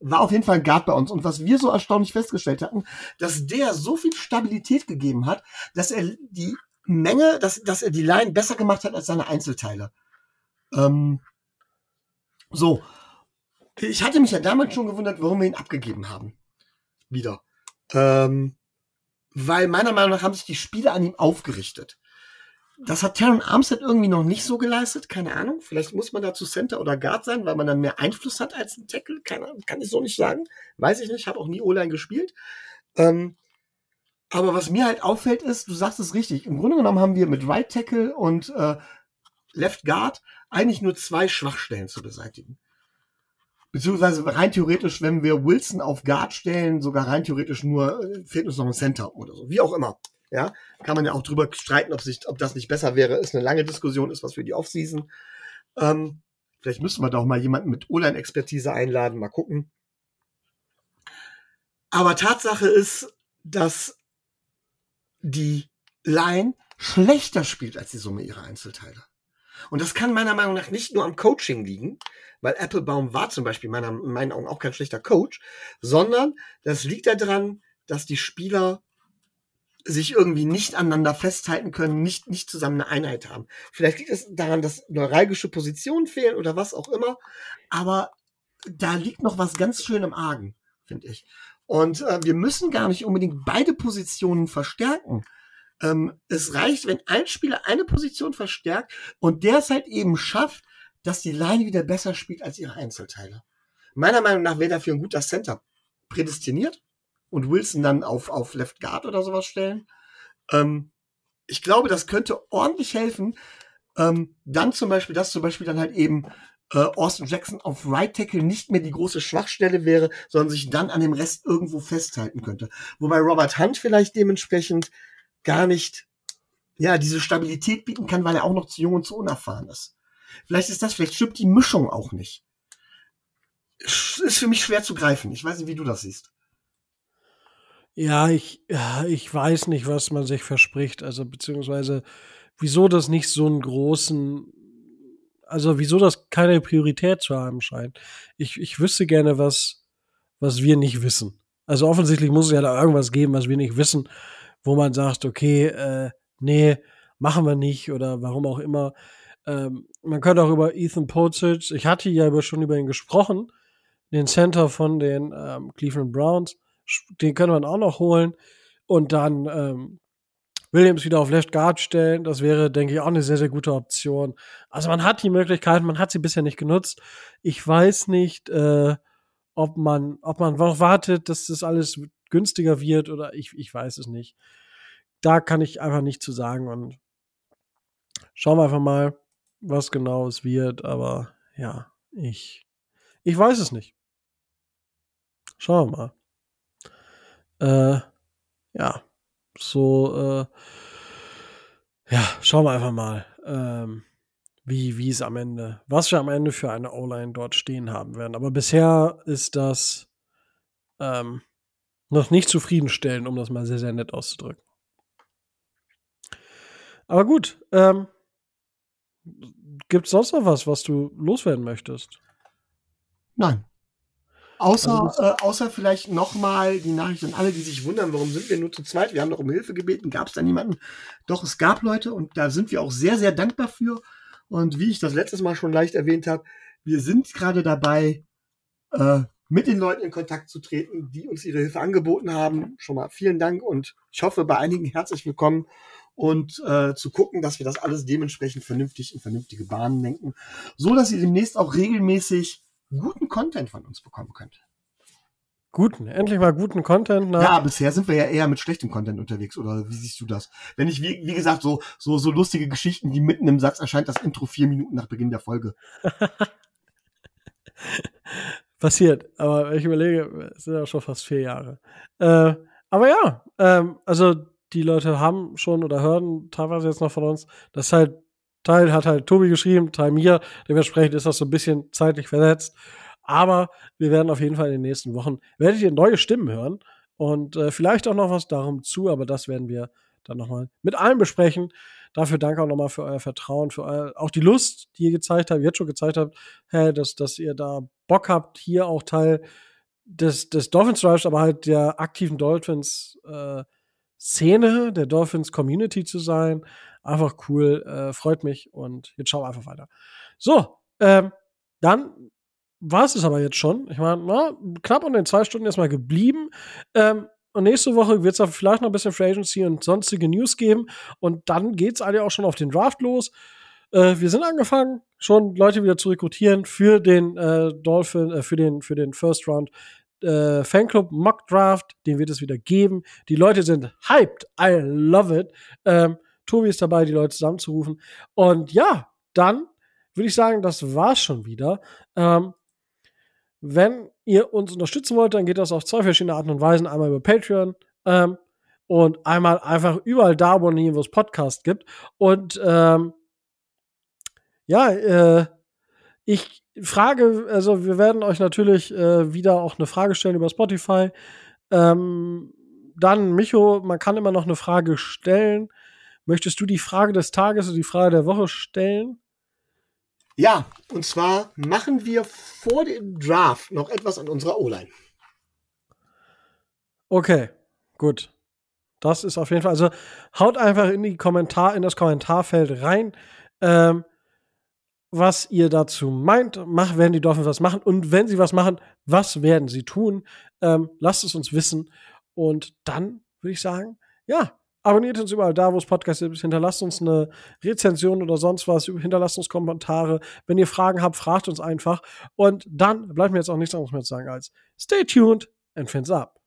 Speaker 2: war auf jeden Fall ein Guard bei uns. Und was wir so erstaunlich festgestellt hatten, dass der so viel Stabilität gegeben hat, dass er die Menge, dass, dass er die Line besser gemacht hat als seine Einzelteile. Ähm, so. Ich hatte mich ja damals schon gewundert, warum wir ihn abgegeben haben. Wieder. Ähm, weil meiner Meinung nach haben sich die Spieler an ihm aufgerichtet. Das hat Terran Armstead irgendwie noch nicht so geleistet, keine Ahnung. Vielleicht muss man dazu Center oder Guard sein, weil man dann mehr Einfluss hat als ein Tackle. Keine Ahnung, kann ich so nicht sagen. Weiß ich nicht, habe auch nie O-Line gespielt. Ähm, aber was mir halt auffällt ist, du sagst es richtig, im Grunde genommen haben wir mit Right Tackle und äh, Left Guard eigentlich nur zwei Schwachstellen zu beseitigen. Beziehungsweise rein theoretisch, wenn wir Wilson auf Guard stellen, sogar rein theoretisch nur, äh, fehlt uns noch ein Center oder so. Wie auch immer. Ja, kann man ja auch drüber streiten, ob, sich, ob das nicht besser wäre. Ist eine lange Diskussion, ist was für die Offseason. Ähm, vielleicht müssen wir da auch mal jemanden mit O-Line-Expertise einladen, mal gucken. Aber Tatsache ist, dass die Line schlechter spielt als die Summe ihrer Einzelteile. Und das kann meiner Meinung nach nicht nur am Coaching liegen, weil Applebaum war zum Beispiel meiner, in meinen Augen auch kein schlechter Coach, sondern das liegt daran, dass die Spieler sich irgendwie nicht aneinander festhalten können, nicht, nicht zusammen eine Einheit haben. Vielleicht liegt es daran, dass neuralgische Positionen fehlen oder was auch immer, aber da liegt noch was ganz schön im Argen, finde ich. Und äh, wir müssen gar nicht unbedingt beide Positionen verstärken. Ähm, es reicht, wenn ein Spieler eine Position verstärkt und der es halt eben schafft, dass die Line wieder besser spielt als ihre Einzelteile. Meiner Meinung nach wäre dafür ein guter Center prädestiniert und Wilson dann auf, auf Left Guard oder sowas stellen. Ähm, ich glaube, das könnte ordentlich helfen. Ähm, dann zum Beispiel, dass zum Beispiel dann halt eben äh, Austin Jackson auf Right Tackle nicht mehr die große Schwachstelle wäre, sondern sich dann an dem Rest irgendwo festhalten könnte. Wobei Robert Hunt vielleicht dementsprechend gar nicht, ja, diese Stabilität bieten kann, weil er auch noch zu jung und zu unerfahren ist. Vielleicht ist das, vielleicht stimmt die Mischung auch nicht. Ist für mich schwer zu greifen. Ich weiß nicht, wie du das siehst.
Speaker 1: Ja, ich, ich weiß nicht, was man sich verspricht. Also, beziehungsweise, wieso das nicht so einen großen, also wieso das keine Priorität zu haben scheint. Ich, ich wüsste gerne, was, was wir nicht wissen. Also offensichtlich muss es ja da irgendwas geben, was wir nicht wissen, wo man sagt, okay, äh, nee, machen wir nicht oder warum auch immer. Ähm, man könnte auch über Ethan Pocic, ich hatte ja schon über ihn gesprochen, den Center von den ähm, Cleveland Browns, den können wir auch noch holen und dann ähm, Williams wieder auf Left Guard stellen. Das wäre, denke ich, auch eine sehr, sehr gute Option. Also man hat die Möglichkeit, man hat sie bisher nicht genutzt. Ich weiß nicht, äh, ob man, ob man noch wartet, dass das alles günstiger wird oder ich, ich weiß es nicht. Da kann ich einfach nicht zu sagen und schauen wir einfach mal, was genau es wird. Aber ja, ich, ich weiß es nicht. Schauen wir mal. Äh, ja, so, äh, ja, schauen wir einfach mal, ähm, wie, wie es am Ende, was wir am Ende für eine O-Line dort stehen haben werden. Aber bisher ist das ähm, noch nicht zufriedenstellend, um das mal sehr, sehr nett auszudrücken. Aber gut, ähm, gibt es sonst noch was, was du loswerden möchtest?
Speaker 2: Nein. Außer,
Speaker 1: Also
Speaker 2: äh, außer vielleicht nochmal die Nachricht an alle, die sich wundern, warum sind wir nur zu zweit? Wir haben doch um Hilfe gebeten, gab es da niemanden? Doch, es gab Leute und da sind wir auch sehr, sehr dankbar für. Und wie ich das letztes Mal schon leicht erwähnt habe, wir sind gerade dabei, äh, mit den Leuten in Kontakt zu treten, die uns ihre Hilfe angeboten haben. Schon mal vielen Dank und ich hoffe bei einigen herzlich willkommen und äh, zu gucken, dass wir das alles dementsprechend vernünftig in vernünftige Bahnen lenken, so dass ihr demnächst auch regelmäßig guten Content von uns bekommen könnt.
Speaker 1: Guten, endlich mal guten Content.
Speaker 2: Ne? Ja, bisher sind wir ja eher mit schlechtem Content unterwegs, oder wie siehst du das? Wenn ich, wie, wie gesagt, so, so, so lustige Geschichten, die mitten im Satz erscheint, das Intro vier Minuten nach Beginn der Folge.
Speaker 1: Passiert, aber ich überlege, es sind ja schon fast vier Jahre. Äh, aber ja, ähm, also die Leute haben schon oder hören teilweise jetzt noch von uns. Das halt, Teil hat halt Tobi geschrieben, Teil mir. Dementsprechend ist das so ein bisschen zeitlich versetzt. Aber wir werden auf jeden Fall in den nächsten Wochen, werdet ihr neue Stimmen hören und äh, vielleicht auch noch was darum zu, aber das werden wir dann nochmal mit allen besprechen. Dafür danke auch nochmal für euer Vertrauen, für euer, auch die Lust, die ihr gezeigt habt, jetzt schon gezeigt habt, hey, dass, dass ihr da Bock habt, hier auch Teil des, des Dolphins Drives, aber halt der aktiven Dolphins äh, Szene, der Dolphins Community zu sein. Einfach cool, äh, freut mich und jetzt schauen wir einfach weiter. So, ähm, dann war es aber jetzt schon. Ich meine, knapp unter den zwei Stunden erstmal geblieben. Ähm, und nächste Woche wird es vielleicht noch ein bisschen Free Agency und sonstige News geben. Und dann geht es alle auch schon auf den Draft los. Äh, wir sind angefangen, schon Leute wieder zu rekrutieren für den äh, Dolphin, äh, für den, für den First Round äh, Fanclub Mock Draft. Den wird es wieder geben. Die Leute sind hyped. I love it. Ähm, Tobi ist dabei, die Leute zusammenzurufen. Und ja, dann würde ich sagen, das war's schon wieder. Ähm, wenn ihr uns unterstützen wollt, dann geht das auf zwei verschiedene Arten und Weisen. Einmal über Patreon ähm, und einmal einfach überall da, wo es Podcast gibt. Und ähm, ja, äh, ich frage, also wir werden euch natürlich äh, wieder auch eine Frage stellen über Spotify. Ähm, dann, Micho, man kann immer noch eine Frage stellen. Möchtest du die Frage des Tages oder die Frage der Woche stellen?
Speaker 2: Ja, und zwar machen wir vor dem Draft noch etwas an unserer O-Line.
Speaker 1: Okay, gut. Das ist auf jeden Fall, also haut einfach in die Kommentar, in das Kommentarfeld rein, ähm, was ihr dazu meint. Mach, werden die Dolphins was machen? Und wenn sie was machen, was werden sie tun? Ähm, lasst es uns wissen. Und dann würde ich sagen, ja, Abonniert uns überall da, wo es Podcasts gibt. Hinterlasst uns eine Rezension oder sonst was. Hinterlasst uns Kommentare. Wenn ihr Fragen habt, fragt uns einfach. Und dann bleibt mir jetzt auch nichts anderes mehr zu sagen als Stay tuned and fins up.